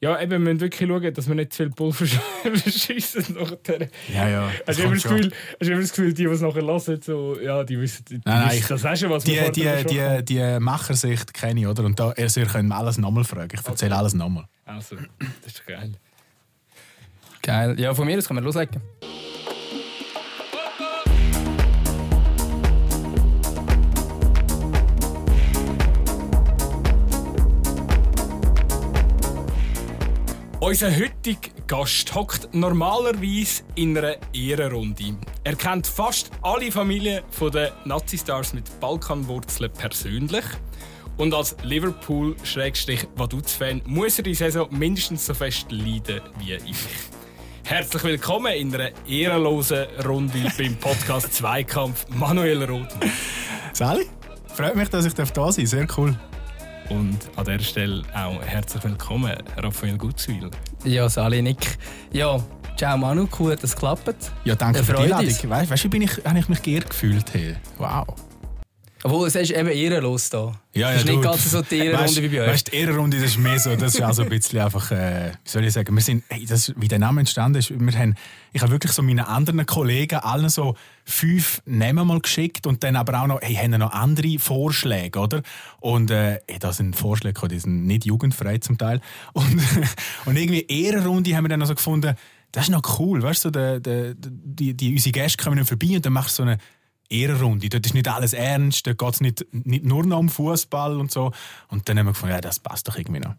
Ja, eben, wir müssen wirklich schauen, dass wir nicht zu viel Pulver verschießen nachher. Ja, ja. Hast du immer, das Gefühl, hast immer das Gefühl, die, die es nachher hören, so, ja, die wissen, die, Nein, nein, wissen ich- das auch schon, was Die, wir die, haben. die, die Machersicht kenne ich, oder? Und da, also, ihr könnt alles nochmal fragen. Ich erzähle alles nochmal. Also, das ist geil. Geil. Ja, von mir aus können wir loslegen. Unser heutiger Gast hockt normalerweise in einer Ehrenrunde. Er kennt fast alle Familien der Nazi-Stars mit Balkanwurzeln persönlich. Und als Liverpool-Vaduz-Fan muss er die Saison mindestens so fest leiden wie ich. Herzlich willkommen in einer ehrenlosen Runde beim Podcast Zweikampf Manuel Rothmann. Sally? Freut mich, dass ich da sein darf. Sehr cool. Und an dieser Stelle auch herzlich willkommen, Raphael Gutzwil. Ja, Sali, Nick. Ja, ciao Manu, cool, dass es klappt. Ja, danke für die Einladung. Weißt du, wie bin ich, habe ich mich geehrt gefühlt? Hey. Wow. Obwohl, es ist eben ehrenlos da. Ja, es ist nicht du- ganz so die Ehrenrunde wie bei euch. Weißt die Ehrenrunde das ist mehr so, das ist also ein bisschen einfach, äh, wie soll ich sagen, wir sind, hey, das, wie der Name entstanden ist, wir haben, ich habe wirklich so meinen anderen Kollegen allen so fünf Namen mal geschickt und dann aber auch noch, hey, haben noch andere Vorschläge, oder? Und äh, hey, da sind Vorschläge gekommen, die sind nicht jugendfrei zum Teil. Und, und irgendwie Ehrenrunde haben wir dann noch so gefunden, das ist noch cool, weißt du, so der, die, die, unsere Gäste kommen dann vorbei und dann machst du so eine Ehrenrunde. Dort ist nicht alles ernst, dort geht es nicht, nicht nur noch um Fußball und so. Und dann haben wir gefunden, ja, das passt doch irgendwie noch.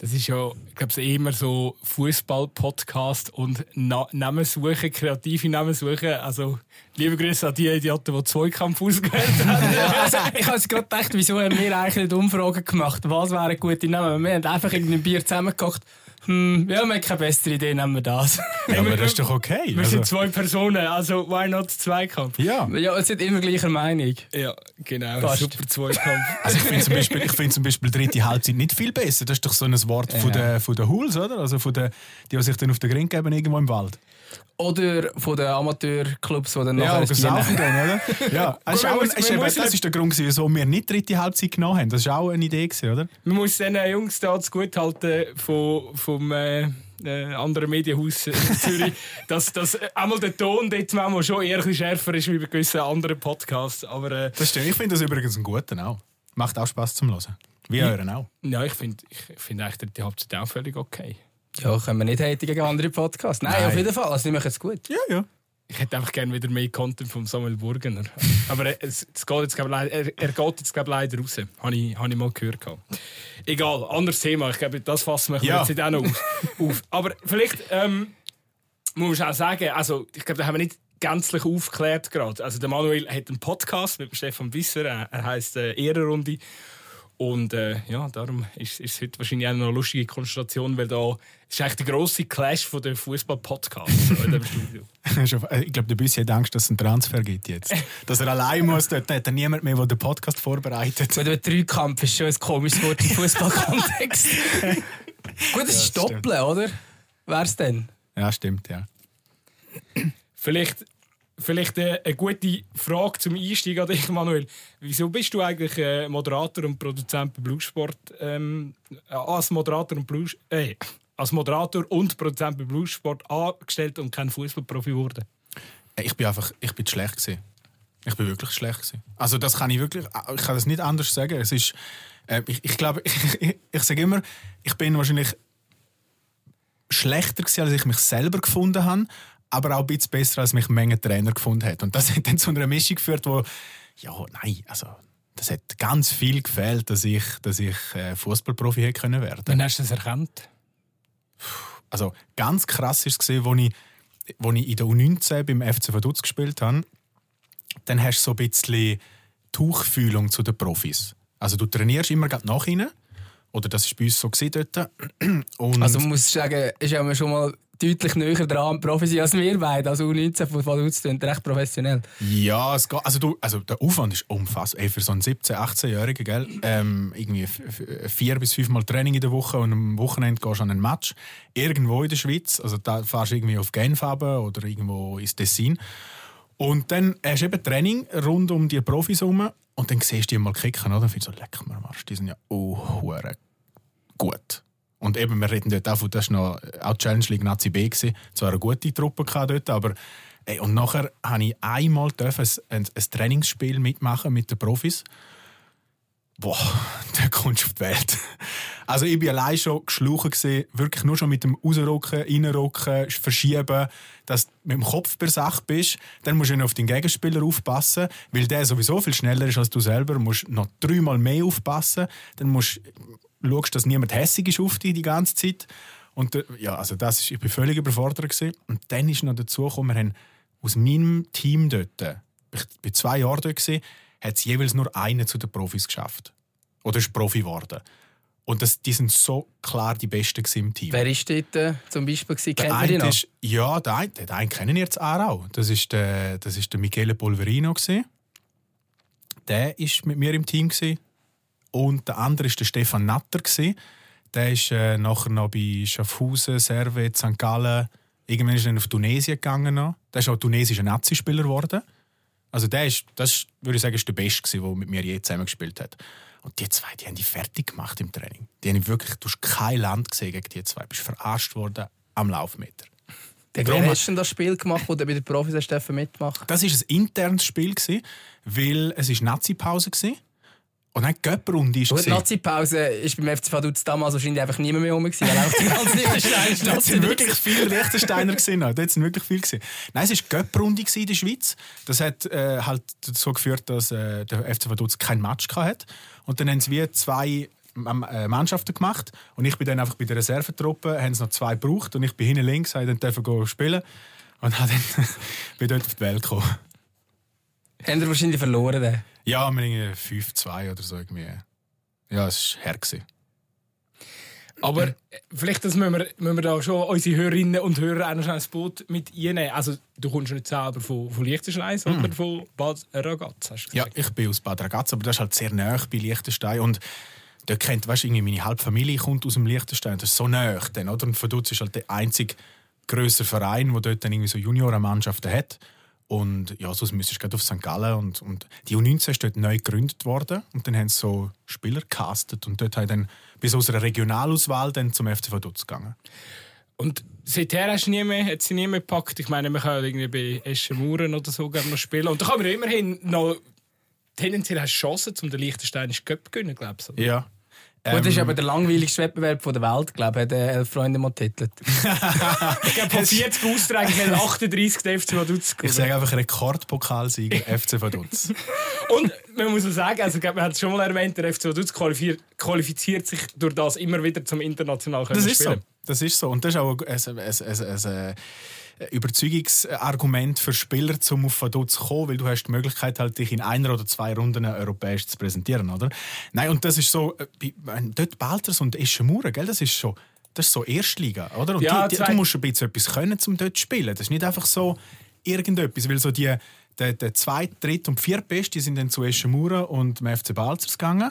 Das ist ja, ich glaube, immer so Fußball-Podcast und Na Namen suchen, kreative Namen suchen. Also, liebe Grüße an die Idioten, die Zweikampf ausgewählt haben. Also, ich habe gerade gedacht, wieso haben wir eigentlich nicht Umfragen gemacht? Was wären gute Namen? Wir haben einfach irgendein Bier zusammengekocht. Hm, ja, wir haben keine bessere Idee, nehmen wir das. Ja, aber das ist doch okay. Wir Also, sind zwei Personen, also why not Zweikampf? ja. ja, es sind immer gleicher Meinung. Ja, genau, Fast. super Zweikampf. Also ich finde zum, Beispiel- ich find zum Beispiel dritte Halbzeit nicht viel besser. Das ist doch so ein Wort von Ja. den, von den Hools, oder? Also von den, die, die sich dann auf den Grind geben irgendwo im Wald. Oder von den Amateurclubs, die dann Ja, nachher saufen nehmen. dann, oder? Ja, das ist, ein- ist man eben, muss das ist der Grund, gewesen, wieso wir nicht dritte Halbzeit genommen haben. Das war auch eine Idee, gewesen, oder? Man muss den Jungs da zu gut halten vom, vom äh, äh, anderen Medienhaus in Zürich, dass, dass einmal der Ton dort manchmal schon eher ein bisschen schärfer ist wie bei gewissen anderen Podcasts. Aber äh, Das stimmt. Ich finde das übrigens einen guten auch. Macht auch Spaß zum Hören. Wie euren auch. ja, ich finde ich find eigentlich die Halbzeit auch völlig okay. Ja, können wir nicht haten gegen andere Podcasts. Nein, Nein. auf jeden Fall. Also, die machen es gut. Ja, ja. Ich hätte einfach gerne wieder mehr Content von Samuel Burgener. Aber es, es geht jetzt, glaub, ich, leider- er, er geht jetzt glaub, leider raus. Habe ich, hab ich mal gehört. gehabt. Egal, anderes Thema. Ich glaube, das fassen wir Ja. jetzt nicht auch noch auf. Aber vielleicht ähm, muss man auch sagen, also, ich glaube, da haben wir nicht gänzlich aufgeklärt gerade. Also der Manuel hat einen Podcast mit dem Stefan Wisser. Er, er heisst äh, Ehrenrunde. Und äh, ja, darum ist, ist es heute wahrscheinlich auch noch eine lustige Konstellation, weil da ist eigentlich der grosse Clash von der Fußball-Podcasts so in diesem Studio. Äh, Ich glaube, der Büssi hat Angst, dass es einen Transfer gibt jetzt. Dass er allein muss, dort hat er niemand mehr, der den Podcast vorbereitet. Gut, aber Dreikampf ist schon ein komisches Wort im Fußballkontext. Gut, es ist Ja, stimmt. Doppel, oder? Wär's denn? Ja, stimmt, ja. Vielleicht, vielleicht äh, eine gute Frage zum Einstieg an dich, Manuel. Wieso bist du eigentlich äh, Moderator und Produzent bei Bluesport? Ähm, äh, als Moderator und Blues, äh, als Moderator und Produzent bei Bluesport angestellt und kein Fußballprofi geworden? Äh, Ich bin einfach, ich bin schlecht gewesen. Ich bin wirklich schlecht gewesen. Also das kann ich wirklich, ich kann das nicht anders sagen. Es ist, äh, ich, ich glaube, ich, ich, ich sage immer, ich bin wahrscheinlich schlechter gewesen, als ich mich selber gefunden habe, aber auch ein bisschen besser, als mich Menge Trainer gefunden hat. Und das hat dann zu einer Mischung geführt, wo, ja, nein, also das hat ganz viel gefehlt, dass ich, dass ich äh, Fußballprofi hätte können werden. Wann hast du das erkannt? Also ganz krass ist es gesehen, als ich, wo ich in der U19 beim FC Vaduz gespielt habe. Dann hast du so ein bisschen Tuchfühlung zu den Profis. Also du trainierst immer gerade nach ihnen. Oder das war bei uns so gewesen dort. Also, man muss sagen, ist ja schon mal deutlich näher dran an Profis als wir beide. Also, U19 von Vaduz sind recht professionell. Ja, es geht, also, du, also der Aufwand ist umfassend. Für so einen 17-, 18-Jährigen, gell? Ähm, irgendwie vier bis fünfmal Training in der Woche und am Wochenende gehst du an einen Match. Irgendwo in der Schweiz. Also da fährst du irgendwie auf Genf oder irgendwo ins Tessin. Und dann hast du eben Training rund um die Profis herum und dann siehst du die mal kicken, oder? Dann findest du so, leck mir am Arsch, die sind ja oh, gut. Und eben, wir reden dort auch von, das war noch auch die Challenge League Nazi B. Gewesen. Zwar eine gute Truppe dort, aber ey, und nachher habe ich einmal dürfen ein, ein Trainingsspiel mitmachen mit den Profis. Boah, da kommst du auf die Welt. Also ich war allein schon geschluchen, wirklich nur schon mit dem Rausrücken, Reinrücken, Verschieben, dass du mit dem Kopf bei Sache bist. Dann musst du noch auf den Gegenspieler aufpassen, weil der sowieso viel schneller ist als du selber. Du musst noch dreimal mehr aufpassen. Dann musst du schauen, dass niemand hässig ist auf dich die ganze Zeit. Und ja, also das ist, ich bin völlig überfordert gewesen. Und dann ist noch dazu gekommen, wir haben aus meinem Team dort, ich war zwei Jahre dort gewesen, hat es jeweils nur einen zu den Profis geschafft. Oder ist Profi geworden. Und das, die sind so klar die Besten im Team. Wer ist dort äh, zum Beispiel? Gewesen? Kennt man eine ist, ja, der eine, den einen kennen wir jetzt auch. Das ist der, das ist der Michele Polverino. Gewesen. Der war mit mir im Team. Gewesen. Und der andere ist der Stefan Natter. Gewesen. Der ist äh, nachher noch bei Schaffhausen, Servet, St. Gallen. Irgendwann ist er auf Tunesien gegangen. Noch. Der ist auch tunesischer Nazi-Spieler geworden. Also der ist, das ist, würde ich sagen, ist der Beste, der mit mir je zusammen gespielt hat. Und die zwei, die haben die fertig gemacht im Training. Die haben wirklich, du hast kein Land gesehen gegen die zwei. Du bist verarscht worden am Laufmeter. Der Wer hast du das Spiel gemacht, wo du bei den Profis hast mitmachen Das war ein internes Spiel, gewesen, weil es war Nazi-Pause war. Und dann die Göpperrunde Gut, war. die Nazi-Pause ist beim FC Vaduz damals wahrscheinlich einfach niemand mehr rum, gewesen, weil auch die ganze Liechtenstein Dort sind wirklich viele Liechtensteiner gesehen. Dort sind wirklich viele gesehen. Nein, es war die Göpperrunde in der Schweiz. Das hat äh, halt dazu geführt, dass äh, der FC Vaduz kein Match hatte. Und dann haben sie wie zwei ähm, äh, Mannschaften gemacht. Und ich bin dann einfach bei der Reservetruppe, haben sie noch zwei gebraucht. Und ich bin hinten links, habe dann dürfen spielen. Und dann bin dort auf die Welt gekommen. Haben wahrscheinlich verloren. Dann. Ja, wir irgendwie 5-2 oder so irgendwie. Ja, es war her. gewesen. Aber äh, vielleicht das müssen, wir, müssen wir da schon unsere Hörerinnen und Hörer auch noch schnell ins Boot mit reinnehmen. Also, du kommst nicht selber von, von Liechtenstein, sondern von Bad Ragaz, hast du Ja, ich bin aus Bad Ragaz, aber das ist halt sehr nah bei Liechtenstein. Und dort kennt, weißt, du, meine halbe Familie kommt aus dem Liechtenstein. Das ist so nah. Dann, oder? Und Vaduz ist halt der einzige grösser Verein, der dort dann irgendwie so Juniorenmannschaften hat. Und ja, sonst müsstest du gerade auf St. Gallen. Und, und die U19 ist dort neu gegründet worden. Und dann haben sie so Spieler gecastet. Und dort habe ich dann bis aus einer Regionalauswahl dann zum FC Vaduz gegangen. Und seither hast du nie mehr, hat sie nie mehr gepackt. Ich meine, man kann ja irgendwie bei Eschemuren oder so gerne noch spielen. Und da kann man immerhin noch tendenziell hast du Chancen, um den Liechtensteinischen Cup zu gewinnen, glaube ich. Ja. Gut, das ist Ähm, aber der langweiligste Wettbewerb von der Welt, glaube ich, hat äh, elf Freunde mal titelt. Ich glaube, von 40 Austragungen haben 38 der FC Vaduz ich sage einfach Rekordpokalsieger FC Vaduz. Und man muss auch sagen, also, ich glaube, man hat es schon mal erwähnt, der FC Vaduz qualifiziert, qualifiziert sich durch das immer wieder zum internationalen Das ist so. spielen. Das ist so. Und das ist auch ein, ein, ein, ein, ein Überzeugungsargument für Spieler, um auf Vaduz zu kommen, weil du hast die Möglichkeit, halt, dich in einer oder zwei Runden europäisch zu präsentieren, oder? Nein, und das ist so, äh, dort Balters und Eschemura, gell, das ist schon, das ist so Erstliga, oder? Und Ja, die, die, du musst ein bisschen etwas können, um dort zu spielen. Das ist nicht einfach so irgendetwas, weil so die, der, der zweite, dritte und vierte Beste, die sind dann zu Eschemura und dem FC Balzers gegangen.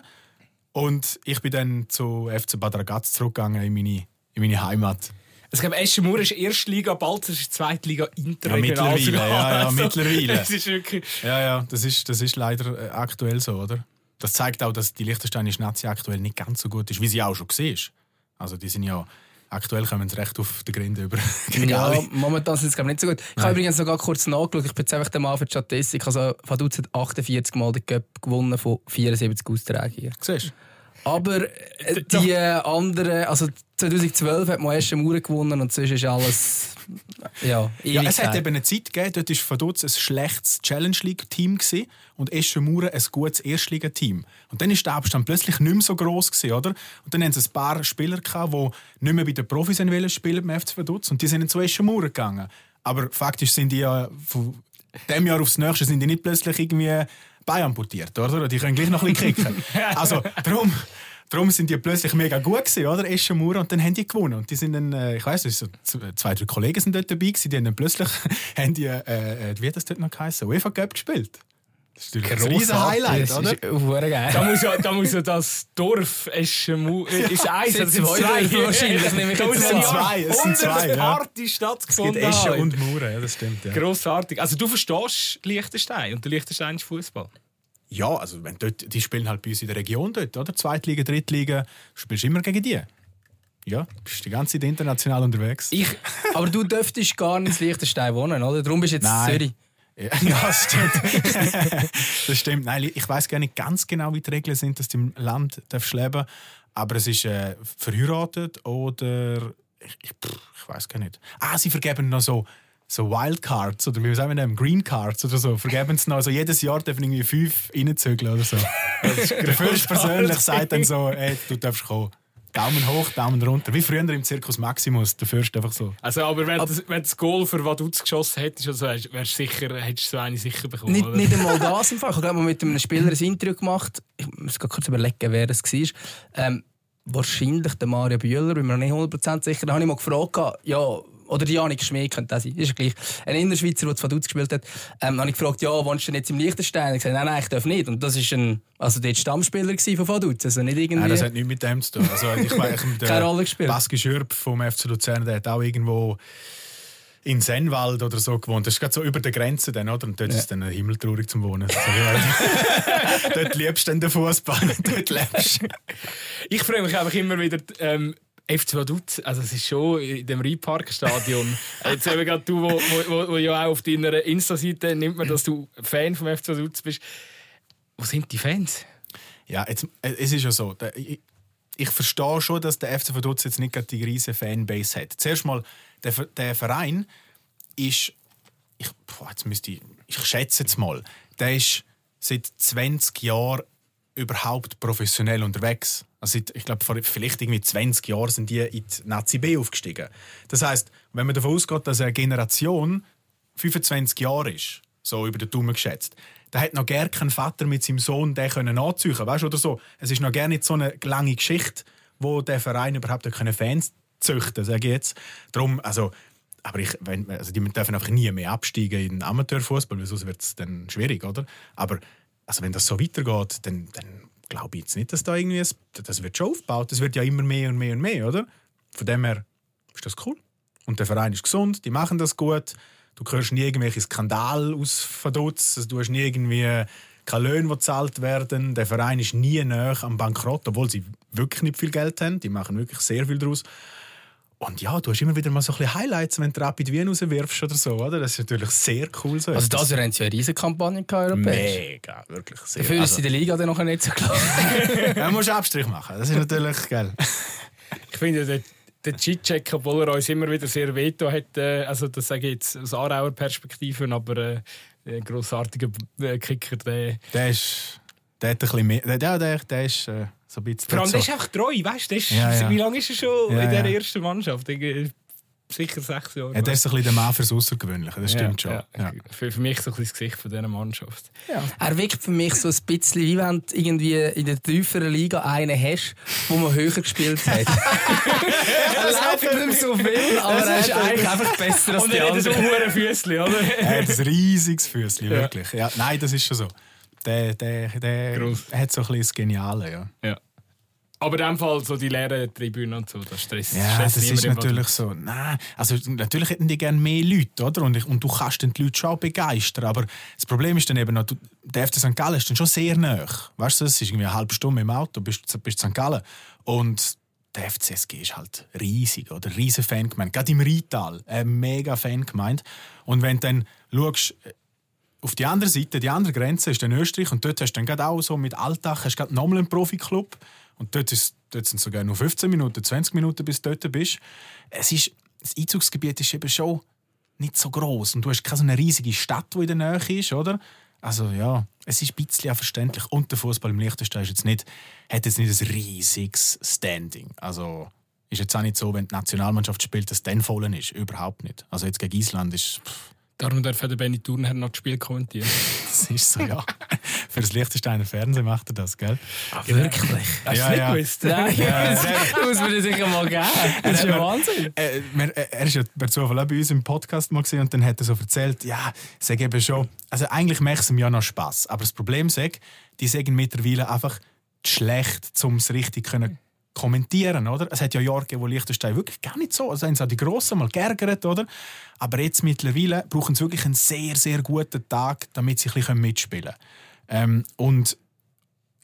Und ich bin dann zu FC Bad Ragaz zurückgegangen in meine, in meine Heimat. Also, ich glaube, Eschenmur ist Erstliga, Balzer ist Zweitliga interregional. Ja, mittlerweile, ja, ja, Also, mittlerweile. Das ist wirklich... Ja, ja, das ist, das ist leider äh, aktuell so, oder? Das zeigt auch, dass die Liechtensteinische Nazi aktuell nicht ganz so gut ist, wie sie auch schon war. Also die sind ja... Aktuell kommen sie recht auf den Grinde über. Ja, momentan sind es nicht so gut. Ich habe übrigens noch kurz nachgeschaut. Ich bin jetzt einfach der Mann für die Statistik. Also, Vaduz hat 48 Mal den Cup gewonnen von 74 Austragungen. Siehst du? Aber äh, die äh, anderen, also 2012 hat man erst Mauer gewonnen und sonst ist alles. Ja, Ja, es hat eben eine Zeit gegeben, dort war Vaduz ein schlechtes Challenge League-Team und Eschenmauer ein gutes Erstligateam. Und dann war der Abstand plötzlich nicht mehr so gross gewesen, oder? Und dann haben sie ein paar Spieler gehabt, die nicht mehr bei den Profis wollen spielen beim FC Vaduz und die sind zu Eschenmauer gegangen. Aber faktisch sind die ja von dem Jahr aufs nächste sind die nicht plötzlich irgendwie beiamputiert, oder? Die können gleich noch ein bisschen kicken. Also, darum... Darum sind die plötzlich mega gut gewesen, oder? Eschenmauer und dann haben die gewonnen. Und die sind dann, äh, ich weiß nicht, so z- zwei, drei Kollegen sind dort dabei gewesen, die haben dann plötzlich, haben die, äh, äh, wie hat das dort noch geheißen? UEFA Cup gespielt. Das ist natürlich ein riesen Highlight, Das oder? ist. Da muss, ja, da muss ja das Dorf Eschenmur... Ist eins, sind das sind zwei zwei. Wahrscheinlich, nehme ich jetzt ja Zwei, es sind zwei, ja. Party Es gibt stattgefunden Eschen und Mauer, ja, das stimmt. Ja. Grossartig. Also du verstehst Liechtenstein und der Liechtensteinische Fußball. Ja, also wenn dort, die spielen halt bei uns in der Region dort, oder? Zweitliga, Drittliga, du spielst immer gegen die. ja, bist die ganze Zeit international unterwegs. Ich, Aber du dürftest gar nicht in Liechtenstein wohnen, oder? Darum bist du jetzt in Nein. Zürich. Ja, das stimmt. das stimmt. Nein, ich weiß gar nicht ganz genau, wie die Regeln sind, dass du im Land darfst leben Aber es ist äh, verheiratet oder. Ich, ich, ich weiß gar nicht. Ah, sie vergeben noch so, so Wildcards oder wie sagen wir nennen, Green Cards oder so. Vergeben sie noch. Also jedes Jahr dürfen irgendwie fünf reinzügeln oder so. Der Fürst persönlich sagt dann so: ey, du darfst kommen. Daumen hoch, Daumen runter. Wie früher im Zirkus Maximus. Der Fürst einfach so. also, aber wenn, das, wenn das Goal für Vaduz geschossen hättest, also, wärst wärst sicher, hättest du so eine sicher bekommen. Nicht, oder? nicht einmal das im Fall. Ich habe mal mit einem Spieler ein Interview gemacht. Ich muss kurz überlegen, wer es war. Ähm, wahrscheinlich der Mario Bühler, bin mir noch nicht 100% sicher. Da habe ich mal gefragt, ja, oder die Janik Schmee könnte das sein, ist ja gleich. Ein Innerschweizer, der zu Vaduz gespielt hat. Ähm, habe ich gefragt, ja, wohnst du denn jetzt im Liechtenstein? Er hat gesagt, nein, nein, ich darf nicht. Und das war ein, also der Stammspieler von Vaduz, also nicht irgendwie... Nein, das hat nichts mit dem zu tun. Also, ich weiß, Keine Rolle gespielt. Baski Schürb vom FC Luzern, der hat auch irgendwo in Sennwald oder so gewohnt. Das ist gerade so über der Grenze dann, oder? Und dort ist es dann himmeltraurig zum Wohnen. Also, ja, dort liebst du dann den Fußball, dort lebst du. Ich freue mich einfach immer wieder. Ähm, FC Vaduz, also es ist schon in dem Rheinparkstadion. Jetzt eben gerade du, wo, wo, wo, ja auch auf deiner Insta-Seite nimmt man, dass du Fan vom FC Vaduz bist. Wo sind die Fans? Ja, jetzt, äh, es ist ja so. Ich, ich verstehe schon, dass der FC Vaduz jetzt nicht gerade die riesige Fanbase hat. Zuerst mal, der, der Verein ist, ich, boah, jetzt müsste ich, ich schätze jetzt mal, der ist seit 20 Jahren überhaupt professionell unterwegs. Also ich glaube, vor vielleicht irgendwie 20 Jahren sind die in die Nazi B aufgestiegen. Das heißt, wenn man davon ausgeht, dass eine Generation 25 Jahre ist, so über den Daumen geschätzt, da hat noch gar kein Vater mit seinem Sohn den können anziehen, weißt oder so. Es ist noch gar nicht so eine lange Geschichte, wo der Verein überhaupt können Fans züchten, sage ich jetzt. Darum, also, aber ich, wenn, also die dürfen einfach nie mehr absteigen in den Amateurfußball, weil sonst wird es dann schwierig, oder? Aber also wenn das so weitergeht, dann, dann glaube jetzt nicht, dass da irgendwie es, das wird schon aufgebaut. Das wird ja immer mehr und mehr und mehr, oder? Von dem her ist das cool. Und der Verein ist gesund, die machen das gut. Du hörst nie irgendwelche Skandale aus Verdutz. Also, du hast nie irgendwie keine Löhne, die gezahlt werden. Der Verein ist nie näher am Bankrott, obwohl sie wirklich nicht viel Geld haben. Die machen wirklich sehr viel daraus. Und ja, du hast immer wieder mal so ein bisschen Highlights, wenn du Rapid Wien rauswirfst oder so, oder? Das ist natürlich sehr cool. So Also das haben sie ja eine riesen Kampagne gehabt, europäisch. Mega, wirklich sehr. Dafür ist also, sie in der Liga dann noch nicht so klar. ja, musst du Abstrich machen. Das ist natürlich geil. Ich finde, der, der Cheat-Check, obwohl er uns immer wieder sehr veto hat, äh, also das sage ich jetzt aus Aarauer Perspektive, aber äh, ein grossartiger äh, Kicker, der... Der ist. Der hat ein bisschen mehr. Der, der, der, der ist äh, so ein bisschen. Vor allem, der ist einfach treu, weißt du? der ist- Ja, ja. Wie lange ist er schon Ja, in dieser ja. ersten Mannschaft? Ich, sicher sechs Jahre. Ja, der ist so ein bisschen der Mann fürs Außergewöhnliche, das stimmt schon. Ja, Ja. Für, für mich so ein bisschen das Gesicht von dieser Mannschaft. Er wirkt für mich so ein bisschen, wie wenn du irgendwie in der tieferen Liga einen hast, wo man höher gespielt hat. er läuft nicht mehr so viel, aber er ist eigentlich einfach besser als Und die er hat so anderen. hohe Füßchen, oder? Er hat ein riesiges Füßchen, wirklich. Ja, nein, das ist schon so. Der, der, der Gross. hat so ein bisschen das Geniale, ja. Ja. Aber in dem Fall so die leeren Tribünen und so, das stresst Ja, stresst das ist natürlich so. Nein, also natürlich hätten die gerne mehr Leute, oder? Und, ich, und du kannst dann die Leute schon begeistern. Aber das Problem ist dann eben noch, du, der FC St. Gallen ist dann schon sehr nah. Weißt du, es ist irgendwie eine halbe Stunde im Auto, bist du St. Gallen. Und der FCSG ist halt riesig, oder? Riesen Fangemeinde. Gerade im Rheintal, eine mega Fangemeinde. Und wenn du dann schaust, auf die andere Seite, die andere Grenze ist dann Österreich und dort hast du dann gerade auch so mit Alltag hast gerade nochmal einen Profiklub und dort, ist, dort sind sogar nur 15 Minuten, 20 Minuten, bis du dort bist. Es ist, das Einzugsgebiet ist eben schon nicht so groß und du hast keine so eine riesige Stadt, die in der Nähe ist, oder? Also ja, es ist ein bisschen verständlich und der Fußball im Liechtenstein ist jetzt nicht, hat jetzt nicht ein riesiges Standing. Also ist jetzt auch nicht so, wenn die Nationalmannschaft spielt, dass dann voll ist. Überhaupt nicht. Also jetzt gegen Island ist pff, Darum darf der Benny Thurnherr noch das Spiel kommentieren. Das ist so, ja. Für das Liechtensteiner Fernsehen macht er das, gell? Wirklich? Hast Ja, du nicht ja. gewusst? Nein, das muss man dir sicher mal geben. Das ist ja Wahnsinn. Äh, äh, er ist ja per Zufall auch bei uns im Podcast mal und dann hat er so erzählt, ja, sag eben schon, also eigentlich macht es ihm ja noch Spass, aber das Problem ist, die sagen mittlerweile einfach zu schlecht, um es richtig können kommentieren, oder? Es hat ja Jahre gegeben, wo Liechtenstein wirklich gar nicht so, also haben sie auch die Grossen mal geärgert, oder? Aber jetzt mittlerweile brauchen sie wirklich einen sehr, sehr guten Tag, damit sie ein bisschen mitspielen können. Ähm, und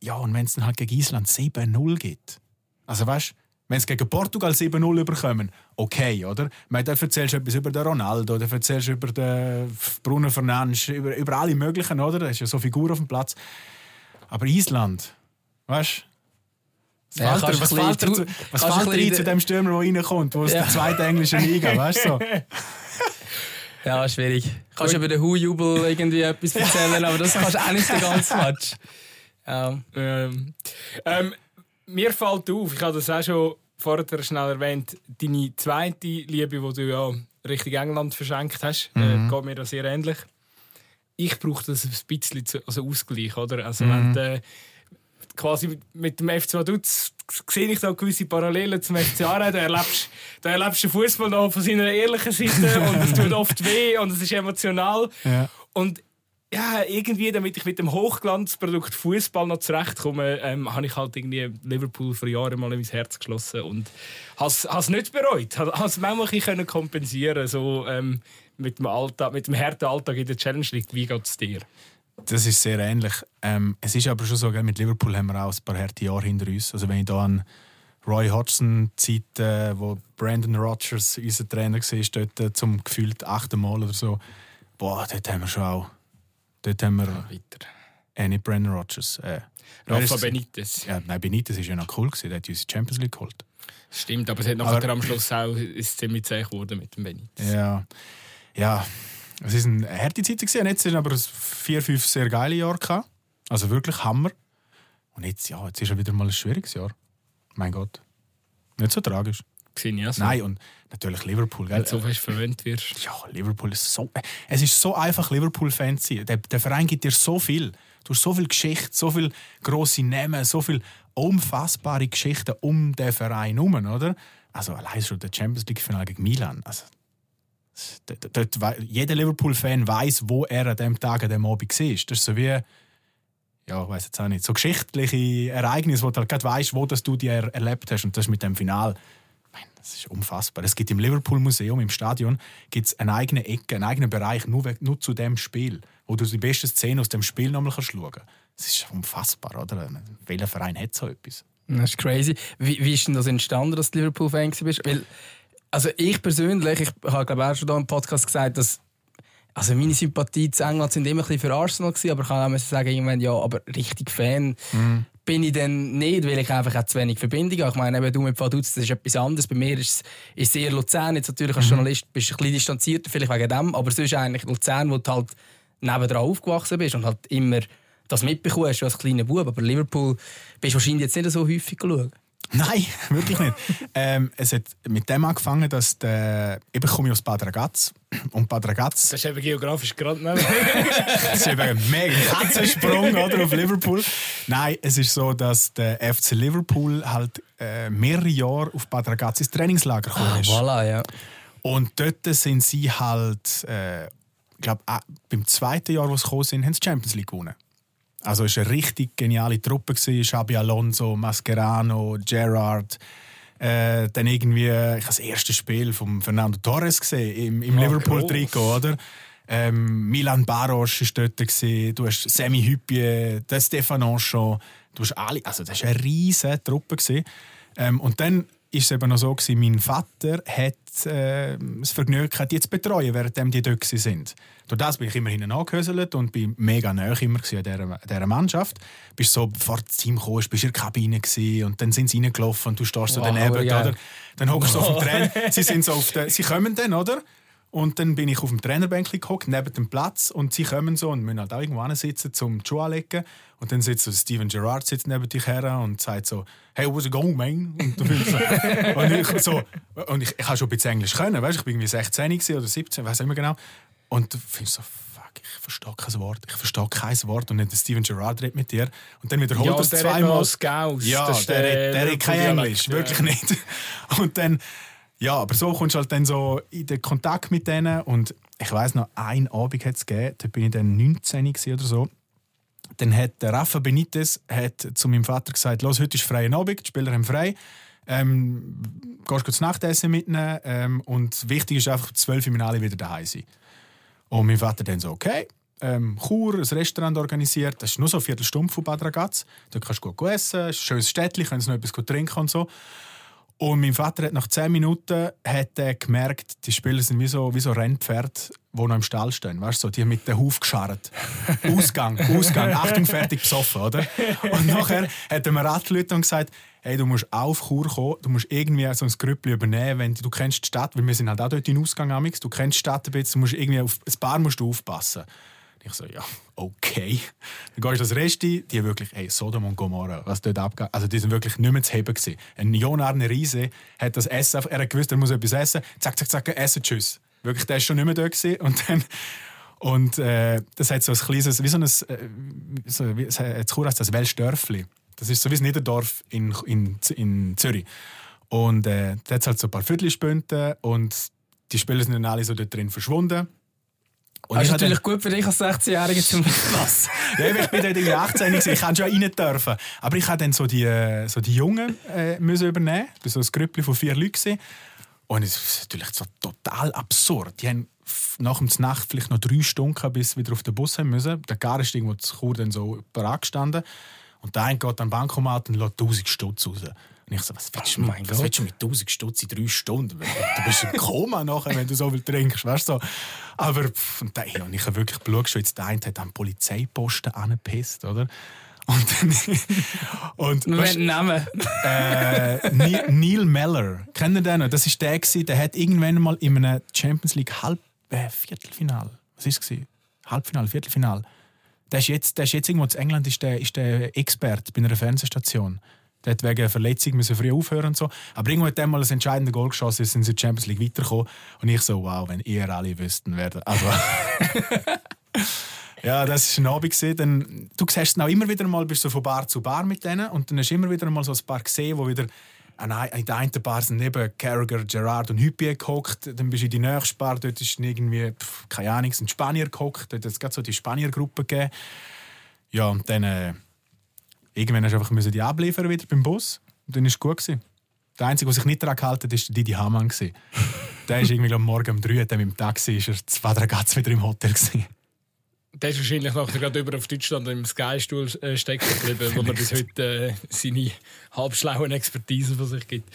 ja, und wenn es dann halt gegen Island 7-0 gibt, also weißt Wenn sie gegen Portugal 7-0 überkommen, okay, oder? Dann erzählst du etwas über den Ronaldo, dann erzählst du über den Bruno Fernandes, über, über alle möglichen, oder? Da ist ja so Figur auf dem Platz. Aber Island, weißt du? Ja, Was fällt dir- kannst was ein fällt bisschen- zu- was fällt ein zu dem Stürmer, der reinkommt, wo es Ja. der zweite englische Liga, weißt du? So. Ja, schwierig. Kannst du über den Hu-Jubel irgendwie etwas erzählen, aber das kannst du auch nicht den ganzen Match. Ja. Ähm, ähm, mir fällt auf, ich habe das auch schon vorher schnell erwähnt, deine zweite Liebe, die du ja Richtung England verschenkt hast, äh, geht mir da sehr ähnlich. Ich brauche das ein bisschen zu, also Ausgleich, oder? Also wenn du, äh, quasi mit dem FC Vaduz sehe ich da gewisse Parallelen zum FC Aarau. Da erlebst, da erlebst du den Fußball noch von seiner ehrlichen Seite und es tut oft weh und es ist emotional. Ja. Und ja, irgendwie, damit ich mit dem Hochglanzprodukt Fußball noch zurechtkomme, ähm, habe ich halt irgendwie Liverpool vor Jahren mal in mein Herz geschlossen und habe es nicht bereut. Habe es manchmal bisschen kompensieren so ähm, mit dem Alltag, mit dem harten Alltag in der Challenge League. Wie geht es dir? Das ist sehr ähnlich. Ähm, es ist aber schon so, mit Liverpool haben wir auch ein paar harte Jahre hinter uns. Also wenn ich da an Roy Hodgson Zeit, äh, wo Brandon Rodgers unser Trainer war, dort äh, zum gefühlt achten Mal oder so, boah, dort haben wir schon auch, dort haben wir, Weiter. äh, nicht Brandon Rodgers, äh, Rafa Benitez. Ja, nein, Benitez ist ja noch cool gewesen, der hat uns die Champions League geholt. Stimmt, aber es hat nachher am Schluss auch ist ziemlich zäh geworden mit dem Benitez. Ja, ja, es ist eine harte Zeit gewesen. Jetzt sind aber es vier, fünf sehr geile Jahre gehabt. Also wirklich Hammer. Und jetzt, ja, jetzt ist ja wieder mal ein schwieriges Jahr. Mein Gott. Nicht so tragisch. Sehe ich auch so. Nein, und natürlich Liverpool, gell? Wenn du so fest verwöhnt wirst. Ja, Liverpool ist so. Es ist so einfach, Liverpool-Fan zu sein. Der, der Verein gibt dir so viel. Du hast so viel Geschichte, so viel grosse Namen, so viel unfassbare Geschichten um den Verein herum, oder? Also allein schon der Champions League-Finale gegen Milan. Also, dort, jeder Liverpool-Fan weiß, wo er an dem Tag, an dem Abend war. Das ist so wie, ja, ich weiß jetzt auch nicht, so geschichtliche Ereignisse, wo du halt gerade weißt, wo das du die er erlebt hast. Und das mit dem Final. Ich meine, Das ist unfassbar. Es gibt im Liverpool Museum, im Stadion, gibt's eine eigene Ecke, einen eigenen Bereich nur, nur zu dem Spiel, wo du die besten Szenen aus dem Spiel nochmal schauen kannst. Das ist unfassbar, oder? Welcher Verein hat so etwas? Das ist crazy. Wie, wie ist denn das entstanden, dass du Liverpool-Fan bist? Weil, also ich persönlich, ich habe glaube auch schon da im Podcast gesagt, dass also meine Sympathie zu England sind immer ein bisschen für Arsenal gewesen, aber ich kann auch sagen, irgendwann, ja, aber richtig Fan bin ich dann nicht, weil ich einfach auch zu wenig Verbindung habe. Ich meine, eben, du mit Vaduz, das ist etwas anderes. Bei mir ist es ist eher Luzern. Jetzt natürlich als Journalist bist du ein bisschen distanzierter, vielleicht wegen dem, aber sonst eigentlich Luzern, wo du halt nebendran aufgewachsen bist und halt immer das mitbekommst als kleiner Bub. Aber Liverpool bist du wahrscheinlich jetzt nicht so häufig geschaut. Nein, wirklich nicht. ähm, es hat mit dem angefangen, dass der, ich komme aus Bad Ragaz und Bad Ragaz Das ist eben geografisch gerade neben. Das ist eben ein mega Katzensprung oder, auf Liverpool. Nein, es ist so, dass der FC Liverpool halt äh, mehrere Jahre auf Bad Ragaz ins Trainingslager gekommen ist. Voilà, ja. Und dort sind sie halt, äh, ich glaube, beim zweiten Jahr, wo sie gekommen sind, haben sie die Champions League gewonnen. Also es war eine richtig geniale Truppe. Xabi Alonso, Mascherano, Gerrard. Äh, dann irgendwie, ich habe das erste Spiel von Fernando Torres gesehen, im, im Ah, Liverpool-Trikot, oder? Ähm, Milan Baros war dort. Gewesen. Du hast Semi Hüppie, Stefan Anchon. Du hast alle, also das war eine riesige Truppe. Gewesen. Ähm, und dann ist es eben noch so, gewesen, mein Vater hat äh, das Vergnügen gehabt, die zu betreuen, während die dort sind. Durch das bin ich immer hinten angehöselt und bin mega nah immer an dieser, dieser Mannschaft. Bist so, bevor das Team kam, bist in der Kabine gewesen, und dann sind sie reingelaufen und du stehst so Wow, daneben, geil. oder? Dann hockst du so auf dem Trainer. Sie sind so auf der, sie kommen dann, oder? Und dann bin ich auf dem Trainerbänkchen gehockt, neben dem Platz. Und sie kommen so und müssen halt auch irgendwo sitzen, zum die Schuhe anlegen. Und dann sitzt so Steven Gerrard sitzt neben dich her und sagt so, hey, what's it going, man? Und, du so, und ich so, und ich, ich habe schon ein bisschen Englisch können, weißt? ich bin irgendwie 16 gewesen oder 17, weiß nicht mehr genau. Und du findest so, fuck, ich verstehe kein Wort, ich verstehe kein Wort. Und dann der Steven Gerrard redet mit dir. Und dann wiederholt Ja, der hat zweimal. Ja, Das ist der, der der, der hat kein Liverpool-Dialekt, Englisch, ja. wirklich nicht. Und dann, ja, aber so kommst du halt dann so in den Kontakt mit denen. Und ich weiß noch, einen Abend hat es gegeben, da bin ich dann 19 gewesen oder so. Dann hat der Rafa Benitez hat zu meinem Vater gesagt, los, heute ist freier Abend, die Spieler haben frei. Ähm, gehst zu Nachtessen mitnehmen ähm, und wichtig ist einfach, zwölf Uhr alle wieder daheim sein. Und mein Vater dann so, okay, ähm, Chur, ein Restaurant organisiert, das ist nur so eine Viertelstunde von Bad Ragaz. Dort kannst du gut essen, schönes Städtchen, kannst noch etwas trinken und so. Und mein Vater hat nach 10 Minuten hat er gemerkt, die Spieler sind wie so, wie so Rennpferde, die noch im Stall stehen. Weißt du, so, die haben mit dem Huf gescharrt. Ausgang, Ausgang, Achtung, fertig, besoffen, oder? Und nachher hat er mir angerufen und gesagt, hey, du musst auf Chur kommen, du musst irgendwie so ein Grüppli übernehmen, wenn du, du kennst die Stadt, weil wir sind halt auch dort in Ausgang amix, du kennst die Stadt ein bisschen, du musst irgendwie auf ein paar musst du aufpassen. Ich so, ja, okay. Dann gehst du das Resti, die wirklich, hey, Sodom und Gomorra, was dort abgeht. Also, die sind wirklich nicht mehr zu heben gewesen. Ein Jon Arne Riese hat das Essen, er hat gewusst, er muss etwas essen. Zack, zack, zack, essen, tschüss. Wirklich, der ist schon nicht mehr dort gewesen. Und dann, und äh, das hat so ein kleines, wie so ein, äh, so, wie, hat Chur heißt das Welschdörfli. Das ist so wie ein Niederdorf in, in, in Zürich. Und äh, da hat halt so ein paar Viertelspünte und die Spieler sind dann alle so dort drin verschwunden. Und das ist natürlich gut für dich als 16-Jähriger zum Was? ja, ich bin dort irgendwie 18 gewesen. ich kann schon rein dürfen. Aber ich habe dann so die, so die Jungen äh, müssen übernehmen. Ich war so ein Grüppli von vier Leuten. Gewesen. Und es ist natürlich so total absurd. Die haben nach dem Nacht vielleicht noch drei Stunden, bis sie wieder auf den Bus haben müssen. Der Gar ist irgendwo zu Chur dann so parat gestanden. Und der eine geht an den Bankomat und lässt 1000 Stutz raus. Und ich so, was willst, du, oh mit, was willst du mit 1000 Stutz in drei Stunden? Du bist im Koma nachher, wenn du so viel trinkst, weißt du? Aber pff, und, dann, und ich habe wirklich geschaut, schon jetzt der eine hat am Polizeiposten angepisst, oder? Und dann, und, weißt, Name? Äh, Neil, Neil Meller, kennt ihr den noch? Das ist der, der hat irgendwann mal in einem Champions League Halb äh, Viertelfinal, was ist es? Halbfinale, Viertelfinal. Der ist jetzt, der ist jetzt irgendwo in England ist der, ist der Expert bei einer Fernsehstation. Der hat wegen Verletzung müssen früh aufhören und so. Aber irgendwann hat er mal ein entscheidendes Goal geschossen, sind sie in die Champions League weitergekommen. Und ich so, wow, wenn ihr alle wüssten, wer Also, ja, das war ein Abend. Dann, du siehst auch immer wieder mal, bist du von Bar zu Bar mit denen und dann hast du immer wieder mal so ein paar gesehen, wo wieder in der einen Bar sind neben Carragher, Gerard und Hüppier gehockt. Dann bist du in die nächste Bar, dort ist irgendwie, pf, keine Ahnung, sind Spanier gehockt. Dort hat es gerade so die Spanier-Gruppe gegeben. Ja, und dann äh, irgendwann hast du einfach die abliefern wieder beim Bus. Und dann war es gut. Gewesen. Der Einzige, der sich nicht daran gehalten hat, war Didi Hamann. der ist irgendwie am Morgen um 3 Uhr mit dem Taxi, ist er zwei Dragats wieder im Hotel. Gewesen. Der ist wahrscheinlich nachher gerade über auf Deutschland im Sky-Stuhl äh, stecken geblieben, wo er bis heute äh, seine halbschlauen Expertise von sich gibt.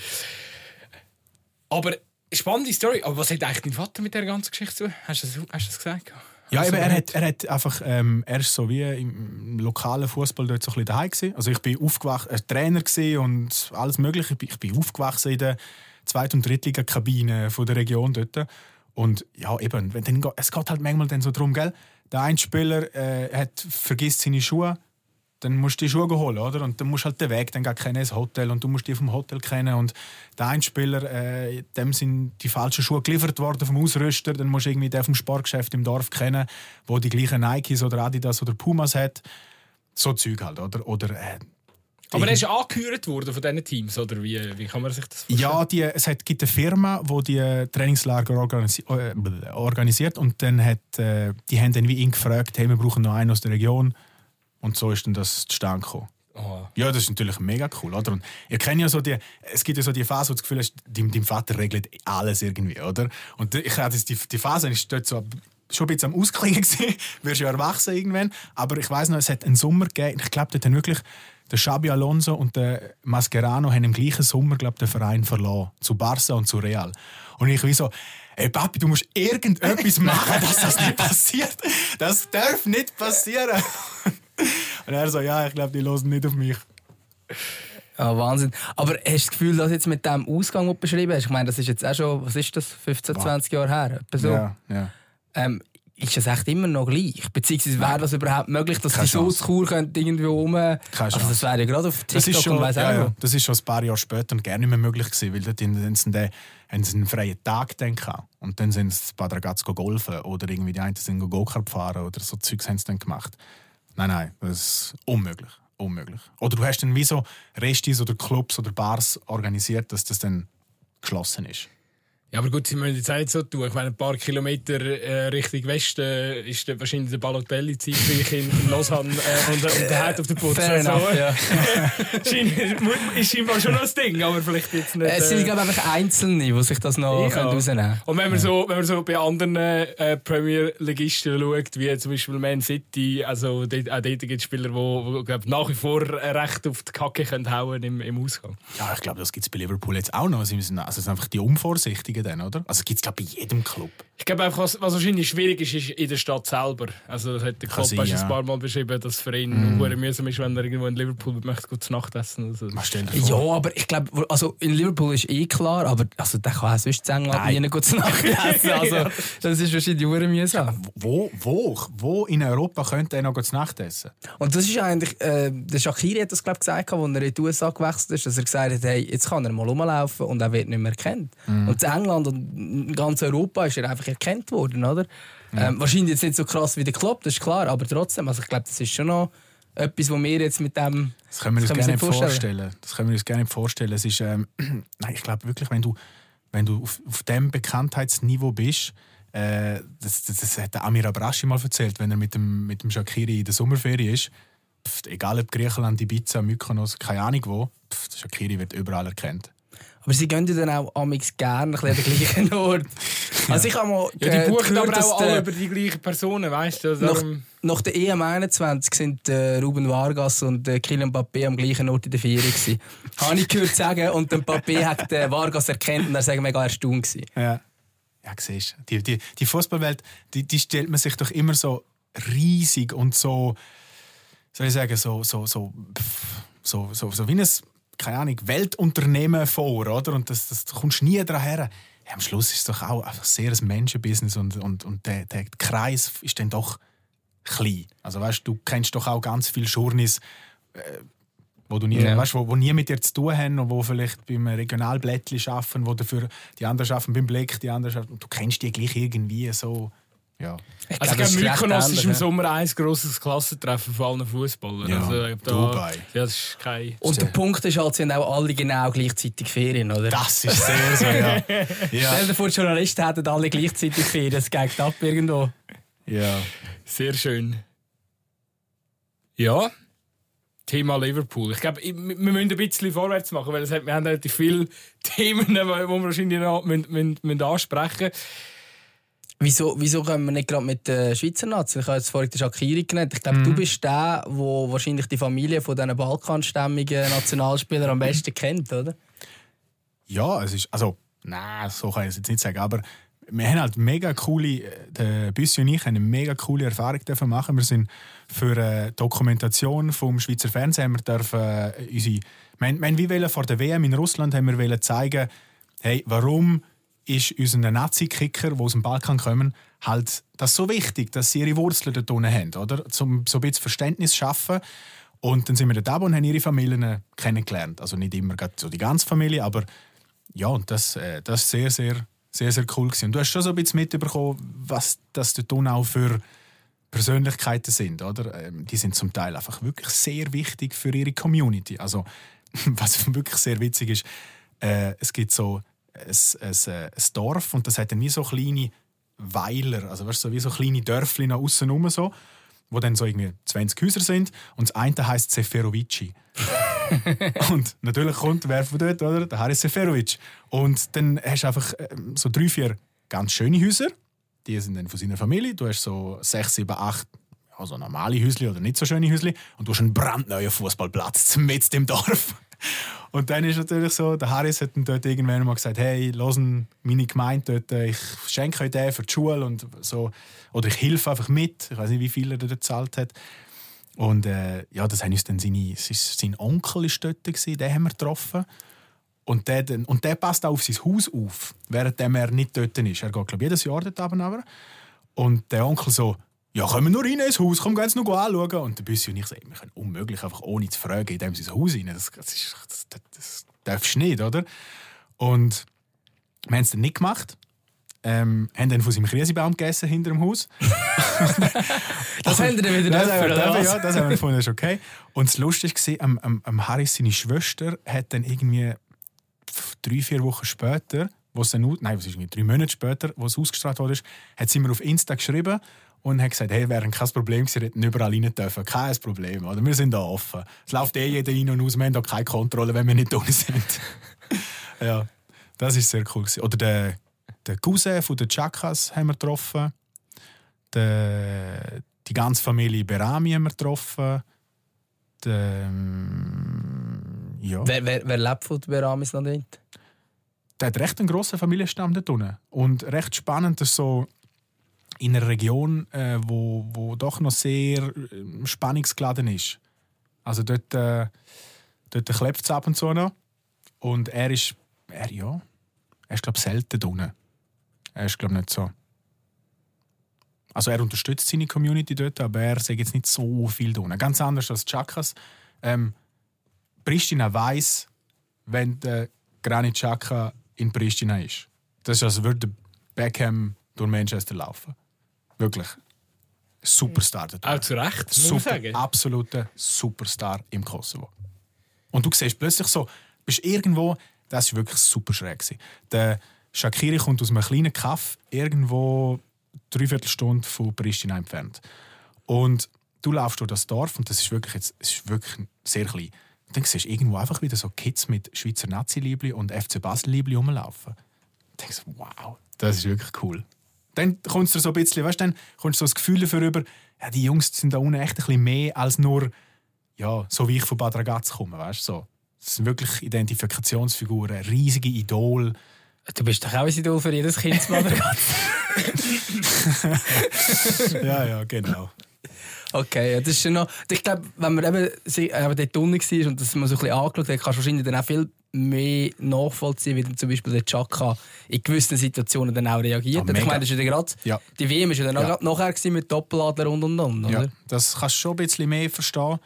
Aber spannende Story. Aber was hat eigentlich dein Vater mit der ganzen Geschichte zu? Hast du das, hast du das gesagt? Ja, eben, er, hat, er hat einfach, ähm, er ist so wie im lokalen Fußball dort so ein bisschen daheim gewesen. Also ich bin aufgewachsen, äh, Trainer und alles mögliche. Ich bin aufgewachsen in der Zweit- und Drittliga-Kabine der Region dort. Und ja, eben, wenn, dann, es geht halt manchmal dann so darum, gell, der eine Spieler äh, hat, vergisst seine Schuhe, dann musst du die Schuhe holen, oder? Und dann musst du halt den Weg dann gar kennen, das Hotel, und du musst die vom Hotel kennen. Und der eine Spieler, äh, dem sind die falschen Schuhe geliefert worden vom Ausrüster, dann musst du irgendwie den vom Sportgeschäft im Dorf kennen, wo die gleichen Nikes oder Adidas oder Pumas hat. So Zeug halt, oder? Oder äh, aber er ist angehört worden von diesen Teams, oder wie, wie kann man sich das vorstellen? Ja, die, es hat, gibt eine Firma, die die Trainingslager organisi äh, organisiert und dann hat, äh, die haben dann wie ihn gefragt, hey, wir brauchen noch einen aus der Region und so ist dann das zustande gekommen. Oh. Ja, das ist natürlich mega cool, oder? Und ihr kennt ja so die, es gibt ja so die Phase, wo du das Gefühl hast, dein, dein Vater regelt alles irgendwie, oder? Und ich hatte die, die Phase, ist dort so schon ein bisschen am Ausklingen gewesen, wirst ja erwachsen irgendwann, aber ich weiß noch, es hat einen Sommer gegeben, ich glaube, dort haben wirklich der Xabi Alonso und der Mascherano haben im gleichen Sommer glaub, den Verein verloren. Zu Barca und zu Real. Und ich wie so, ey Papi, du musst irgendetwas machen, dass das nicht passiert. Das darf nicht passieren. Und er so, ja, ich glaube, die hören nicht auf mich. Ja, Wahnsinn. Aber hast du das Gefühl, dass jetzt mit dem Ausgang, den du beschrieben hast, ich meine, das ist jetzt auch schon, was ist das, 15, 20 Jahre her? So. Ja, ja. Ähm, ist das echt immer noch gleich? Beziehungsweise wäre das überhaupt möglich, dass Keine die Schusskur irgendwie um. Also das wäre ja gerade auf TikTok das ist schon, und ja, ja, Das ist schon ein paar Jahre später und gerne nicht mehr möglich gewesen, weil dort haben sie einen freien Tag dann Und dann sind sie paar Dragats golfen oder irgendwie die einen sind Go-Kart fahren oder so Zeugs haben sie dann gemacht. Nein, nein, das ist unmöglich. Unmöglich. Oder du hast dann wie so Restis oder Clubs oder Bars organisiert, dass das dann geschlossen ist. Ja, aber gut, sie müssen jetzt auch nicht so tun. Ich meine, ein paar Kilometer äh, Richtung Westen äh, ist dann wahrscheinlich der Balotelli zeitgleich in, in Lausanne äh, und, und der hat auf der Putz. Fair Also, enough, ja. ist scheinbar schon noch ein Ding, aber vielleicht jetzt nicht. Es sind, äh, glaube ich, einfach Einzelne, die sich das noch Ja. können rausnehmen können. Und wenn man, so, wenn man so bei anderen äh, Premier-Ligisten schaut, wie zum Beispiel Man City, also dort, auch dort gibt es Spieler, die wo, glaub, nach wie vor äh, recht auf die Kacke können hauen im, im Ausgang. Ja, ich glaube, das gibt es bei Liverpool jetzt auch noch. Sie müssen, also es sind einfach die Unvorsichtigen dann, oder? Also gibt es, glaube ich, bei jedem Club. Ich glaube einfach, was, was wahrscheinlich schwierig ist, ist in der Stadt selber. Also das hat der Klopp sein, ja. ein paar Mal beschrieben, dass es für ihn mm. mühsam ist, wenn er irgendwo in Liverpool möchte gut zu Nacht essen. Also, Ja, aber ich glaube, also in Liverpool ist eh klar, aber also, der kann auch sonst in England nie gut zu Nacht essen. Also, das ist wahrscheinlich hure mühsam. Wo, wo, wo in Europa könnte er noch zu Nacht essen? Und das ist eigentlich, äh, der Shakiri hat das glaub, gesagt, als er in die USA gewechselt ist, dass er gesagt hat, hey, jetzt kann er mal rumlaufen und er wird nicht mehr erkannt. Und in England und in ganz Europa ist er einfach erkannt worden, oder? Ähm, wahrscheinlich jetzt nicht so krass wie der Klopp, das ist klar, aber trotzdem, also ich glaube, das ist schon noch etwas, was wir jetzt mit dem... Das können wir uns gerne uns nicht nicht vorstellen. Das können wir uns gerne nicht vorstellen. Es ist, ähm, nein, ich glaube wirklich, wenn du, wenn du auf, auf dem Bekanntheitsniveau bist, äh, das, das, das hat der Amir Abrashi mal erzählt, wenn er mit dem, mit dem Shakiri in der Sommerferie ist. Pff, egal ob Griechenland, Ibiza, Mykonos, keine Ahnung wo, pff, der Shakiri wird überall erkannt. Aber sie gehen dann auch amix gerne ein an den gleichen Ort. Also ich habe mal ja, die äh, buchen aber auch alle über die gleichen Personen, weißt du? Also Nach, darum- nach der EM 21 sind äh, Ruben Vargas und äh, Kylian Mbappé am gleichen Ort in der Ferie gewesen. Habe ich gehört sagen und der Mbappé hat äh, Vargas erkannt und er sei mega erstaunt gewesen. Ja. Ja, siehst du. Die, die, die Fußballwelt, die, die stellt man sich doch immer so riesig und so, soll ich sagen, so, so, so, so, so, so wie ein, keine Ahnung, Weltunternehmen vor, oder? Und das, das du kommst nie daran her. Ja, am Schluss ist es doch auch einfach sehr ein Menschenbusiness und, und, und der, der Kreis ist dann doch klein. Also weißt du, kennst doch auch ganz viele Journeys, äh, wo du nie, Ja. weißt, wo, wo nie mit dir zu tun haben und wo vielleicht beim Regionalblättli arbeiten, wo dafür die anderen arbeiten beim Blick, die anderen arbeiten. Und du kennst die gleich irgendwie so. Ja. Ich Also glaube, Mykonos ist im. Sommer ein grosses Klassentreffen von allen Fußballern. Ja, also, da, Dubai. Ja, das ist kein... Und der Punkt ist halt, sie haben auch alle genau gleichzeitig Ferien, oder? Das ist sehr so, ja. Stell Ja. dir vor, die Journalisten hätten alle gleichzeitig Ferien, das geht ab irgendwo. ja. Sehr schön. Ja, Thema Liverpool. Ich glaube, wir wir müssen ein bisschen vorwärts machen, weil es hat, wir haben relativ viele Themen, die wir wahrscheinlich noch müssen, müssen, müssen ansprechen müssen. Wieso, wieso können wir nicht gerade mit der Schweizer Nazi? Ich habe jetzt vorhin den Shakiri genannt. Ich glaube, Mhm. du bist der, der wahrscheinlich die Familie von diesen balkanstämmigen Nationalspielern am besten kennt, oder? Ja, es ist. Also, nein, so kann ich es jetzt nicht sagen. Aber wir haben halt mega coole. äh, Der Büssi und ich haben eine mega coole Erfahrung dürfen machen. Wir sind für eine Dokumentation vom Schweizer Fernsehen wir dürfen, äh, unsere. Wir, wir wollen vor der WM in Russland haben wir wollen zeigen, hey, warum ist unseren Nazi-Kicker, die aus dem Balkan kommen, halt das so wichtig, dass sie ihre Wurzeln dort unten haben, oder? Zum so ein bisschen Verständnis schaffen. Und dann sind wir dort und haben ihre Familien kennengelernt. Also nicht immer so die ganze Familie, aber ja, das, äh, sehr, sehr, sehr, sehr cool gewesen. Und du hast schon so ein bisschen mitbekommen, was das dort unten auch für Persönlichkeiten sind, oder? Ähm, die sind zum Teil einfach wirklich sehr wichtig für ihre Community. Also, was wirklich sehr witzig ist, äh, es gibt so ein, ein, ein Dorf und das hat dann wie so kleine Weiler, also weißt, so wie so kleine Dörfli nach außen rum so, wo dann so irgendwie 20 Häuser sind und das eine heißt Seferovici. und natürlich kommt wer von dort, oder? Der Haris Seferovic. Und dann hast du einfach ähm, so drei, vier ganz schöne Häuser. Die sind dann von seiner Familie. Du hast so sechs, sieben, acht also normale Häusli oder nicht so schöne Häusli. Und du hast einen brandneuen Fußballplatz mit dem Dorf. Und dann ist natürlich so, der Harris hat dann dort irgendwann mal gesagt, hey, losen meine Gemeinde dort, ich schenke euch den für die Schule und so. Oder ich helfe einfach mit. Ich weiß nicht, wie viel er dort gezahlt hat. Und äh, ja, das haben uns dann seine, sein, Onkel ist dort gewesen, den haben wir getroffen. Und der, und der passt auch auf sein Haus auf, während er nicht dort ist. Er geht, glaube ich, jedes Jahr dort runter. Und der Onkel so, ja, können wir nur rein ins Haus, komm, gehen Sie noch anschauen. Und der Büssi und ich sagen, wir können unmöglich einfach ohne zu fragen in dem sein Haus rein. Das, das, ist, das, das, das darfst du nicht, oder? Und wir haben es dann nicht gemacht. Ähm, haben dann von seinem Krisebaum gegessen hinter dem Haus. Das haben wir dann wieder Das dürfen, oder ja, das haben wir gefunden, das ist okay. Und das Lustige war, am, am, am Harris, seine Schwester, hat dann irgendwie drei, vier Wochen später wo es dann, nein, was ist irgendwie drei Monate später, wo es ausgestrahlt wurde, hat sie mir auf Insta geschrieben und hat gesagt, hey, wäre kein Problem gewesen, hätten überall rein dürfen. Kein Problem, oder? Wir sind da offen. Es läuft eh jeder rein und aus, wir haben da keine Kontrolle, wenn wir nicht drin sind. ja, das ist sehr cool. Gewesen. Oder der, der Cousin von den Chakas haben wir getroffen. Der, die ganze Familie Berami haben wir getroffen. Der, ähm, ja. Wer, wer, wer lebt von den Beramis noch nicht? der hat recht einen grossen Familienstamm dort unten. Und recht spannend, dass so in einer Region, äh, wo, wo doch noch sehr äh, spannungsgeladen ist. Also dort, äh, dort klebt es ab und zu noch. Und er ist, er, ja, er ist glaube selten unten. Er ist glaube nicht so. Also er unterstützt seine Community dort, aber er sagt jetzt nicht so viel unten. Ganz anders als Chakas. Ähm, Pristina weiß, wenn der Granit Xhaka in Pristina ist. Das ist, als würde Beckham durch Manchester laufen. Wirklich. Superstar dort. Auch zu Recht, muss Super, sagen. absoluter Superstar im Kosovo. Und du siehst plötzlich so, bist irgendwo, das war wirklich super schräg. Der Shakiri kommt aus einem kleinen Kaff, irgendwo dreiviertel Stunde von Pristina entfernt. Und du laufst durch das Dorf und das ist wirklich, jetzt, es ist wirklich sehr klein. Und dann siehst du irgendwo einfach wieder so Kids mit Schweizer Nazi-Liebli und FC Basel-Liebli rumlaufen. Und denkst, wow, das ist wirklich cool. Dann kommst du so ein bisschen, weißt, dann kommst du so das Gefühl dafür über, ja, die Jungs sind da unten echt ein bisschen mehr als nur, ja, so wie ich von Bad Ragaz komme, weißt so. Das sind wirklich Identifikationsfiguren, riesige Idole. Du bist doch auch ein Idol für jedes Kind, Mann. ja, ja, genau. Okay, ja, das ist schon noch. Ich glaube, wenn man eben, eben dort unten war und das mal so ein bisschen angeschaut hat, kannst du wahrscheinlich dann auch viel mehr nachvollziehen, wie dann zum Beispiel der Chaka in gewissen Situationen dann auch reagiert Ja, hat. Ich meine, das ist ja gerade. Ja. Die WM war ja dann Ja. ja. nachher gewesen mit Doppeladler und und und. Ja, Oder? das kannst du schon ein bisschen mehr verstehen.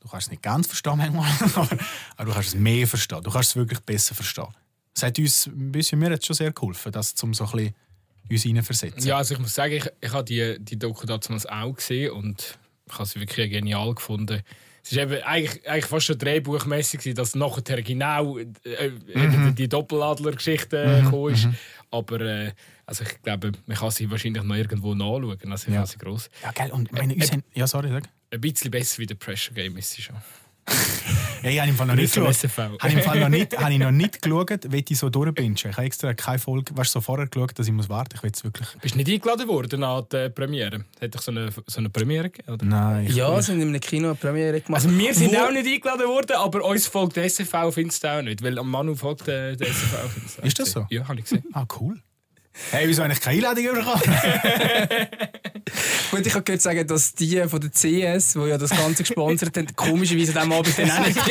Du kannst es nicht ganz verstehen manchmal, aber, aber du kannst es mehr verstehen. Du kannst es wirklich besser verstehen. Es hat uns, ein bisschen, mir es schon sehr geholfen, das zum so ein bisschen uns hineinversetzen. Ja, also ich muss sagen, ich, ich habe die, die Doku damals auch gesehen und ich habe sie wirklich genial gefunden. Es war eben eigentlich, eigentlich fast schon drehbuchmäßig, dass nachher genau äh, eben die Doppeladler-Geschichte äh, gekommen ist. Aber äh, also ich glaube, man kann sie wahrscheinlich noch irgendwo nachschauen. Also ich Ja. sie gross. Ja, gell, und meine, haben, ja, sorry, sag. Ein bisschen besser wie der Pressure Game ist sie schon. Hey, ich habe im Fall noch nicht geschaut. Habe ich im Fall noch nicht, habe ich noch nicht geschaut, will ich so durchbingen. Ich habe extra keine Folge, weißt, so vorher geschaut, dass ich muss warten. Ich will es wirklich. Bist du nicht eingeladen worden an die Premiere? Hat doch so eine, so eine Premiere gegeben? Oder? Nein. Ich, Ja, sie haben in einem Kino eine Premiere gemacht. Also wir sind Wo- auch nicht eingeladen worden, aber uns folgt der SFV, findest du auch nicht. Weil am Manu folgt der, der SFV. findest du auch Ist das so? Ja, habe ich gesehen. Ah, cool. Hey, wieso habe ich keine Einladung bekommen? Gut, ich habe gehört sagen, dass die von der CS, die ja das Ganze gesponsert haben, komischerweise an diesem Abend dann auch nicht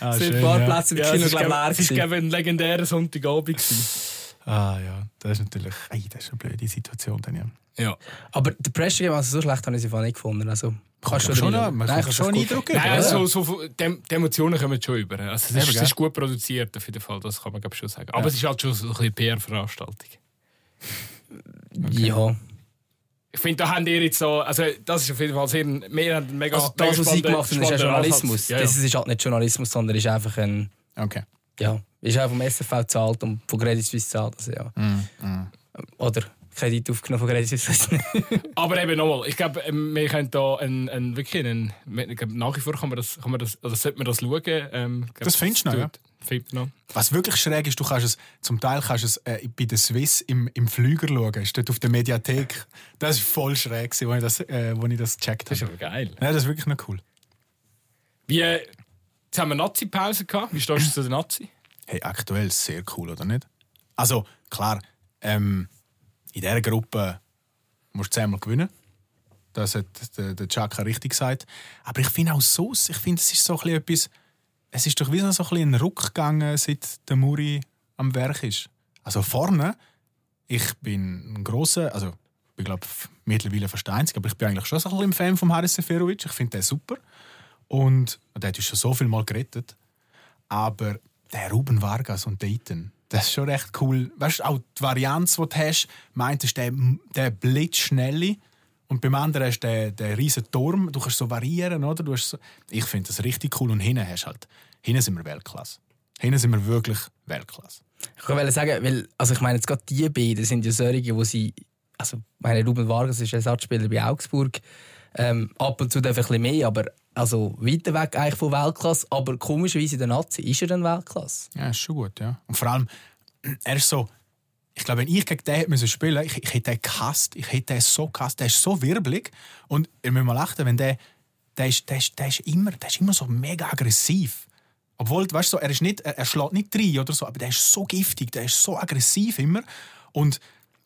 ah, Es sind schön, ein paar ja. Plätze im Ja, Kino, ist, glaube ich, leer es ich, ein legendärer Sonntagabend. Ah, ja. Das ist natürlich. Ey, das ist eine blöde Situation. Dann, ja. Ja. Aber der Pressure Game, also so schlecht habe ich sie nicht gefunden. Also, kannst Kann schon, du noch- man kann schon einen Eindruck geben. Nein, also, so, so, die, die Emotionen kommen schon über. Also, es, ist, ist gut produziert, auf jeden Fall. Das kann man glaub, ich, schon sagen. Aber Ja. es ist halt schon so ein bisschen PR-Veranstaltung. Ja. Ich finde, da haben ihr jetzt so. Also, das ist auf jeden Fall sehr. Wir haben einen mega. Also mega das, was sie gemacht haben, ist ja Journalismus. Ja, ja. Das ist halt nicht Journalismus, sondern ist einfach ein... Okay. Ja, ist auch vom SFV gezahlt und von Credit Suisse gezahlt. Also, ja. Mm, Oder Kredit aufgenommen von Credit Suisse. Aber eben nochmal, ich glaube, ähm, wir können da ein, ein, wirklich einen, ich glaub, nach wie vor kann man das, kann man das, oder sollte man das schauen. Ähm, glaub, Das findest du noch, ja? noch. Was wirklich schräg ist, du kannst es zum Teil kannst es äh, bei der Swiss im, im Flüger schauen. Ist dort auf der Mediathek. Das ist voll schräg, als ich das, äh, als ich das gecheckt Das ist habe. aber geil. Ja, das ist wirklich noch cool. Wie, äh, jetzt haben wir Nazi-Pause gehabt. Wie stehst du zu der Nazi? Hey, aktuell sehr cool, oder nicht? Also, klar, ähm, in dieser Gruppe musst du zehnmal gewinnen. Das hat der, der Chaka richtig gesagt. Aber ich finde auch so, ich finde, es ist so ein etwas, es ist doch wie so ein bisschen ein Ruck gegangen, seit der Muri am Werk ist. Also vorne, ich bin ein grosser, also ich glaube mittlerweile Einzige, aber ich bin eigentlich schon so ein bisschen Fan von Haris Seferovic. Ich finde den super. Und der hat uns schon so viel Mal gerettet. Aber der Ruben Vargas und der Ethan, das ist schon recht cool. Weißt du, auch die Varianz, die du hast, meint ist der, der blitzschnelle und beim anderen hast du den, den riesen Turm. Du kannst so variieren, oder? Du hast so, ich finde das richtig cool. Und hinten hast halt, hinten sind wir Weltklasse. Hinten sind wir wirklich Weltklasse. Ich wollte sagen, weil, also ich meine, jetzt gerade die beiden sind ja solche, wo sie, also meine Ruben Vargas ist Ersatzspieler bei Augsburg, ähm, ab und zu darf ein bisschen mehr, aber also weiter weg eigentlich von Weltklasse, aber komischerweise in der Nazi ist er dann Weltklasse. Ja, ist schon gut, ja. Und vor allem, er ist so, ich glaube, wenn ich gegen den hätte spielen ich, ich hätte den gehasst, ich hätte den so gehasst, der ist so wirbelig und ihr müsst mal achten, wenn der, der ist, der ist, der ist immer, der ist immer so mega aggressiv. Obwohl, weißt du, er, ist nicht, er, er schlägt nicht rein oder so, aber der ist so giftig, der ist so aggressiv immer. Und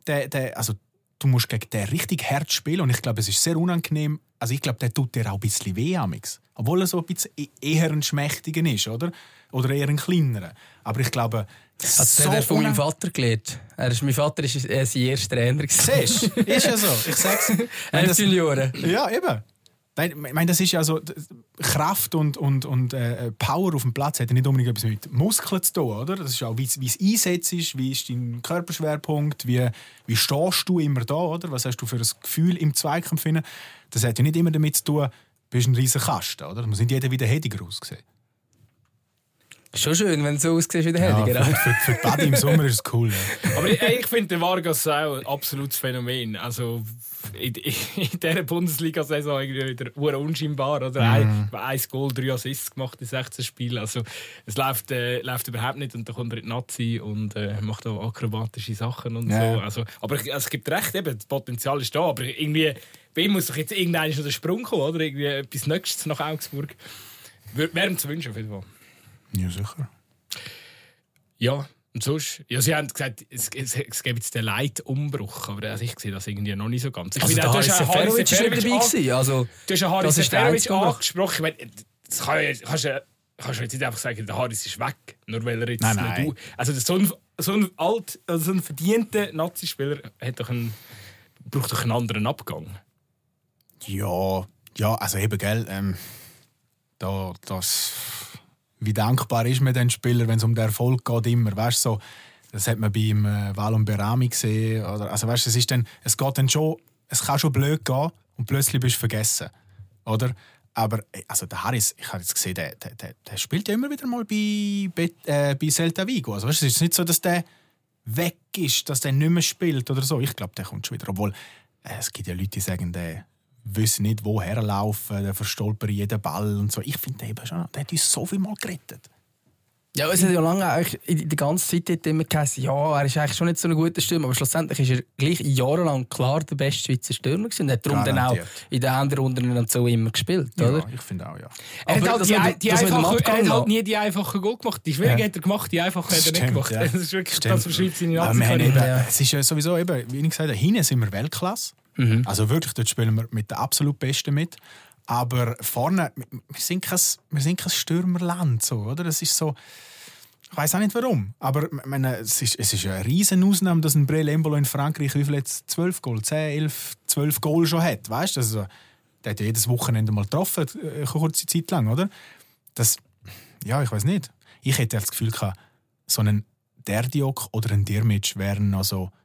der, der, also, du musst gegen den richtig hart spielen und ich glaube, es ist sehr unangenehm. Also ich glaube, der tut dir auch ein bisschen weh amix. Obwohl er so ein bisschen e-, eher ein Schmächtiger ist, oder? Oder eher ein kleinerer. Aber ich glaube, also, so hat er von meinem Vater gelernt. Er ist, mein Vater war sein erster Trainer. Siehst du? Ist ja so. Ich sag's. Elf Junioren. Ja, eben. Nein, ich meine, das ist ja so, Kraft und, und, und äh, Power auf dem Platz hat ja nicht unbedingt etwas mit Muskeln zu tun, oder? Das ist auch, wie es einsetzt, wie ist dein Körperschwerpunkt, wie, wie stehst du immer da, oder? Was hast du für ein Gefühl im Zweikampf? Das hat ja nicht immer damit zu tun, du bist ein riesiger Kasten, oder? Man sind jeder wieder hediger ausgesehen. Schon schön, wenn es so aussieht wie der Hediger. Ja, für, für, für die Badi im Sommer ist es cool. Ja. Aber ich, ich finde den Vargas auch ein absolutes Phänomen. Also in, in dieser Bundesliga-Saison wieder unscheinbar. Oder? Mm. Ein, ein Goal, drei Assists gemacht in 16 Spielen. Also es läuft, äh, läuft überhaupt nicht. Und dann kommt er in die Nazi und äh, macht auch akrobatische Sachen und ja. so. Also, aber also, es gibt recht, eben, das Potenzial ist da. Aber irgendwie, bei ihm muss doch jetzt irgendeiner schon der Sprung kommen. Oder? Irgendwie etwas Nächstes nach Augsburg. Wäre ihm zu wünschen, auf jeden Fall. Ja, sicher. Ja, und sonst, ja, sie haben gesagt, es, es, es gibt jetzt den Leitumbruch, aber also ich sehe das irgendwie noch nicht so ganz. Ich also hast ja Haris Seferovic dabei gewesen, also Du hast Haris Seferovic angesprochen. Ich meine, das kann ja, kannst du kannst jetzt nicht einfach sagen, der Haris ist weg, nur weil er jetzt nein, nein. nicht du. Also so ein, so ein alt, also so ein verdienter Nazi-Spieler hat doch einen, braucht doch einen anderen Abgang. Ja, ja, also eben, gell, ähm, da, das wie dankbar ist man den Spieler, wenn es um den Erfolg geht, immer. Weißt, so, das hat man beim äh, Valon Berami gesehen. Oder, also, weißt, es, ist dann, es geht dann schon, es kann schon blöd gehen und plötzlich bist du vergessen. Oder? Aber äh, also der Harris, ich habe jetzt gesehen, der, der, der, der, spielt ja immer wieder mal bei, bei, äh, bei Celta Vigo. Also, weißt, es ist nicht so, dass der weg ist, dass der nicht mehr spielt oder so. Ich glaube, der kommt schon wieder. Obwohl, äh, es gibt ja Leute, die sagen, der wissen nicht, woher laufen, der verstolpert jeden Ball und so. Ich finde, der, der hat uns so viel mal gerettet. Ja, es hat ja lange eigentlich in der ganzen Zeit immer geheißen, ja, er ist eigentlich schon nicht so ein guter Stürmer, aber schlussendlich ist er gleich jahrelang klar der beste Schweizer Stürmer gewesen und hat darum dann auch in den anderen Runden und so immer gespielt, ja, oder? ich finde auch, ja. Er hat, halt, die, die einfache, er hat halt nie die einfachen Goal gemacht. Die schwierigen ja. hat er gemacht, die einfachen hat er nicht gemacht. Ja. Das ist wirklich, Stimmt. das beschreibt seine Nazi ja. Es ist ja sowieso eben, wie ich gesagt habe, hinten sind wir Weltklasse. Mhm. Also wirklich, dort spielen wir mit den absolut Besten mit. Aber vorne, wir sind kein, wir sind kein Stürmerland, so, oder? Das ist so... Ich weiß auch nicht warum, aber meine, es, ist, es ist eine riesen Ausnahme, dass ein Brel Embolo in Frankreich wie viel jetzt 12 Goal, 10, 11, 12 Goal schon hat. Weißt du, also, der hat ja jedes Wochenende mal getroffen, eine äh, kurze Zeit lang, oder? Das, ja, ich weiß nicht. Ich hätte das Gefühl gehabt, so ein Derdiok oder ein Dirmic wären also der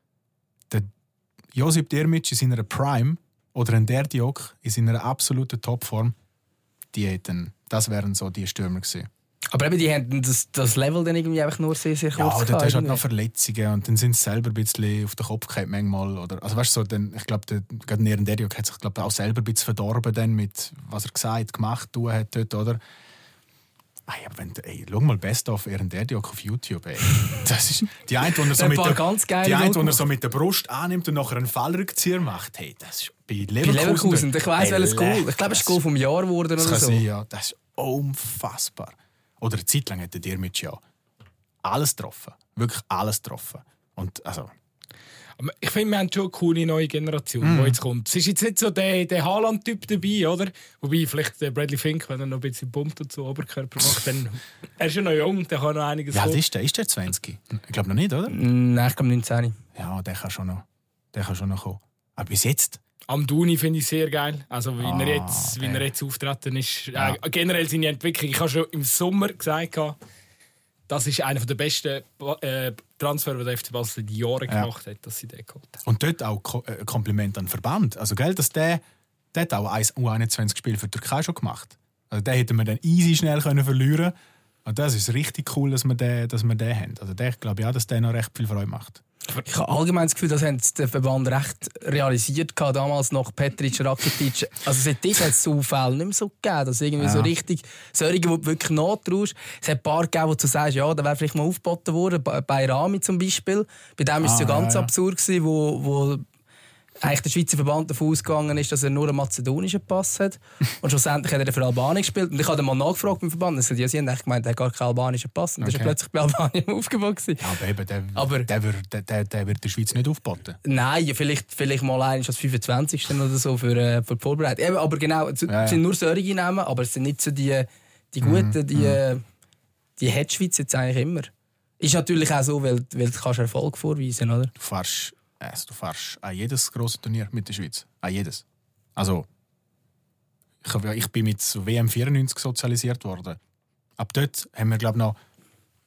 Josip Dirmic in seiner Prime oder ein Derdiok in seiner absoluten Topform, die hätten, das wären so die Stürmer gewesen. Aber eben, die haben das, das Level dann irgendwie einfach nur sehr, sehr kurz Ja, dort hast du halt noch Verletzungen und dann sind sie selber ein bisschen auf den Kopf gehabt manchmal. Oder, also weißt du, so, dann, ich glaube, gerade Nieren Derdiok hat sich glaub, auch selber ein bisschen verdorben dann mit, was er gesagt, gemacht, tun hat dort, oder? Ey, aber wenn, ey, schau mal Best of Erenderdiok auf YouTube. Ey. Das ist die eine, die er so, mit der, die eine, er so mit der Brust annimmt und nachher einen Fallrückzieher macht. Hey, das ist bei Leverkusen. Bei Leverkusen. Ich weiß welches Goal. Ich glaube, es ist Goal vom Jahr geworden oder so. Sein, ja. Das ist unfassbar. Oder eine Zeit lang hat der mit ja alles getroffen. Wirklich alles getroffen. Und also, ich finde, wir haben schon eine coole neue Generation, mm. die jetzt kommt. Es ist jetzt nicht so der, der Haaland-Typ dabei, oder? Wobei vielleicht der Bradley Fink, wenn er noch ein bisschen pumpt und so Oberkörper macht, dann er ist ja noch jung, der kann noch einiges Ja, ist der? Ist der 20? Ich glaube noch nicht, oder? Nein, ich glaube 19. Ja, der kann schon noch, der kann schon noch kommen. Aber bis jetzt? Am Duni finde ich sehr geil. Also, wie, ah, er, jetzt, wie er jetzt auftreten ist. Ja. Äh, generell seine Entwicklung. Ich habe schon im Sommer gesagt, das ist einer der besten äh, Transfer, den der FC Basel in Jahren ja. gemacht hat, dass sie den geholt haben. Und dort auch Ko äh, Kompliment an den Verband. Also, gell, dass der, der hat auch ein U21-Spiel für die Türkei schon gemacht. Also, den hätte man dann easy schnell können verlieren Und das ist richtig cool, dass wir den, dass wir den haben. Also der, ich glaube ja, dass der noch recht viel Freude macht. Ich habe allgemein das Gefühl, das haben der Verband recht realisiert gehabt, damals noch Petric, Rakitic. Also seitdem hat es so Fälle nicht mehr so gegeben, dass irgendwie Ja. so richtig solche, wo du wirklich nachtraust. Es hat ein paar gegeben, wo du sagst, ja, da wäre vielleicht mal aufgeboten worden, bei- Rami zum Beispiel. Bei dem war es Ah, ja ganz ja, ja. absurd, gewesen, wo, wo eigentlich der Schweizer Verband davon ausgegangen ist, dass er nur einen mazedonischen Pass hat. Und schlussendlich hat er für Albanien gespielt. Und ich habe dann mal nachgefragt beim Verband. Er ja, sie haben eigentlich gemeint, er hat gar keinen albanischen Pass. Und dann Okay. ist er plötzlich bei Albanien gewesen. Ja, aber eben, der, Aber- der, wird, der, der, der wird der Schweiz nicht aufboten. Nein, vielleicht, vielleicht mal eins als 25. oder so für, äh, für die Vorbereitung. Eben, aber genau, es Ja, sind nur solche Namen, aber es sind nicht so die, die Mhm, guten, die, äh, die hat die Schweiz jetzt eigentlich immer. Ist natürlich auch so, weil, weil du kannst Erfolg vorweisen oder? Du fährst, also du fährst an jedes grosse Turnier mit der Schweiz. An jedes. Also, ich, hab ich bin mit so WM 94 sozialisiert worden. Ab dort haben wir, glaube noch,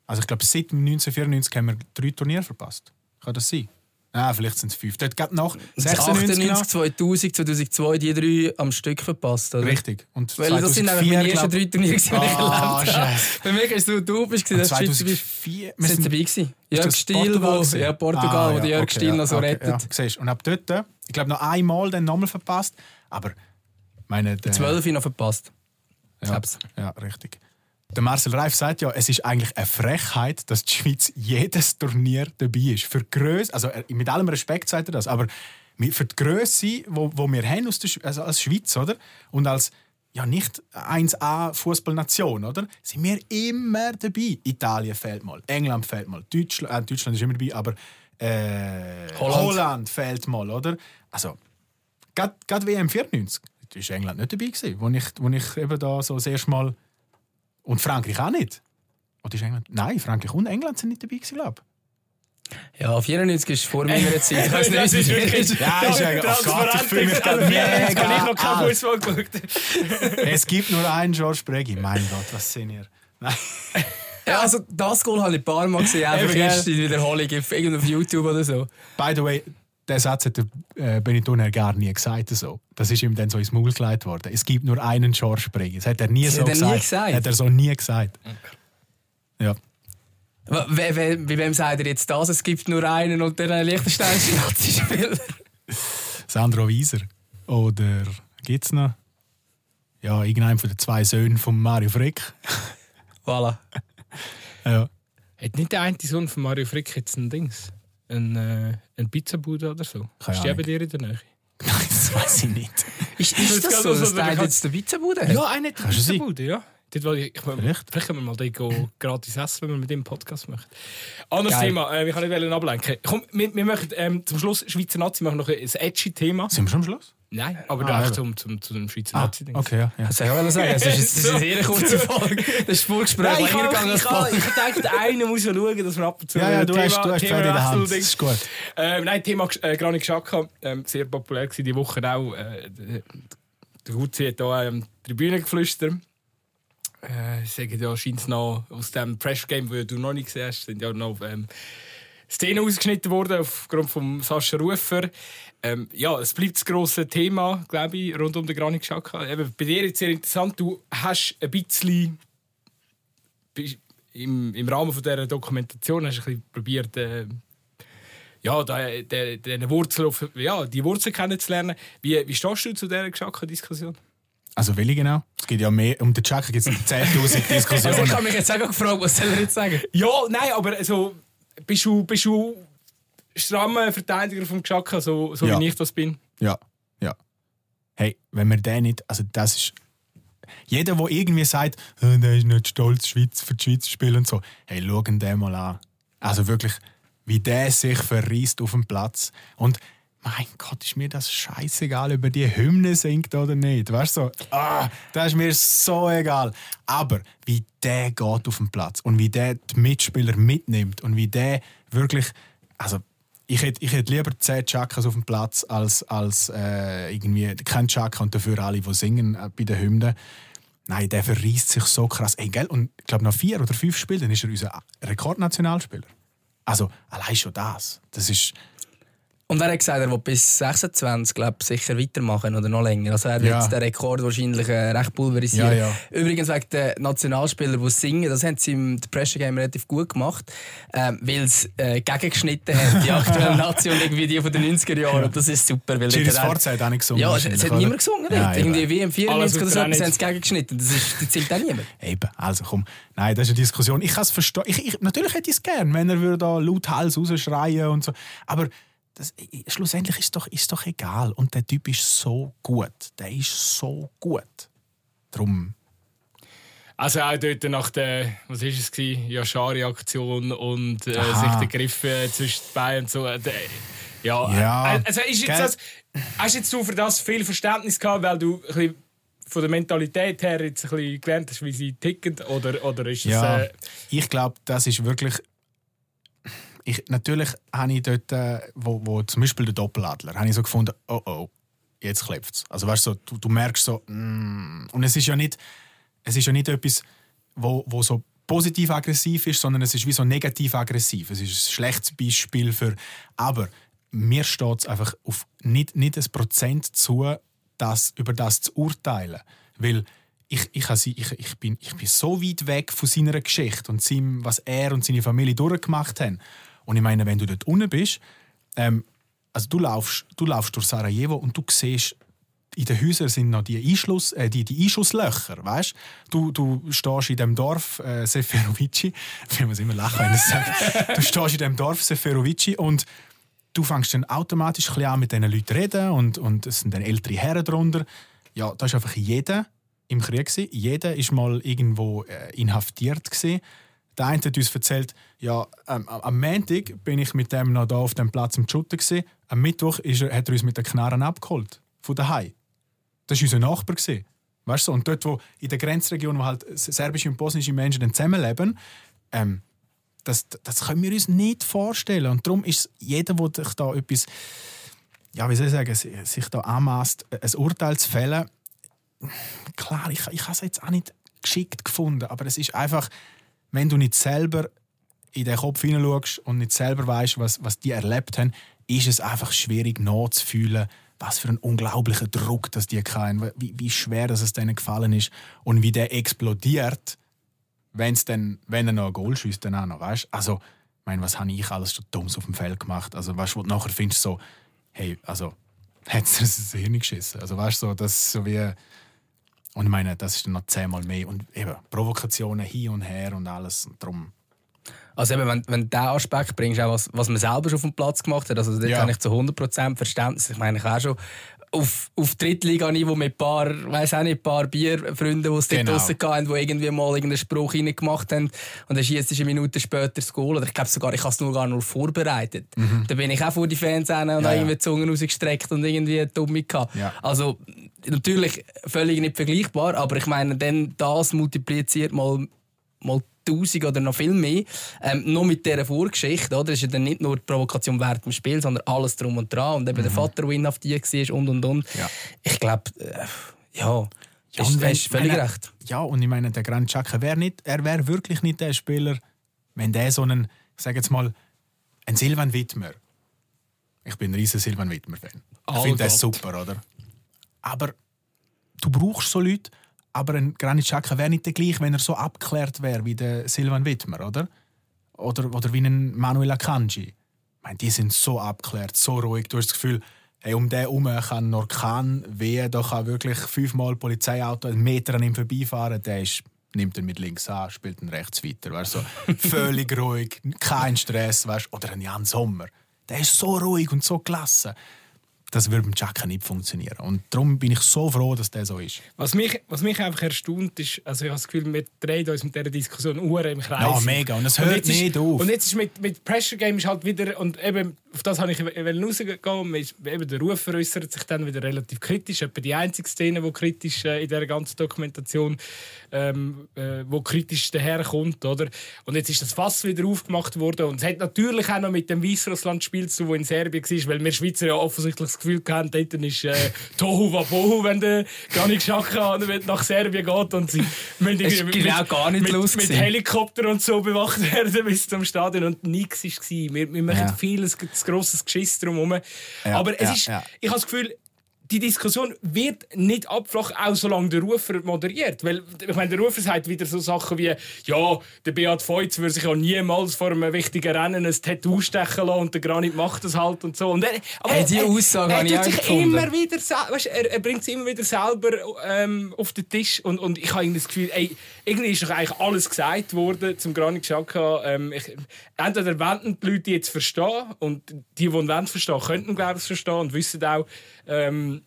also ich glaube, seit 1994 haben wir drei Turniere verpasst. Kann das sein? Ah, vielleicht sind es fünf. Dort geht nach 96 genau. 98, 2000, 2002, die drei am Stück verpasst, oder? Richtig. Und Weil das sind nämlich meine ersten drei Turniere, die ich erlebt Ah, habe. Scheiße. Für mich ist du, du bist, bist. 2004. wir sind dabei gewesen. Jörg Stiel, Portugal wo, gewesen? ja, Portugal, Ah, wo der ja, Jörg okay, Stiel ja, noch so okay, rettet. Ja. Und ab dort, äh, ich glaube, noch einmal dann nochmal verpasst. Aber meine, der, 12 noch verpasst. ja, ja, richtig. Der Marcel Reif sagt ja, es ist eigentlich eine Frechheit, dass die Schweiz jedes Turnier dabei ist. Für Grösse, also er- mit allem Respekt sagt er das, aber für die Größe, wo, wo wir haben aus der, Sch- also als Schweiz, oder? Und als ja nicht 1A Fußballnation, oder? Sind wir immer dabei. Italien fehlt mal, England fehlt mal, Deutschland, äh, Deutschland ist immer dabei, aber äh, Holland. Holland. fehlt mal, oder? Also gerade WM 94 da war England nicht dabei gewesen, wo ich, wo ich eben da so das erste Mal und Frankreich auch nicht. Oder ist England? Nein, Frankreich und England sind nicht dabei gewesen, glaube Ja, 94 ist vor meiner Zeit. Ich weiß nicht, Das ist es wirklich- ist. Ja, ist eigentlich- oh Gott, ich fühle mich gerade mega. mega Kann ich noch kein alt. Fußball geschaut. ich. Es gibt nur einen George Bregi. Mein Gott, was sind ihr? Nein. Ja, also das Goal habe ich ein paar Mal gesehen, einfach erst in Wiederholung, auf YouTube oder so. By the way, der Satz hat der äh, Benetton gar nie gesagt. So. Das ist ihm dann so ins Maul gelegt worden. Es gibt nur einen George Bregi. Das hat er nie Das so hat er nie gesagt. gesagt? Hat er so nie gesagt. Ja. We- we- Bei wem sagt er jetzt das? Es gibt nur einen und der Liechtensteinische Nazi-Spieler. Sandro Wieser. Oder gibt es noch? Ja, irgendeinen von den zwei Söhnen von Mario Frick. Voilà. Ja. Hat nicht der eine Sohn von Mario Frick jetzt ein Dings? Ein, äh, ein Pizzabude oder so? Keine Ist der bei dir in der Nähe? Nein, das weiß ich nicht. Ist, ist das so, dass der jetzt den Pizzabude hat? Ja, einer hat eine Kannst du sein? Pizzabude, ja. Dort, wo ich, ich, Vielleicht. vielleicht können wir mal dort go gratis essen, wenn wir mit dem Podcast machen. Anderes Geil. Thema, äh, ich kann nicht ablenken. Komm, wir, wir machen ähm, zum Schluss Schweizer Nazi machen noch ein edgy Thema. Sind wir schon am Schluss? Nein, aber Ah, eben. zum, zum, zum Schweizer Ah, Nazi-Ding. okay, ja. ja. Das soll ich auch sagen. Es ist, ist eine sehr kurze Folge. Das Vorgespräch Nein, ich als ich, gedacht, einer muss ja schauen, dass wir ab und zu Ja, ja, du hast, du hast Fälle in der Hand. Das ist gut. Ähm, nein, Thema äh, Granit Xhaka, ähm, sehr populär gewesen, die Woche auch. Äh, der- Gutzi hat hier ähm, Tribüne geflüstert. Äh, ich sage ja, scheint noch aus dem Press-Game, das du noch nicht gesehen hast, sind ja noch ähm, Szenen ausgeschnitten worden aufgrund von Sascha Rufer. Ähm, ja, es bleibt das grosse Thema, glaube ich, rund um den Granit Xhaka. Eben, bei dir jetzt sehr interessant, du hast ein bisschen im, im Rahmen von dieser Dokumentation hast du ein bisschen probiert, äh, ja, de, de, de Wurzel auf, ja, die Wurzel kennenzulernen. Wie, wie stehst du zu dieser Geschacke-Diskussion? Also will ich genau? Es geht ja mehr, um den Checker gibt es 10'000 Also ich Diskussionen. habe mich jetzt auch gefragt, was soll er jetzt sagen? Ja, nein, aber also, bist du, bist du strammer Verteidiger vom Geschacke, so, so Ja. wie ich das bin? Ja, ja. Hey, wenn wir den nicht, also das ist... Jeder, der irgendwie sagt, «Äh, der ist nicht stolz, Schweiz, für die Schweiz zu spielen und so, hey, schau den mal an. Also wirklich, wie der sich verreist auf dem Platz. Und mein Gott, ist mir das scheißegal, ob er die Hymne singt oder nicht. Weißt du, so, ah, das ist mir so egal. Aber wie der geht auf dem Platz und wie der die Mitspieler mitnimmt und wie der wirklich, also ich hätte, ich hätte lieber 10 Chakas auf dem Platz als, als äh, irgendwie kein Chaka und dafür alle, die singen äh, bei den Hymnen. Nein, der verreist sich so krass. Ey, gell? Und ich glaube, nach vier oder fünf Spielen ist er unser Rekordnationalspieler. Also, allein schon das. Das ist. Und er hat gesagt, er will bis 26 glaub, sicher weitermachen oder noch länger. Also er wird Ja. den Rekord wahrscheinlich äh, recht pulverisieren. Ja, ja. Übrigens wegen den Nationalspielern, die singen, das haben sie im The Pressure Game relativ gut gemacht, ähm, weil sie äh, gegengeschnitten haben, die aktuelle Nation irgendwie die von den 90er Jahren. Und das ist super. Weil Gilles dort hat- Forza hat auch nicht gesungen. Ja, es, es hat oder? niemand gesungen. Ja, dort. irgendwie wie im 94 oder so, auf haben sie gegengeschnitten. Das, ist, das zählt auch niemand. Eben, also komm. Nein, das ist eine Diskussion. Ich kann es verstehen. Ich, ich, natürlich hätte ich es gern, wenn er würde da laut Hals rausschreien und so. Aber das, schlussendlich ist doch, ist doch egal. Und der Typ ist so gut. Der ist so gut. Drum. Also auch dort nach der, was ist es gewesen, Yashari-Aktion und äh, sich der Griff äh, zwischen den Beinen und so. Äh, ja, Ja. Äh, also ist jetzt das, hast jetzt du für das viel Verständnis gehabt, weil du ein von der Mentalität her jetzt ein bisschen gelernt hast, wie sie ticken? Oder, oder ist es... Ja, Äh, ich glaube, das ist wirklich. Ich, natürlich habe ich dort, äh, wo, wo zum Beispiel der Doppeladler, habe ich so gefunden, oh oh, jetzt klebt es. Also weißt so, du, du merkst so, mm, und es ist ja nicht, es ist ja nicht etwas, wo, wo so positiv aggressiv ist, sondern es ist wie so negativ aggressiv. Es ist ein schlechtes Beispiel für, aber mir steht es einfach auf nicht, nicht ein Prozent zu, das, über das zu urteilen. Weil ich, ich, ich, ich, bin, ich bin so weit weg von seiner Geschichte und seinem, was er und seine Familie durchgemacht haben. Und ich meine, wenn du dort unten bist, ähm, also du laufst, du laufst durch Sarajevo und du siehst, in den Häusern sind noch die, Einschluss, äh, die, die Einschusslöcher, weißt? Du, du stehst in dem Dorf äh, Seferovici, ich muss immer lachen, wenn ich das sage. Du stehst in dem Dorf Seferovici und du fängst dann automatisch ein an mit diesen Leuten reden und, und es sind dann ältere Herren drunter. Ja, da ist einfach jeder im Krieg gewesen. Jeder ist mal irgendwo äh, inhaftiert gewesen. Der eine hat uns erzählt, ja, ähm, am- Montag bin ich mit dem noch da auf dem Platz im Schutten gewesen. Am Mittwoch ist er, hat er uns mit den Knarren abgeholt von daheim. Das war unser Nachbar. gewesen. Weißt du? Und dort, wo in der Grenzregion, wo halt serbische und bosnische Menschen dann zusammenleben, ähm, das, das können wir uns nicht vorstellen. Und darum ist jeder, der sich da etwas, ja, wie soll ich sagen, si- sich da anmaßt, ein Urteil zu fällen, klar, ich, ich habe es jetzt auch nicht geschickt gefunden, aber es ist einfach, wenn du nicht selber in den Kopf hineinschaust und nicht selber weißt, was, was die erlebt haben, ist es einfach schwierig nachzufühlen, was für ein unglaublicher Druck das die hatten, wie, wie schwer dass es denen gefallen ist und wie der explodiert, wenn's dann, wenn er noch ein Goal schießt, dann auch noch, weißt? Also, ich was habe ich alles schon Dummes auf dem Feld gemacht? Also, weißt du, du nachher findest, so, hey, also, hat es das Hirn geschissen? Also, weißt du, so, das ist so wie. Und ich meine, das ist dann noch zehnmal mehr. Und eben, Provokationen hin und her und alles. Und darum. Also eben, wenn, wenn du diesen Aspekt bringst, auch was, was man selber schon auf dem Platz gemacht hat, also dort Ja. habe ich zu 100% Verständnis. Ich meine, ich auch schon auf, auf Drittliganiveau mit ein paar, weiss auch nicht, ein paar Bierfreunden, die es dort Genau. draussen hatten, die irgendwie mal irgendeinen Spruch reingemacht haben und dann schießt eine Minute später das Goal. Oder ich glaube sogar, ich habe es nur gar nur vorbereitet. Da bin ich auch vor die Fans hin und Mhm. Ja, habe ja. irgendwie die Zunge rausgestreckt und irgendwie Dumme gehabt. Ja. Also natürlich völlig nicht vergleichbar, aber ich meine, dann das multipliziert mal mal 1000 oder noch viel mehr. Ähm, noch mit dieser Vorgeschichte, oder? Ist ja dann nicht nur die Provokation während dem Spiel, sondern alles drum und dran. Und eben der Vater, der inhaftiert war und und und. Mhm. Ja. Ich glaube, äh, ja, Ja, ist, wenn- hast völlig wenn er- recht. Ja, und ich meine, der Grand Chaka wäre nicht, er wäre wirklich nicht der Spieler, wenn der so einen, ich sage jetzt mal, ein Silvan Wittmer. Ich bin ein riesen Silvan Wittmer-Fan. Ich finde das super, oder? Aber du brauchst so Leute, aber ein Granit Xhaka wäre nicht der gleiche, wenn er so abgeklärt wäre wie der Silvan Wittmer, oder? Oder, oder wie ein Manuel Akanji. Ich meine, die sind so abgeklärt, so ruhig. Du hast das Gefühl, hey, um den herum kann ein Orkan wehen, da kann wirklich fünfmal ein Polizeiauto einen Meter an ihm vorbeifahren. Der ist, nimmt ihn mit links an, spielt ihn rechts weiter. Weißt, so. Völlig ruhig, kein Stress. Weißt. Oder ein Jan Sommer. Der ist so ruhig und so gelassen. Das würde mit Xhaka nicht funktionieren. Und darum bin ich so froh, dass der so ist. Was mich, was mich einfach erstaunt ist, also ich habe das Gefühl, wir drehen uns mit dieser Diskussion Uhren im Kreis. Ja, mega. Und es hört ist, nicht auf. Und jetzt ist mit, mit Pressure Game ist halt wieder, und eben, auf das habe ich rausgehen, eben der Ruf äußert sich dann wieder relativ kritisch. Etwa die einzige Szene, die kritisch äh, in dieser ganzen Dokumentation, ähm, äh, wo kritisch daherkommt, oder? Und jetzt ist das Fass wieder aufgemacht worden und es hat natürlich auch noch mit dem Weißrussland-Spiel zu, wo in Serbien war, weil wir Schweizer ja offensichtlich das Gefühl hatten, dort ist äh, Tohu Wabohu, wenn der Granit Xhaka nach Serbien geht und sie müssen Es ist genau gar nicht mit, mit gewesen. Helikopter und so bewacht werden bis zum Stadion und nichts war. Wir, wir machen Ja. vieles das grosses Geschiss drumherum. Ja, Aber es ja, ist, ja. ich habe das Gefühl, die Diskussion wird nicht abflachen, auch solange der Rufer moderiert. Weil, ich meine, der Rufer sagt wieder so Sachen wie, ja, der Beat Feutz würde sich ja niemals vor einem wichtigen Rennen ein Tattoo stechen lassen und der Granit macht das halt und so. Und er, aber Hey, die er, Aussage er, tut auch sich immer wieder, weißt, er, er bringt es immer wieder selber ähm, auf den Tisch und, und ich habe das Gefühl, ey, irgendwie ist doch eigentlich alles gesagt worden zum Granit Xhaka. Ähm, entweder wollen die Leute jetzt verstehen und die, die wollen verstehen, könnten glaube ich es verstehen und wissen auch ähm,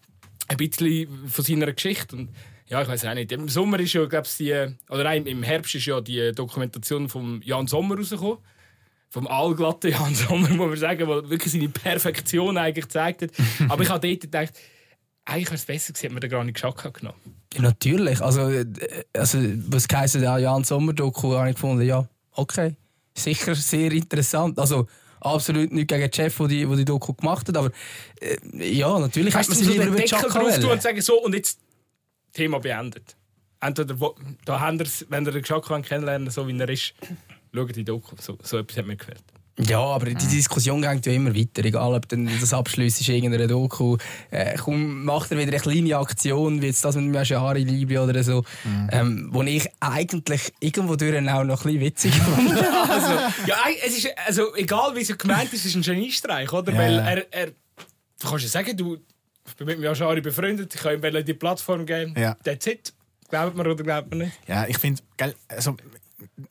ein bisschen von seiner Geschichte und ja, ich weiß auch nicht. Im Sommer ist ja, glaube ich, die, oder nein, im Herbst ist ja die Dokumentation von Jan Sommer rausgekommen. Vom allglatten Jan Sommer, muss man sagen, der wirklich seine Perfektion eigentlich gezeigt hat. Aber ich habe dort gedacht, eigentlich wäre es besser gewesen, hätte man den gar nicht Xhaka genommen. Ja, natürlich. Also, äh, also was heisst ja, Jan Sommer-Doku, habe ich gefunden, ja, okay. Sicher sehr interessant. Also, absolut nicht gegen den Chef, der die, der die Doku gemacht hat, aber äh, ja, natürlich hat du, man sich lieber über drauf tun wählen. und sagen, so, und jetzt Thema beendet. Entweder, wo- da haben wenn ihr den Xhaka kennenlernen so wie er ist, schaut die Doku. So, so etwas hat mir gefällt. Ja, aber die Diskussion geht ja immer weiter. Egal, ob dann das Abschluss ist irgendeiner Doku. Äh, komm, macht er wieder eine kleine Aktion, wie jetzt das mit dem Yashari Liebe oder so. Ähm, wo ich eigentlich irgendwo durch auch noch ein bisschen witzig fand. Also, ja, es ist, also, egal wie es gemeint ist, es ist ein Geniestreich, oder? Ja. Weil er, er, du kannst ja sagen, du, ich bin mit dem Yashari befreundet, ich kann ihm die Plattform geben. Ja. That's it. Glaubt man oder glaubt man nicht? Ja, ich finde, also,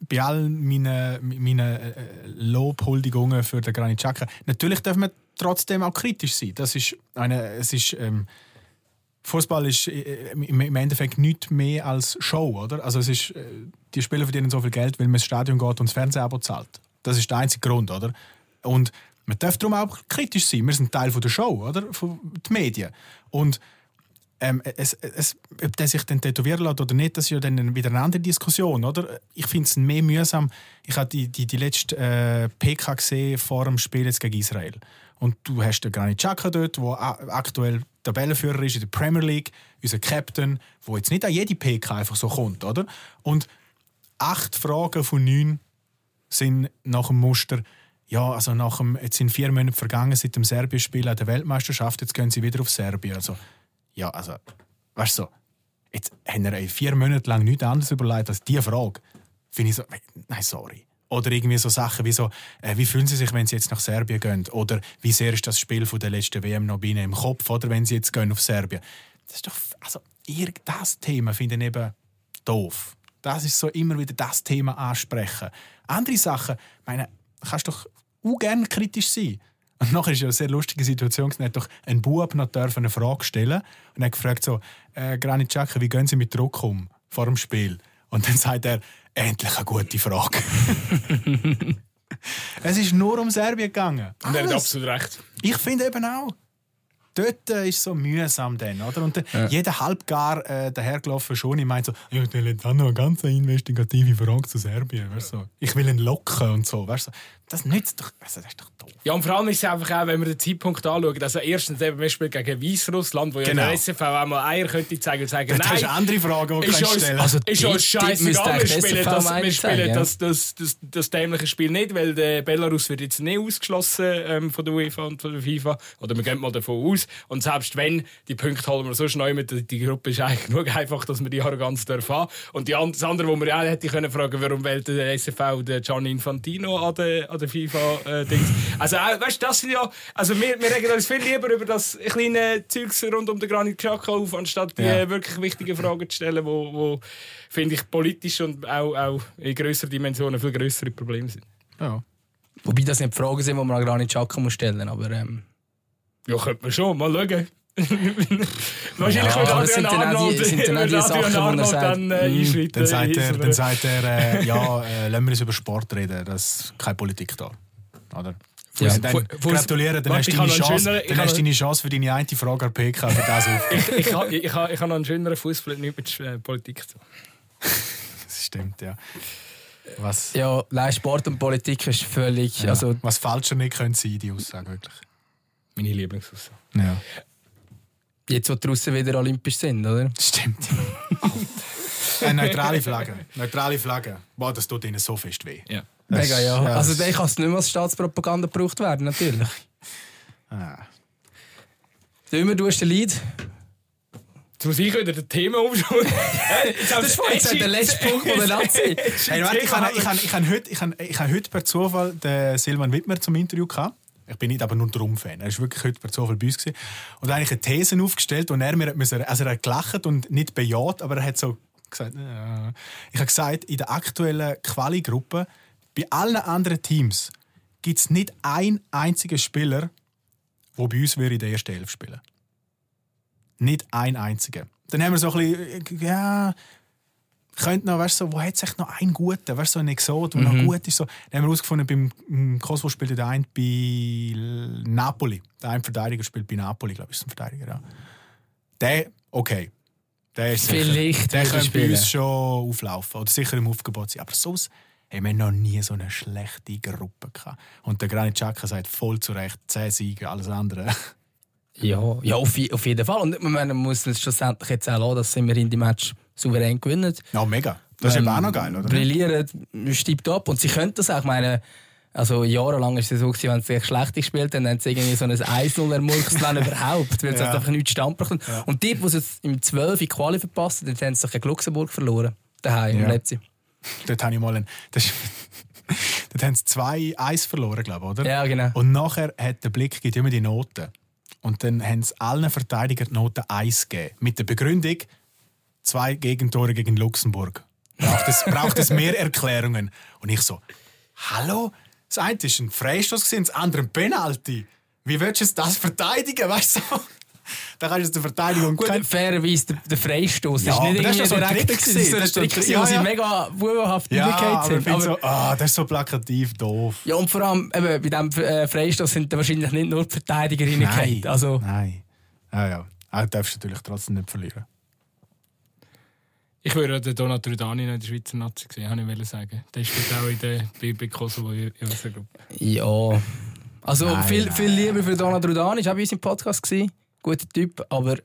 bei all meinen, meinen äh, Lobhuldigungen für den Granit Xhaka, natürlich darf man trotzdem auch kritisch sein. Das ist eine, es ist, ähm, Fußball ist äh, im im Endeffekt nichts mehr als Show, oder? Also es ist, äh, die Spieler verdienen so viel Geld, weil man ins Stadion geht und das Fernsehabo zahlt. Das ist der einzige Grund, oder? Und man darf darum auch kritisch sein. Wir sind Teil von der Show, oder? Von den Medien. Und ähm, es, es, ob der sich dann tätowieren lässt oder nicht, das ist ja dann wieder eine andere Diskussion, oder? Ich finde es mehr mühsam. Ich habe die, die, die letzte äh, PK gesehen vor dem Spiel jetzt gegen Israel. Und du hast den Granit Xhaka dort, der aktuell Tabellenführer ist in der Premier League, unser Captain, wo jetzt nicht an jede PK einfach so kommt, oder? Und acht Fragen von neun sind nach dem Muster, ja, also nach dem, jetzt sind vier Monate vergangen seit dem Serbien-Spiel an der Weltmeisterschaft, jetzt gehen sie wieder auf Serbien. Also, ja, also, weißt du, so, jetzt haben wir ey vier Monate lang nichts anderes überlegt als diese Frage. Finde ich so, nein, sorry. Oder irgendwie so Sachen wie so, äh, wie fühlen Sie sich, wenn Sie jetzt nach Serbien gehen? Oder wie sehr ist das Spiel von der letzten WM noch bei Ihnen im Kopf, oder wenn Sie jetzt gehen auf Serbien? Das ist doch, also, ihr, das Thema finde ich eben doof. Das ist so immer wieder das Thema ansprechen. Andere Sachen, meine, kannst doch auch gerne kritisch sein. Und nachher ist ja eine sehr lustige Situation. Er hat doch ein Bub noch dürfen eine Frage stellen und er hat gefragt so, äh, Granit Xhaka, wie gehen Sie mit Druck um vor dem Spiel? Und dann sagt er, endlich eine gute Frage. es ist nur um Serbien gegangen. Und er hat absolut recht. Ich finde eben auch. Dort äh, ist es so mühsam dann, oder? Und dann jeder halbgar äh, dahergelaufen schon, ich meint so, ja, der hat auch noch eine ganz investigative Frage zu Serbien, weißt du? Ich will ihn locken und so, weißt du? Das nützt doch, also, das ist doch doof. Ja, und vor allem ist es einfach auch, wenn wir den Zeitpunkt anschauen, also erstens eben, wir spielen gegen Weißrussland, wo Genau. ja der SFV auch mal Eier könnte zeigen und sagen, Dort hast du nein, andere Fragen, die ist kannst uns, stellen also, ist uns scheißegal, wir spielen, das, wir spielen das, das, das, das dämliche Spiel nicht, weil der Belarus wird jetzt nicht ausgeschlossen ähm, von der UEFA und von der FIFA. Oder wir gehen mal davon aus. Und selbst wenn, die Punkte holen wir so schnell mit, die, Gruppe ist eigentlich nur einfach, dass wir die Arroganz dürfen haben. Und die, das andere, wo wir ja auch hätte können fragen, warum wählt der SFV den Gianni Infantino an der, an der FIFA-Dings. also auch, weißt du, das sind ja, also wir, wir regen uns viel lieber über das kleine Zeugs rund um den Granit Xhaka auf, anstatt die Ja. äh, wirklich wichtigen Fragen zu stellen, wo, wo finde ich politisch und auch, auch in größeren Dimensionen viel größere Probleme sind. Ja. Wobei das nicht Fragen sind, die man an Granit Xhaka muss stellen muss. Aber ähm, Ja, könnte man schon, mal schauen. Wahrscheinlich Ja, es Adrian sind dann auch die- Arnold, sind dann auch die Sachen, er Arnold sagt, dann äh, mm, einschreiten. Dann sagt er, dann sagt er äh, ja, äh, lassen wir uns über Sport reden, das ist keine Politik da. Oder? Ja. Dann gratulieren, dann Warte, hast du ich deine Chance, ich dann hast deine Chance für deine eine Frage an PK für das auf. ich, ich, habe, ich, habe, ich habe noch einen schöneren Fußball, nicht mit äh, Politik zu. Das stimmt, ja. Was, ja, nein, Sport und Politik ist völlig. ja, Also, was falscher nicht könnte sein, die Aussage wirklich. Meine Lieblingsaussage. Ja. Jetzt, wo draußen wieder olympisch sind, oder? Stimmt. Eine neutrale Flagge. Neutrale Flagge. Boah, das tut ihnen so fest weh. Ja. Das- Mega, ja. ja, Also, dann kann es nicht mehr als Staatspropaganda gebraucht werden, natürlich. Ah. Dümmer, du hast den Lead. Jetzt muss ich wieder das Thema umschauen. Das ist vorhin der letzte Punkt von der Nazi. Hey, warte, ich habe ich habe- ich habe heute, ich ich heute per Zufall den Silvan Wittmer zum Interview gehabt. Ich bin nicht aber nur Drum-Fan. Er war wirklich heute per Zufall bei uns. Gewesen. Und eigentlich eine These aufgestellt und er mir hat also er hat gelacht und nicht bejaht, aber er hat so gesagt, äh. ich habe gesagt, in der aktuellen Quali-Gruppe, bei allen anderen Teams, gibt es nicht einen einzigen Spieler, der bei uns in der ersten Elf spielen Nicht ein einziger. Dann haben wir so ein bisschen, ja, könnte noch, weißt du, so, wo hat sich noch einen guten, weißt du, so ein Exot, der noch gut ist. So. Dann haben wir herausgefunden, beim im Kosovo spielt der eine bei Napoli. Der eine Verteidiger spielt bei Napoli, glaube ich, ist ein Verteidiger, ja. Der, okay. Der ist sicher- Vielleicht der würde könnte bei uns schon auflaufen oder sicher im Aufgebot sein. Aber sonst haben wir noch nie so eine schlechte Gruppe gehabt. Und der Granit Xhaka sagt voll zu Recht, 10 Siege, alles andere. Ja, ja auf, auf jeden Fall. Und man muss es schlussendlich jetzt auch lassen, dass sie immerhin die Match souverän gewinnen. Ja, mega. Das ist Ähm, eben auch noch geil, oder? Brillieren, steibt ab. Und sie können das auch. Ich meine, also jahrelang war es so, gewesen, wenn sie echt schlecht gespielt haben, dann haben sie irgendwie so ein 1-0 ermurkst, wenn überhaupt, weil sie Ja. einfach nichts standbekommen. Und die, die sie jetzt im 12 in Quali verpasst haben, haben sie doch gegen Luxemburg verloren. Daheim, Ja. im Leipzig. Dort habe ich mal einen. Das dort haben sie zwei Eis verloren, glaube ich, oder? Ja, genau. Und nachher hat der Blick gibt immer die Noten. Und dann haben sie allen Verteidigern die Note 1 gegeben. Mit der Begründung, zwei Gegentore gegen Luxemburg. Braucht es, braucht es mehr Erklärungen? Und ich so, hallo? Das eine war ein Freistoß, das andere ein Penalty. Wie willst du das verteidigen? Weißt du? Da kannst du der Verteidigung Gut, kein- fairerweise, der, der Freistoß Ja, ist nicht aber ist irgendwie so ein direkt. Gewesen. Das ist so ein. Trick, ist sie ja, ja. mega bubenhaft ja, aber ich sind. finde so, ah, das ist so plakativ doof. Ja, und vor allem eben, bei diesem äh, Freistoß sind wahrscheinlich nicht nur die Verteidiger reingefallen. Also, Nein. Ja, ja. Aber du darfst natürlich trotzdem nicht verlieren. Ich würde den Donat Rudani noch in der Schweizer Nazi gesehen, habe ich wollte sagen. Der spielt auch in der bei Kosovo in unserer Gruppe. ja. Also Nein, viel, nein, viel Liebe für Donald Rudani, war auch bei uns im Podcast. Gewesen. Guter Typ, aber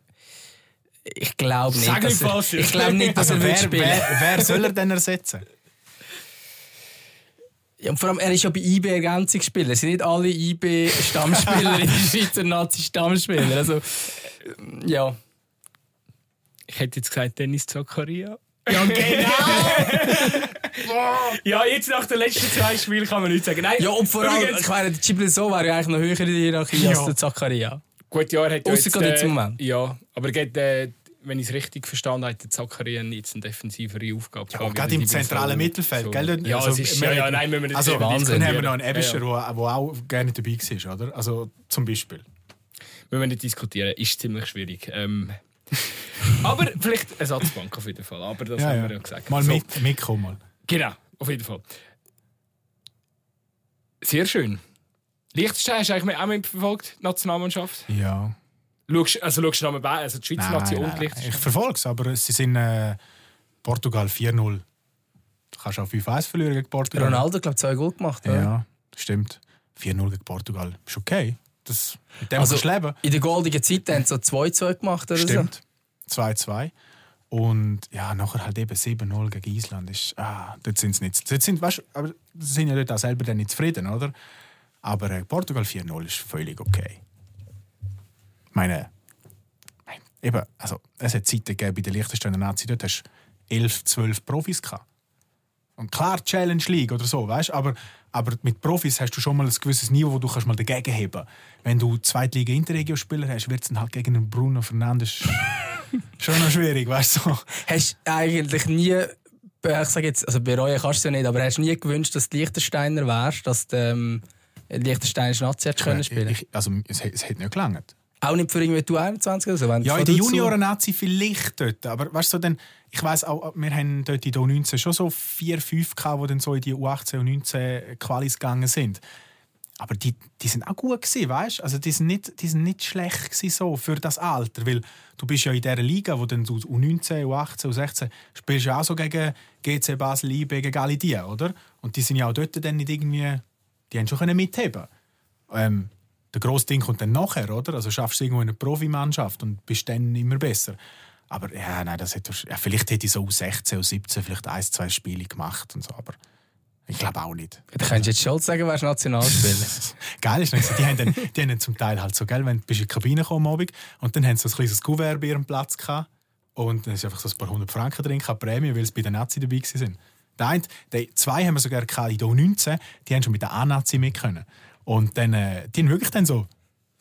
ich glaube nicht, Sag dass nicht er, falsch. ich glaube nicht, dass Also er wer, wird spielen wer, wer soll er denn ersetzen? ja, und vor allem, er ist ja bei IB Ergänzungsspieler. Es sind nicht alle IB-Stammspieler in der Schweizer Nazi-Stammspieler. Also, ähm, ja. Ich hätte jetzt gesagt Dennis Zakaria. Ja, genau! Ja, jetzt nach den letzten zwei Spielen kann man nichts sagen. Nein, ja, und vor allem, übrigens- ich meine, der Gibril So wäre ja eigentlich noch höher in der Hierarchie als Ja. der Zakaria. Gut, ja, er hat ja jetzt, im Moment. Ja, aber er geht, äh, wenn ich es richtig verstanden habe, hat der Zakaria jetzt eine defensivere Aufgabe. Ja, gehabt, gerade der im zentralen. Mittelfeld, So. gell? Ja, Also, es ist, wir- ja, ja, nein, müssen wir nicht Also, darüber dann haben wir noch einen Ebischer, Ja, der auch gerne dabei war, oder? Also, zum Beispiel. Müssen wir nicht diskutieren, ist ziemlich schwierig. Ähm, aber vielleicht Ersatzbank auf jeden Fall. Aber das Ja, haben wir ja gesagt. Mal So. mit, mitkommen. Mal. Genau, auf jeden Fall. Sehr schön. Liechtenstein hast du eigentlich auch mitverfolgt, die Nationalmannschaft? Ja. Schaust, also schaust du noch mal also die Schweizer Nein, Nation nein, und nein. Ich Liechtenstein? verfolge es, aber sie sind äh, Portugal 4-0. Du kannst auch 5-1 verlieren gegen Portugal. Ronaldo, glaube ich, zwei Goal gemacht. oder? Ja, stimmt. 4-0 gegen Portugal. Ist okay. Das, mit dem Also, kannst du leben. in der goldenen Zeit haben sie so 2-2 gemacht oder Stimmt. 2-2. Und ja, nachher halt eben 7-0 gegen Island. Ist, ah, dort sind sie nicht. Dort sind, weißt, aber sind ja dort auch selber dann nicht zufrieden, oder? Aber äh, Portugal 4-0 ist völlig okay. Ich meine, mein, eben, also, es hat Zeiten gegeben bei der Liechtensteiner Nazi, dort hast du 11, 12 Profis gehabt. Und klar, Challenge League oder so, weißt aber, aber mit Profis hast du schon mal ein gewisses Niveau, wo du kannst mal dagegen heben Wenn du Zweitliga Interregio-Spieler hast, wird es dann halt gegen einen Bruno Fernandes schon noch schwierig, weißt du? Hast du eigentlich nie, ich sage jetzt, also bereuen kannst du ja nicht, aber hast du nie gewünscht, dass du Liechtensteiner wärst, dass du ähm, Liechtensteinische Nazi hättest können spielen Ich, also, es, es hätte nicht gelangt. Auch nicht für irgendwie du 21 oder so? wenn Ja, in der dazu- Junioren-Nazi vielleicht dort. Aber weißt du, dann, ich weiss auch, wir haben dort in der U19 schon so vier, fünf gehabt, die dann so in die U18 und 19 Qualis gegangen sind. Aber die, die sind auch gut gewesen, weißt? Also die sind nicht, die sind nicht schlecht so für das Alter, weil du bist ja in dieser Liga, wo dann du U19, U18, U16 spielst ja auch so gegen GC Basel, IB, gegen alle oder? Und die sind ja auch dort dann nicht irgendwie, die haben schon mitheben. Ähm, der grosse Ding kommt dann nachher, oder? Also schaffst du irgendwo in einer Profimannschaft und bist dann immer besser. Aber ja, nein, das hätte, ja, vielleicht hätte ich so U16, U17 vielleicht ein, zwei Spiele gemacht und so, aber Ich glaube auch nicht. Du könntest jetzt Scholz sagen, wärst Nationalspieler. Geil ist nicht, die haben, dann, die haben dann zum Teil halt so, gell, wenn du in die Kabine gekommen am Abend und dann haben sie so ein kleines Kuvert bei ihrem Platz gehabt und dann ist einfach so ein paar hundert Franken drin, keine Prämie, weil sie bei den Nazi dabei waren. Der eine, die zwei haben wir sogar gehabt, in der U19, die haben schon mit der A-Nazi mit können. Und dann, äh, die haben wirklich dann so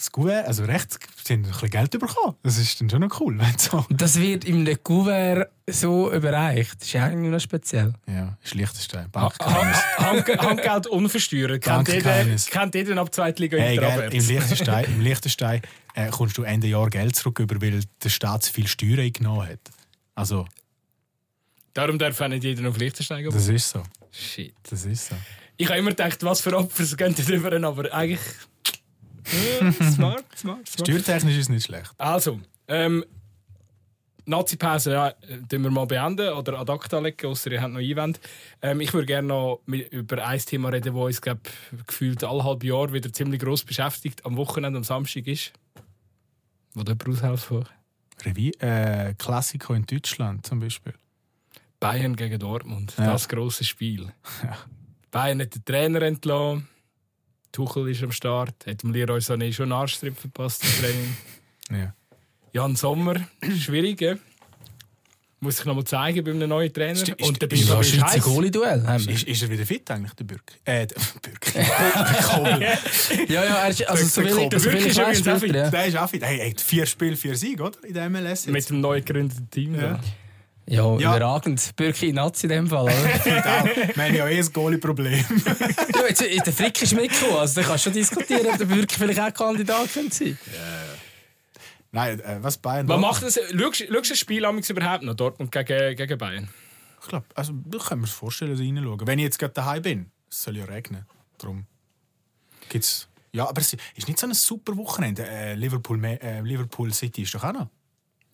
das Kuvert, also rechts, sie haben ein bisschen Geld bekommen. Das ist dann schon noch cool. Wenn so. Das wird einem Kuvert so überreicht. Das ist ja eigentlich noch speziell. Ja, ist Liechtenstein. Bankgeheimnis. ha- Hand- Handgeld unversteuert. Kennt jeder, kennt jeder ab Zweitliga Hey, gell, Im Liechtenstein, im Liechtenstein äh, kommst du Ende Jahr Geld zurück, über, weil der Staat zu viel Steuern eingenommen hat. Also, Darum darf auch nicht jeder auf Liechtenstein gehen. das ist so. Shit. Das ist so. Ich habe immer gedacht, was für Opfer es gehen drüber, aber eigentlich. Ja, smart, smart, smart. Steuertechnisch ist es nicht schlecht. Also, ähm, Nazi-Pause ja, äh, wir mal beenden oder ad acta legen, außer ihr habt noch Einwände. Ähm, ich würde gerne noch über ein Thema reden, das uns glaub, gefühlt alle halbe Jahr wieder ziemlich gross beschäftigt, am Wochenende, am Samstag ist. Wo jemand aushelfen Revi äh, Klassiko in Deutschland zum Beispiel. Bayern gegen Dortmund, Ja. das grosse Spiel. Bayern hat den Trainer entlassen, Tuchel ist am Start, hat dem Leroy Sané schon einen Arschtritt verpasst im Training. Ja. Jan Sommer, schwierig, ja? Muss ich noch mal zeigen bei einem neuen Trainer. Ist- ist- Und der Ja, ist heiß. Goalie-Duell. Ist, ist er wieder fit eigentlich, der Bürg? Äh, der Kobel. Ja, ja, er ist, also so Der will ich, Kobel. so will Der weiß, ist übrigens er, ja. Der ist auch fit. Hey, er hat vier Spiele, vier Siege, oder? In der MLS. jetzt. Mit dem neu gegründeten Team. Ja. Ja. Ja, Ja. überragend. Bürki Nazi in dem Fall, oder? Wir haben ja eh ein Goalie-Problem. ja, jetzt, der Frick ist mitgekommen, also da kannst du schon diskutieren, ob der Bürki vielleicht auch Kandidat könnte sein Nein, äh, was Bayern Was macht das? Schaust du das Spiel amigs überhaupt noch? Dortmund gegen, gegen Bayern? Ich glaube, also, ich kann mir das vorstellen, dass ich reinschauen. Wenn ich jetzt gerade daheim bin, es soll ja regnen. Darum gibt's. Ja, aber es ist nicht so ein super Wochenende. Äh, Liverpool, äh, Liverpool City ist doch auch noch.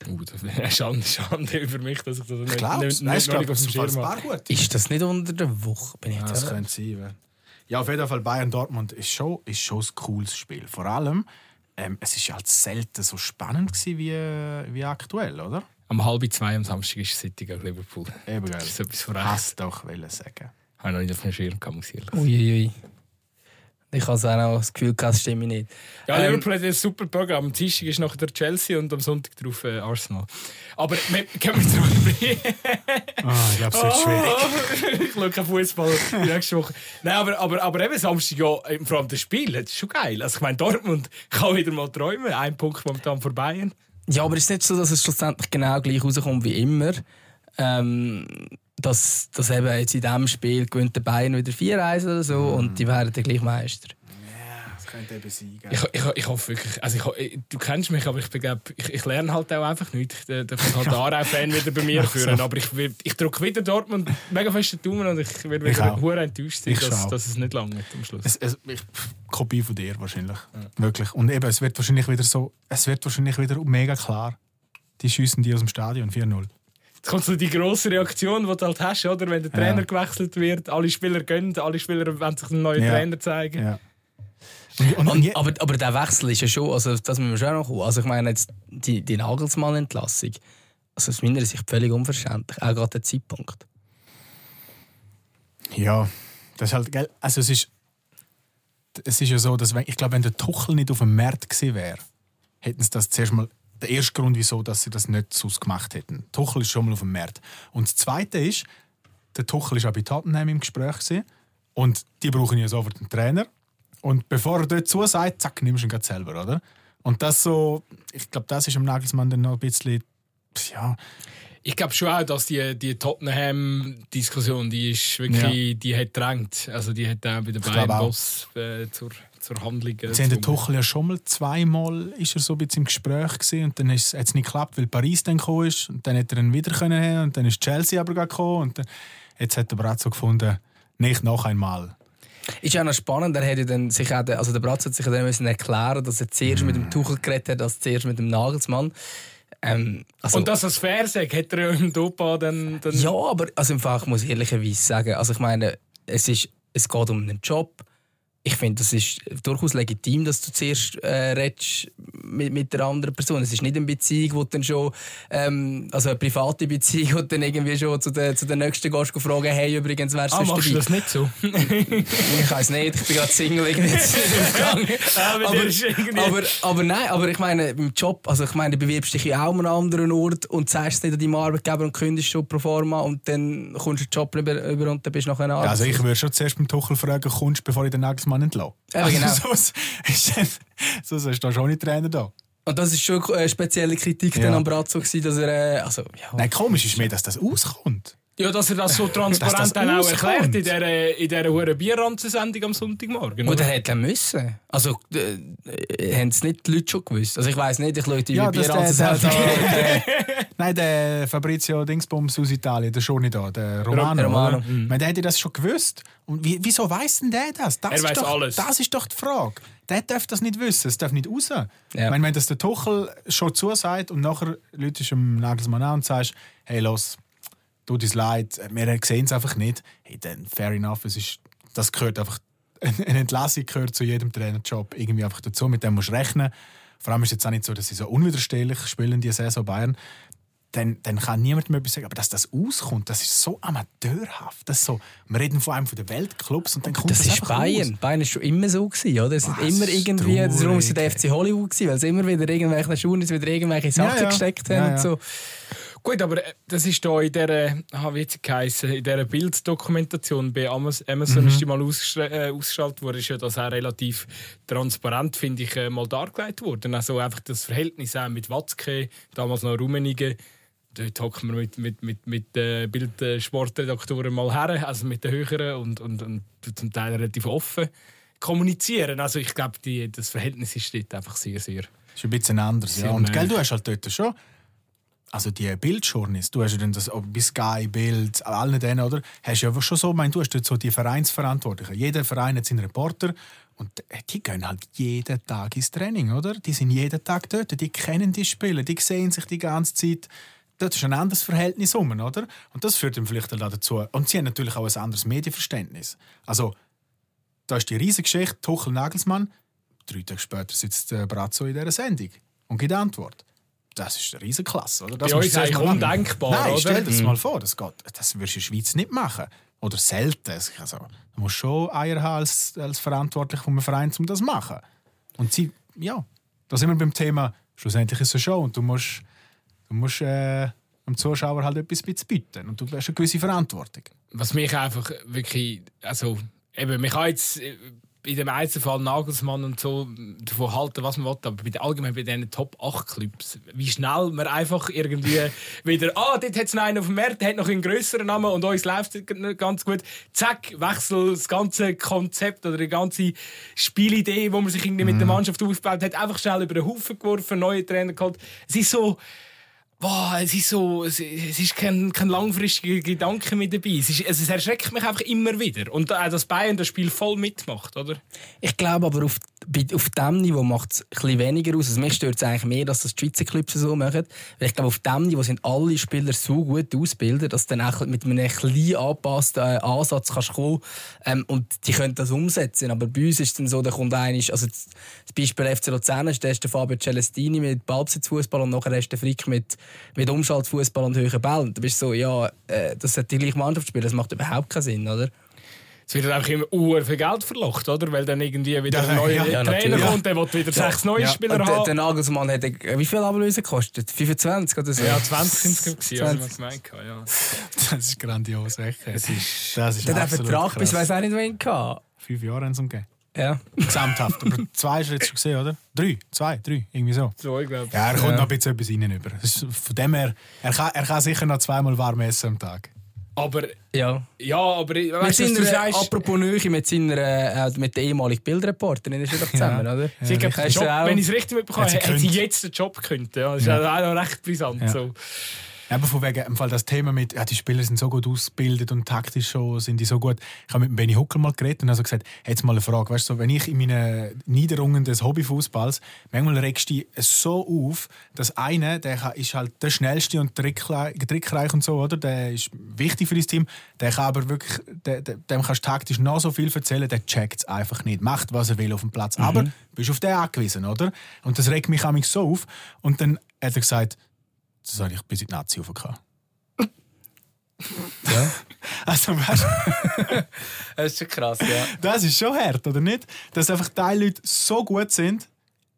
Uh, das wäre eine Schande, Schande über mich, dass ich das nicht, nicht, nicht, nicht auf dem ist Schirm habe. Ist das nicht unter der Woche? Bin ich Ja, das könnte sein. Ja. ja, auf jeden Fall Bayern Dortmund ist schon, ist schon ein cooles Spiel. Vor allem, ähm, es ist ja halt selten so spannend gewesen wie, wie aktuell, oder? Am halb zwei am Samstag ist City gegen Liverpool. Eben geil. Das ist etwas. Hast doch wollen sagen. Habe ich noch nicht auf dem Schirm gehabt, muss ich ehrlich sagen. Uiuiui. Ich habe also auch noch das Gefühl, gehabt, das stimme nicht. Ja, Ähm, Liverpool hat ein super Programm. Am Dienstag ist nachher der Chelsea und am Sonntag drauf äh, Arsenal. Aber wir können wir zurück. Ah, ich glaube, es wird schwierig. ich schaue keinen Fußball nächste Woche. Nein, aber, aber, aber eben Samstag, ja, vor allem das Spiel, das ist schon geil. Also ich meine, Dortmund kann wieder mal träumen. Ein Punkt momentan vor Bayern. Ja, aber es ist nicht so, dass es schlussendlich genau gleich rauskommt wie immer. Ähm, dass, dass eben jetzt in diesem Spiel gewinnt der Bayern wieder 4-1 oder so und die werden dann gleich Meister. Das könnte eben sein. gell? Ich, ich, ich hoffe wirklich, also ich, du kennst mich, aber ich, bin, glaub, ich, ich lerne halt auch einfach nicht. Ich äh, darf halt den Aarau-Fan wieder bei mir führen. Aber ich, will- ich drücke wieder Dortmund mega fest den Daumen und ich werde wieder auch. hure enttäuscht sein, dass, auch. dass es nicht lange am Schluss. Es, es, ich, Kopie von dir wahrscheinlich. Wirklich. Und eben, es wird wahrscheinlich wieder so, es wird wahrscheinlich wieder mega klar. Die schießen die aus dem Stadion 4-0. Jetzt kommt so die grosse Reaktion, die du halt hast, oder? wenn der Ja. Trainer gewechselt wird, alle Spieler gehen, alle Spieler wollen sich einen neuen Ja. Trainer zeigen. Ja. Und, und, aber, aber der Wechsel ist ja schon, also das müssen wir schon noch kommen. Also ich meine jetzt die, die Nagelsmann-Entlassung, also aus meiner Sicht völlig unverständlich, auch gerade der Zeitpunkt. ja, das ist halt, gell, also es ist, es ist ja so, dass wenn, ich glaube, wenn der Tuchel nicht auf dem Markt gewesen wäre, hätten sie das zuerst mal der erste Grund, wieso dass sie das nicht so gemacht hätten. Tuchel ist schon mal auf dem Markt. Und das Zweite ist, der Tuchel ist auch bei Tottenham im Gespräch gewesen, und die brauchen ja sofort einen Trainer. Und bevor er dort zusagt, zack, nimmst du ihn selber, oder? Und das so, ich glaube, das ist am Nagelsmann dann noch ein bisschen, ja, Ich glaube schon auch, dass die, die Tottenham-Diskussion, die ist wirklich, die hat drängt. Also die hat auch bei der glaube auch. Bayern-Boss äh, zur, zur Handlung äh, Sie haben den. Tuchel ja schon mal zweimal ist er so ein bisschen im Gespräch gewesen, und dann hat es nicht geklappt, weil Paris dann gekommen ist und dann hätte er ihn wieder können haben und dann ist Chelsea aber gekommen und dann, jetzt hat er Brazzo so gefunden, nicht noch einmal. Ist auch noch spannend, er hätte dann sich auch, also der Bratz hat sich dann müssen erklären, dass er zuerst mit dem Tuchel geredet hat, als zuerst mit dem Nagelsmann. Ähm, also, Und dass er es fair sagt, hat er ja im Dopa dann... dann ja, aber also im Fall, ich muss ehrlicherweise sagen, also ich meine, es, ist, es geht um einen Job. Ich finde, das ist durchaus legitim, dass du zuerst äh, redest mit, mit der anderen Person. Es ist nicht eine Beziehung, wo dann schon, ähm, also eine private Beziehung, wo dann irgendwie schon zu der, zu der nächsten gehst und fragen, hey, übrigens, wärst Ah, du machst du dabei? das nicht so? Ich weiß nicht, ich bin gerade Single irgendwie. Ah, ist irgendwie- aber, aber nein, aber ich meine, im Job, also ich meine, du bewirbst dich ja auch an einem anderen Ort und es nicht an deinem Arbeitgeber und kündigst schon pro forma und dann kommst du den Job über, über und dann bist du nachher Ja, also ich würde schon zuerst beim Tuchel fragen, kommst du, bevor ich den Nagelsmann entlasse? Ja, genau. Also, sonst ist dann- sonst ist da schon nicht Trainer da. Und das ist schon eine spezielle Kritik Ja. dann am Brazzo gewesen, dass er, äh, also, ja. Nein, komisch ist mir, dass das auskommt. Ja, dass er das so transparent das dann auch erklärt in dieser, in dieser hohen Bierranzensendung am Sonntagmorgen. Oder oder? hätte er müssen. Also, äh, haben es nicht die Leute schon gewusst? Also, ich weiss nicht, ich schaue die Ja, wie das Bier der, an der, zusammen. der, der, Nein, der Fabrizio Dingsbums aus Italien, der schon nicht da, der Romano. Romano. Meine, der hätte das schon gewusst. Und wie, wieso weiß denn der das? das Er ist weiss doch, alles. Das ist doch die Frage. Der darf das nicht wissen, es darf nicht raus. Ja. Ich meine, wenn das der Tuchel schon zusagt und nachher läutest du dem Nagelsmann an und sagst, hey, los, tut uns leid, wir sehen es einfach nicht, hey, dann fair enough, es ist, das gehört einfach, eine Entlassung gehört zu jedem Trainerjob irgendwie einfach dazu, mit dem musst du rechnen. Vor allem ist es jetzt auch nicht so, dass sie so unwiderstehlich spielen, die Saison Bayern. Dann, dann kann niemand mehr etwas sagen. Aber dass das auskommt, das ist so amateurhaft. Das so, wir reden vor allem von den Weltclubs und dann kommt das, Das ist Bayern. Raus. Bayern ist schon immer so gewesen, oder? Es sind immer irgendwie, darum ist es der. FC Hollywood gewesen, weil sie immer wieder irgendwelche Schuhe, wieder irgendwelche Sachen ja. gesteckt haben Ja, ja. und so. Gut, aber äh, das ist da in dieser, ah, wie geheissen, in dieser Bilddokumentation bei Amaz- Amazon Mhm. ist die mal äh, ausgeschaltet worden, ist ja das auch relativ transparent, finde ich, äh, mal dargelegt worden. Also einfach das Verhältnis auch mit Watzke, damals noch Rummenigge. Dort hocken wir mit, mit, mit, mit äh, Bildsportredaktoren mal her, also mit den höheren und, und, und zum Teil relativ offen kommunizieren. Also ich glaube, das Verhältnis ist dort einfach sehr, sehr... Das ist ein bisschen anders. Ja. Und gell, du hast halt dort schon. Also die Bildjournalisten, du hast ja dann das bei Sky, Bild, allen denen, oder? Hast ja einfach schon so, ich meine, du hast dort so die Vereinsverantwortlichen. Jeder Verein hat seinen Reporter und die gehen halt jeden Tag ins Training, oder? Die sind jeden Tag dort, die kennen die Spieler, die sehen sich die ganze Zeit. Dort ist ein anderes Verhältnis um, oder? Und das führt dann vielleicht auch dazu. Und sie haben natürlich auch ein anderes Medienverständnis. Also, da ist die riesige Geschichte, Tuchel Nagelsmann. Drei Tage später sitzt äh, Brazzo in dieser Sendung und gibt Antwort. Das ist eine riesige Klasse, oder? Das zuerst eigentlich undenkbar, Nein, oder? stell dir das Mhm. mal vor, das, geht, das wirst du in der Schweiz nicht machen. Oder selten. Also, du musst schon Eier haben als, als Verantwortlich vom Verein, um das zu machen. Und sie, ja, da sind wir beim Thema, schlussendlich ist es eine Show und du musst, du musst äh, dem Zuschauer halt etwas bieten und du hast eine gewisse Verantwortung. was mich einfach wirklich, also eben, man kann jetzt äh, in dem Einzelfall Nagelsmann und so davon halten, was man will, aber bei den, allgemein bei diesen Top 8 Clubs, wie schnell man einfach irgendwie wieder, ah, dort hat es noch einen auf dem Markt, der hat noch einen grösseren Namen und uns läuft es ganz gut. Zack, wechsel das ganze Konzept oder die ganze Spielidee, die man sich irgendwie mit der Mannschaft aufgebaut hat, einfach schnell über den Haufen geworfen, neue Trainer geholt. Es ist so, Boah, es ist so, es, ist kein, kein langfristiger Gedanke mit dabei. Es, ist, also es erschreckt mich einfach immer wieder. Und auch, dass Bayern das Spiel voll mitmacht, oder? Ich glaube aber, auf, auf diesem Niveau macht es ein bisschen weniger aus. Also mich stört es eigentlich mehr, dass das die Schweizer Clubs so machen. Weil ich glaube, auf diesem Niveau sind alle Spieler so gut ausgebildet, dass du dann auch mit einem klein angepassten äh, Ansatz kannst kommen ähm, und die können das umsetzen. Aber bei uns ist es dann so, da kommt einer, also das Beispiel FC Luzern ist, ist der Fabio Celestini mit Ballbesitzfußball und nachher du den Frick mit, mit Umschaltfußball und höheren Bällen. Da bist du so, ja, äh, das sollte die gleiche Mannschaft spielen, das macht überhaupt keinen Sinn, oder? Es wird einfach immer uhr viel Geld verlocht, oder? Weil dann irgendwie wieder Ja, ein neuer ja, ja, Trainer natürlich. kommt, der will wieder sechs neue Ja. Spieler haben. der Nagelsmann hat, äh, wie viel Ablöse gekostet? 25 oder so? ja, 20 sind es, glaube ich, oder 20. was gemeint habe, ja. Das ist grandios, echt. Das ist, das ist Der hat Vertrag bis weiß auch nicht wohin gehabt. Fünf Jahre haben sie ihm gegeben. Ja. Gesamthaft. Aber zwei hast du jetzt schon gesehen, oder? Drei, zwei, drei, irgendwie so. So, ich glaube. Ja, er kommt Ja. noch ein bisschen etwas rein über. Das ist- Von dem her, er kann, er kann sicher noch zweimal warm essen am Tag. Aber, ja. ja, aber, Mit weißt du seiner, sagst? apropos Nähe, mit, seiner, äh, mit der ehemaligen Bildreporterin ist er doch zusammen, Ja. oder? Sie, du Job, auch- wenn ich es richtig mitbekomme, Hat sie hat, sie gekündigt. jetzt den Job gekündigt. Ja. Das ist Ja. auch noch recht brisant. Ja. So. Aber von wegen, im Fall das Thema mit, ja, die Spieler sind so gut ausgebildet und taktisch schon, sind die so gut. Ich habe mit Benny Huckel mal geredet und habe so gesagt, jetzt mal eine Frage, weißt du, wenn ich in meinen Niederungen des Hobbyfußballs, manchmal regst du dich so auf, dass einer, der ist halt der schnellste und trickreich trickreich und so, oder? Der ist wichtig für dein Team, der kann aber wirklich, der, dem kannst du taktisch noch so viel erzählen, der checkt es einfach nicht, macht was er will auf dem Platz, aber bist auf den angewiesen, oder? Und das regt mich manchmal so auf und dann hat er gesagt, das habe ich bis in die Nazi aufgehauen. Ja. Also, weißt du, Das ist schon krass, ja. das ist schon hart, oder nicht? Dass einfach die Leute so gut sind,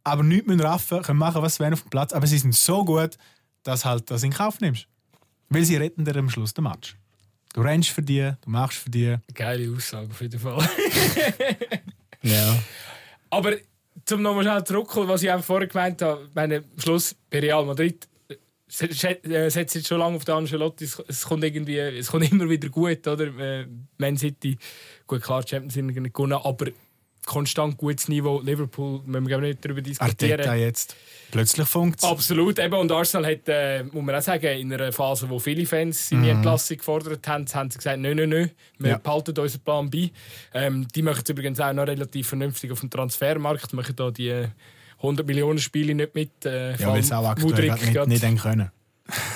aber nichts müssen raffen, können machen, was sie wollen auf dem Platz, aber sie sind so gut, dass halt das in Kauf nimmst. Weil sie retten dir am Schluss den Match. Du rennst für die, du machst für die. Geile Aussage auf jeden Fall. ja. Aber zum nochmal schnell zurückkommen, was ich vorher gemeint habe, meine, am Schluss bei Real Madrid setzt jetzt schon lange auf der Ancelotti, es, es kommt irgendwie, es kommt immer wieder gut, oder? Äh, Man City, gut klar, die Champions League nicht gewonnen, aber konstant gutes Niveau. Liverpool, müssen wir nicht darüber diskutieren. Arteta jetzt. Plötzlich funkt Absolut, eben. Und Arsenal hat, äh, muss man auch sagen, in einer Phase, wo viele Fans seine Entlassung gefordert haben, haben sie gesagt, nein, nein, nein, wir Ja. behalten unseren Plan bei. Ähm, die machen es übrigens auch noch relativ vernünftig auf dem Transfermarkt, machen da die 100 Millionen Spiele nicht mit. Äh, Ja, weil auch aktuell grad nicht, nicht können.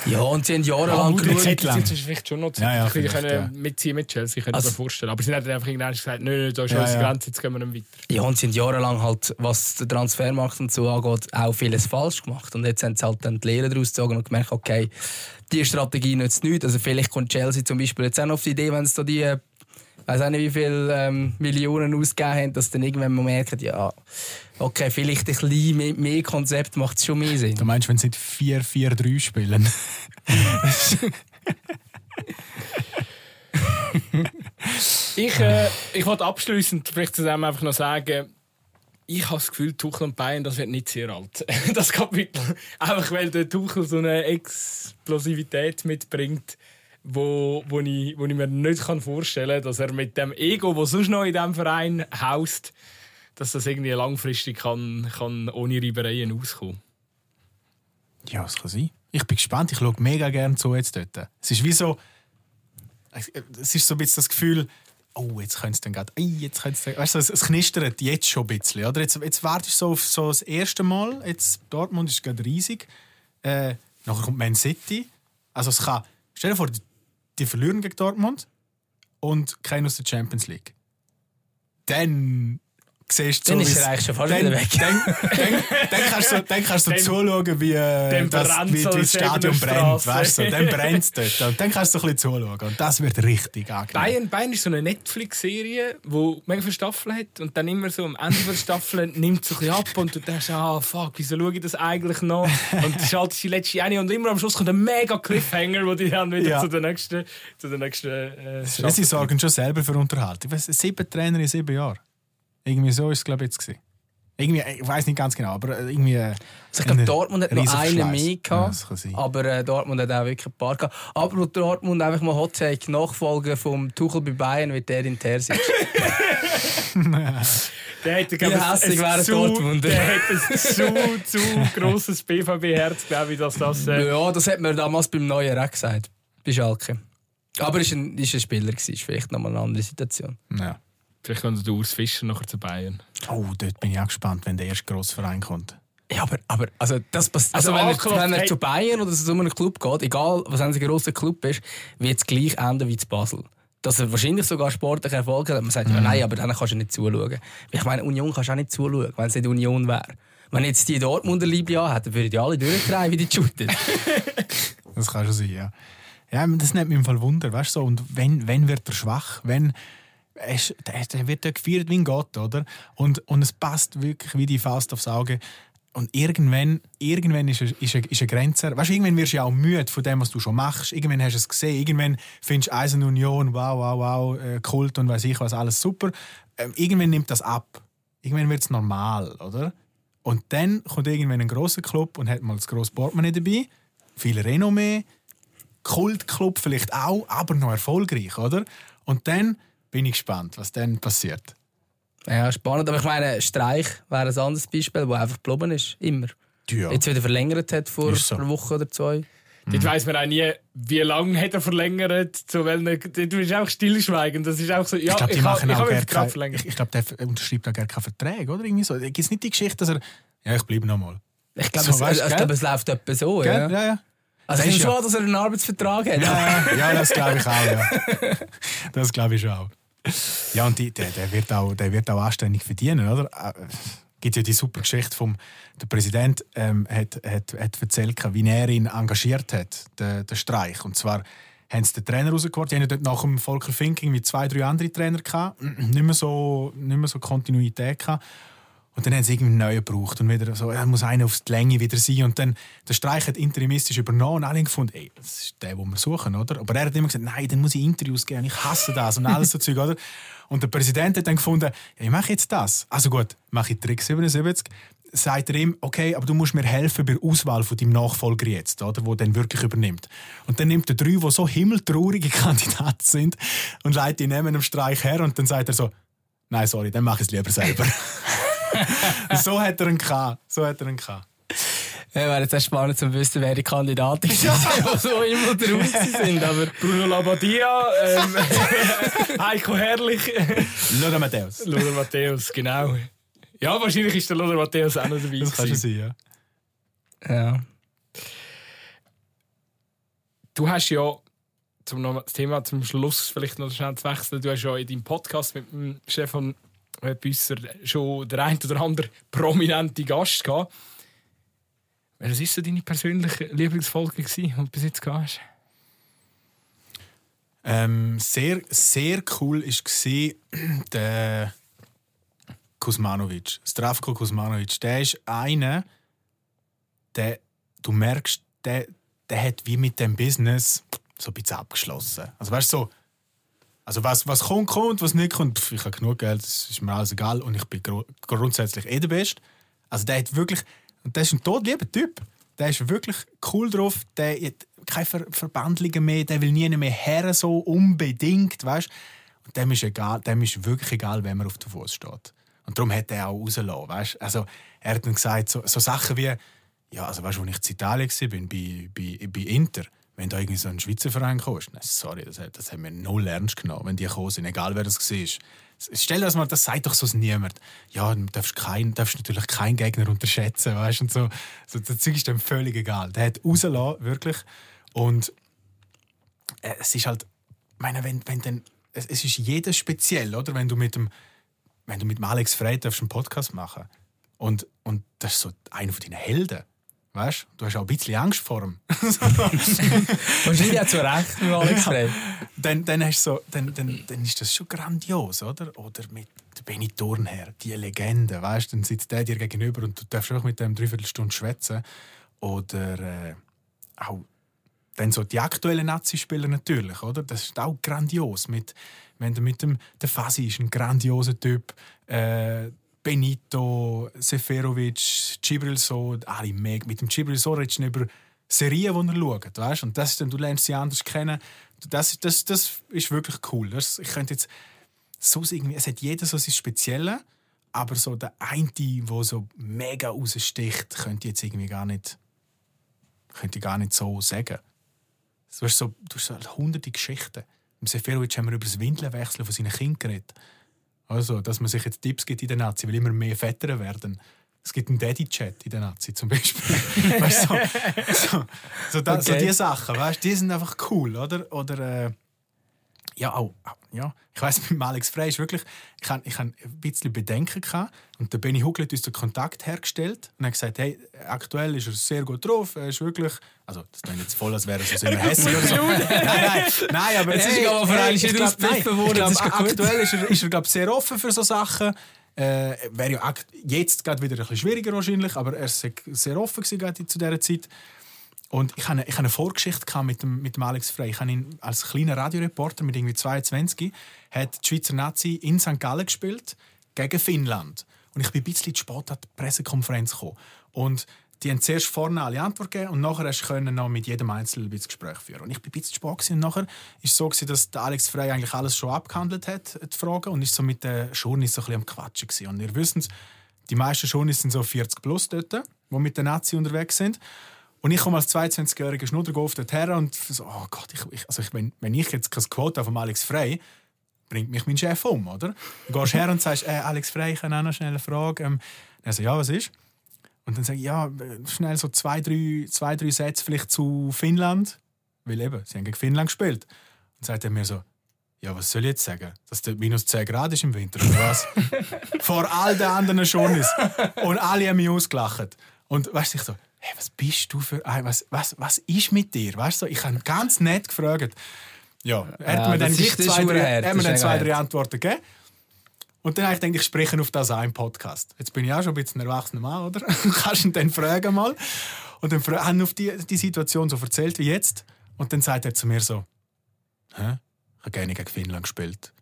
ja, und sie haben Ja, jahrelang hätte lang. jetzt vielleicht schon noch Ja, ja, ja, können ja. mitziehen mit Chelsea, können Also- also, mir vorstellen. Aber sie haben einfach irgendwann gesagt, nein, da ist Ja, unsere ja. Grenze, jetzt gehen wir nicht weiter. Ja, und sie haben jahrelang halt, was den Transfermarkt und so angeht, auch vieles falsch gemacht. Und jetzt haben sie halt dann die Lehre daraus gezogen und gemerkt, okay, die Strategie nützt nichts. Also vielleicht kommt Chelsea zum Beispiel jetzt auch noch auf die Idee, wenn sie da die, äh, weiß auch nicht wie viele ähm, Millionen ausgegeben haben, dass dann irgendwann mal merken, ja, okay, vielleicht ein bisschen mehr, mehr Konzept macht schon mehr Sinn. Du meinst, wenn sie 4-4-3 spielen? Ich, äh, ich wollte abschließend vielleicht zusammen einfach noch sagen, ich habe das Gefühl, Tuchel und Bayern, das wird nicht sehr alt. Das Kapitel. Einfach weil der Tuchel so eine Explosivität mitbringt, wo, wo, ich, wo ich mir nicht vorstellen kann, dass er mit dem Ego, das sonst noch in diesem Verein haust, dass das irgendwie langfristig kann, kann ohne Reibereien auskommen Ja, das kann sein. Ich bin gespannt. Ich schaue mega gerne zu jetzt dort. Es ist wie so. Es ist so ein bisschen das Gefühl, oh, jetzt könnte es dann gerade. Jetzt könnte es dann, weißt du, es, es knistert jetzt schon ein bisschen. Oder? Jetzt, jetzt wartest du so auf so das erste Mal. Jetzt, Dortmund ist gerade riesig. Äh, nachher kommt Man City. Also es kann. Stell dir vor, die, die verlieren gegen Dortmund und keiner aus der Champions League. Dann siehst du Dann so, ist wie's- er eigentlich schon fast dann, wieder weg. Dann, dann, dann kannst du, dann kannst du Dann- zuschauen, wie, äh, dann das, wie, das Stadion brennt. Weißt du? Dann brennt es dort. Und dann kannst du ein bisschen zuschauen. Und das wird richtig angenehm. Bayern, Bayern ist so eine Netflix-Serie, die mega viele Staffeln hat und dann immer so am Ende der Staffel nimmt es so ein bisschen ab und du denkst, ah fuck, wieso schaue ich das eigentlich noch? Und du schaltest die letzte eine und immer am Schluss kommt ein mega Cliffhanger, wo die dann wieder Ja. zu der nächsten, zu der nächsten äh, Sie sorgen schon selber für Unterhaltung. Sieben Trainer in sieben Jahren. Irgendwie so ist es, glaube ich, jetzt. Gewesen. Irgendwie, ich weiß nicht ganz genau, aber äh, irgendwie. Also ich glaube, Dortmund hat noch einen mehr Ja, gehabt, sein. aber äh, Dortmund hat auch wirklich ein paar gehabt. Aber wo Dortmund einfach mal Hot Take Nachfolger vom Tuchel bei Bayern wird der in Terzic. Der hätte, glaub, Wie ein- ein zu- Dortmund. Der hat ein zu, zu grosses BVB-Herz, glaube ich, dass das... Äh, ja, das hat man damals beim Neuen auch gesagt. Bei Schalke. Aber ist ein, ist ein Spieler gewesen, ist vielleicht nochmal eine andere Situation. Ja. Vielleicht kommt der Urs Fischer nachher zu Bayern. Oh, dort bin ich auch gespannt, wenn der erste grosse Verein kommt. Ja, aber, aber also das passiert. Also Also, wenn, er, wenn er zu Bayern oder zu so einem Club geht, egal was ein grosser Club ist, wird es gleich enden wie zu Basel. Dass er wahrscheinlich sogar sportlich Erfolg hat. Man sagt, ja, nein, aber dann kannst du nicht zuschauen. Ich meine, Union kannst du auch nicht zuschauen, wenn es nicht Union wäre. Wenn jetzt die Dortmunder Liebe hat, dann würden die alle durchdrehen, wie die shooten. Das kann schon sein, ja. Ja, das nimmt mich im Fall Wunder, weißt du? So. Und wenn, wenn wird er schwach? Wenn, der, wird ja gefeiert wie ein Gott, oder? Und, und es passt wirklich wie die Faust aufs Auge. Und irgendwann, irgendwann ist, ist, ist eine Grenze. Weißt du, irgendwann wirst du ja auch müde von dem, was du schon machst. Irgendwann hast du es gesehen. Irgendwann findest du Eisenunion, wow, wow, wow, äh, Kult und weiß ich was, alles super. Ähm, irgendwann nimmt das ab. Irgendwann wird es normal, oder? Und dann kommt irgendwann ein grosser Club und hat mal das grosse Portemonnaie dabei, viel Renommee, Kultclub vielleicht auch, aber noch erfolgreich, oder? Und dann bin ich gespannt, was dann passiert. ja, spannend. Aber ich meine, Streich wäre ein anderes Beispiel, wo einfach geblieben ist. Immer. Ja. Jetzt wieder verlängert hat vor so. einer Woche oder zwei. Dort weiss man auch nie, wie lange hat er verlängert, zu welchen, dort ist auch stillschweigen. Das ist auch so, ja, ich glaube, die ich machen ich auch kann gar verlängern. ich, ich glaube, der unterschreibt auch gar keinen Vertrag, oder? Irgendwie so. Gibt es nicht die Geschichte, dass er. Ja, ich bleibe noch mal. Ich glaube, So, es, weißt du, ich glaube, es läuft etwa so. Gell? Ja. Ja, ja. Also Das ich ist nehme ja- schon, dass er einen Arbeitsvertrag hat. Ja, ja, das glaube ich auch. Ja. Das glaube ich schon auch. Ja, und die, der, der, wird auch, der wird auch anständig verdienen, oder? Äh, gibt ja die super Geschichte vom der Präsident ähm, hat, hat, hat erzählt, wie er ihn engagiert hat, den, den Streich. Und zwar haben sie den Trainer rausgeholt. Die haben dort nach dem Volker Finking mit zwei, drei anderen Trainer. Nicht mehr so, nicht mehr so Kontinuität gehabt. Und dann haben sie irgendwie einen neuen gebraucht. Und wieder so, er muss einer auf die Länge wieder sein. Und dann, der Streich hat interimistisch übernommen und alle haben gefunden, ey, das ist der, den wir suchen, oder? Aber er hat immer gesagt, nein, dann muss ich Interviews geben, ich hasse das und alles so Zeug, oder? Und der Präsident hat dann gefunden, ja, ich mache jetzt das. Also gut, mache ich Trick 77. Sagt er ihm, okay, aber du musst mir helfen bei der Auswahl von deinem Nachfolger jetzt, oder? Der dann wirklich übernimmt. Und dann nimmt er drei, die so himmeltraurige Kandidaten sind und leitet die neben dem Streich her und dann sagt er so, nein, sorry, dann mache ich es lieber selber. so hat er ihn gehabt. So hat er ihn gehabt. Ja, wäre jetzt echt spannend zu wissen, wer die Kandidaten sind, die so immer draus sind. Aber Bruno Labbadia, ähm, Heiko Herrlich, Lothar Matthäus. Lothar Matthäus, genau. Ja, wahrscheinlich ist der Lothar Matthäus auch noch dabei. Das kann schon sein, ja. ja. Du hast ja, zum das Thema zum Schluss vielleicht noch schnell zu wechseln, du hast ja in deinem Podcast mit dem Stefan Büsser schon der ein oder andere prominente Gast gehabt. Was war so deine persönliche Lieblingsfolge, die du bis jetzt hast? Ähm, sehr, sehr cool war der Kuzmanovic. Zdravko Kuzmanovic. Der ist einer, der, du merkst, der, der hat wie mit dem Business so ein bisschen abgeschlossen. Also weißt so, also was, was kommt, kommt, was nicht kommt, pff, ich habe genug Geld, das ist mir alles egal und ich bin gru- grundsätzlich eh der Beste. Also der hat wirklich, und der ist ein todlieber Typ. Der ist wirklich cool drauf, der hat keine Ver Verbandlungen mehr, der will nie mehr her, so unbedingt, weißt Und dem ist, egal, dem ist wirklich egal, wenn man auf dem Fuß steht. Und darum hat er auch rausgelassen, weißt Also er hat dann gesagt, so, so Sachen wie, ja, also weißt du, als ich in Italien war, bin, bei, bei, bei Inter, wenn da irgendwie so ein Schweizer Verein kommst, nein, sorry, das, das haben wir null ernst genommen, wenn die gekommen sind, egal wer das war. Stell dir das mal, das sagt doch so niemand. Ja, du darfst, kein, darfst natürlich keinen Gegner unterschätzen, weißt und so. so das Zeug ist dem völlig egal. Der hat rausgelassen, wirklich. Und äh, es ist halt, ich meine, wenn, wenn dann, es, es ist jeder speziell, oder? Wenn du mit dem, wenn du mit dem Alex Frey einen Podcast machen und, und das ist so einer von deinen Helden. Weißt du? Du hast auch ein bisschen Angst vor ihm. Wahrscheinlich auch zu Recht mit Alex Frey. dann, dann, hast du so, dann, dann, dann ist das schon grandios, oder? Oder mit Benny Thurnherr, die Legende, weißt du? Dann sitzt der dir gegenüber und du darfst einfach mit dem dreiviertel Stunde schwätzen. Oder äh, auch dann so die aktuellen Nazi-Spieler natürlich, oder? Das ist auch grandios. Mit, wenn du mit dem der Fasi ist ein grandioser Typ. Äh, Benito, Seferovic, Gibril so, alle mega. Mit dem Gibril so redest du über Serien, die er schaut, weißt? Und das, ist dann, du lernst sie anders kennen. Das, das, das ist wirklich cool. Das, ich könnte jetzt so irgendwie, es hat jeder so sein Spezielles, aber so der eine, der so mega raussticht, könnte ich jetzt irgendwie gar nicht, könnte gar nicht so sagen. Du hast so, du hast so hunderte Geschichten. Im Seferovic haben wir über das Windelwechseln von seinen Kindern geredet. Also, dass man sich jetzt Tipps gibt in der Nazi, weil immer mehr Väter werden. Es gibt einen Daddy-Chat in der Nazi zum Beispiel. weißt, so, so, so, da, so Okay. diese Sachen, weißt, die sind einfach cool, oder? Oder äh, ja, auch, auch- ja. Ich weiß, mit Alex Frey ist wirklich, ich habe ich hab ein bisschen Bedenken gehabt und der Benny Hugel hat uns den Kontakt hergestellt und hat gesagt, hey, aktuell ist er sehr gut drauf, er ist wirklich, also das klingt jetzt voll, als wäre er so immer hässlich oder so. nein, nein, nein, aber Jetzt ist er aber einen ich wieder glaub, ausgepfiffen nein, ich glaub, ist aktuell ist er, ist er glaub, sehr offen für so Sachen. Äh, wäre ja jetzt gerade wieder ein bisschen schwieriger wahrscheinlich, aber er war sehr offen gewesen, zu dieser Zeit. Und ich hatte, eine Vorgeschichte mit dem, mit dem Alex Frey. Ich habe ihn als kleiner Radioreporter mit irgendwie 22 hat die Schweizer Nazi in St. Gallen gespielt gegen Finnland. Und ich bin ein bisschen zu spät an die Pressekonferenz gekommen. Und die haben zuerst vorne alle Antwort gegeben und nachher du noch mit jedem Einzelnen ein bisschen Gespräch führen. Und ich bin ein bisschen zu spät und nachher war es so, gewesen, dass Alex Frey eigentlich alles schon abgehandelt hat, die Fragen, und ist so mit den Journalisten so am Quatschen gewesen. Und ihr wisst, die meisten Journalisten sind so 40 plus dort, die mit der Nazi unterwegs sind. Und ich komme als 22-jähriger Schnuddergolf dorthin und so, oh Gott, ich, ich, also ich, wenn, wenn ich jetzt kein Quote von Alex Frey, bringt mich mein Chef um, oder? Du gehst her und sagst, äh, Alex Frey, ich habe auch noch schnell eine Frage. Ähm, er sagt, ja, was ist? Und dann sage ich, ja, schnell so zwei, drei, zwei, drei Sätze vielleicht zu Finnland. Weil eben, sie haben gegen Finnland gespielt. Und dann sagt er mir so, ja, was soll ich jetzt sagen? Dass es minus 10 Grad ist im Winter, oder was? Vor all den anderen schon ist. Und alle haben mich ausgelacht. Und weißt du, ich so, hey, was bist du für ein, was, was, was ist mit dir? Weißt du, ich habe ganz nett gefragt. Ja, er hat Ja, mir dann, gleich zwei, drei, hat mir dann zwei, drei. Antworten gegeben. Und dann habe ich gedacht, ich spreche auf das einen Podcast. Jetzt bin ich auch schon ein bisschen ein erwachsener Mann, oder? Kannst du ihn dann fragen mal. Und dann haben auf die, die Situation so erzählt wie jetzt. Und dann sagt er zu mir so, Hä? Ich habe gerne gegen Finnland gespielt.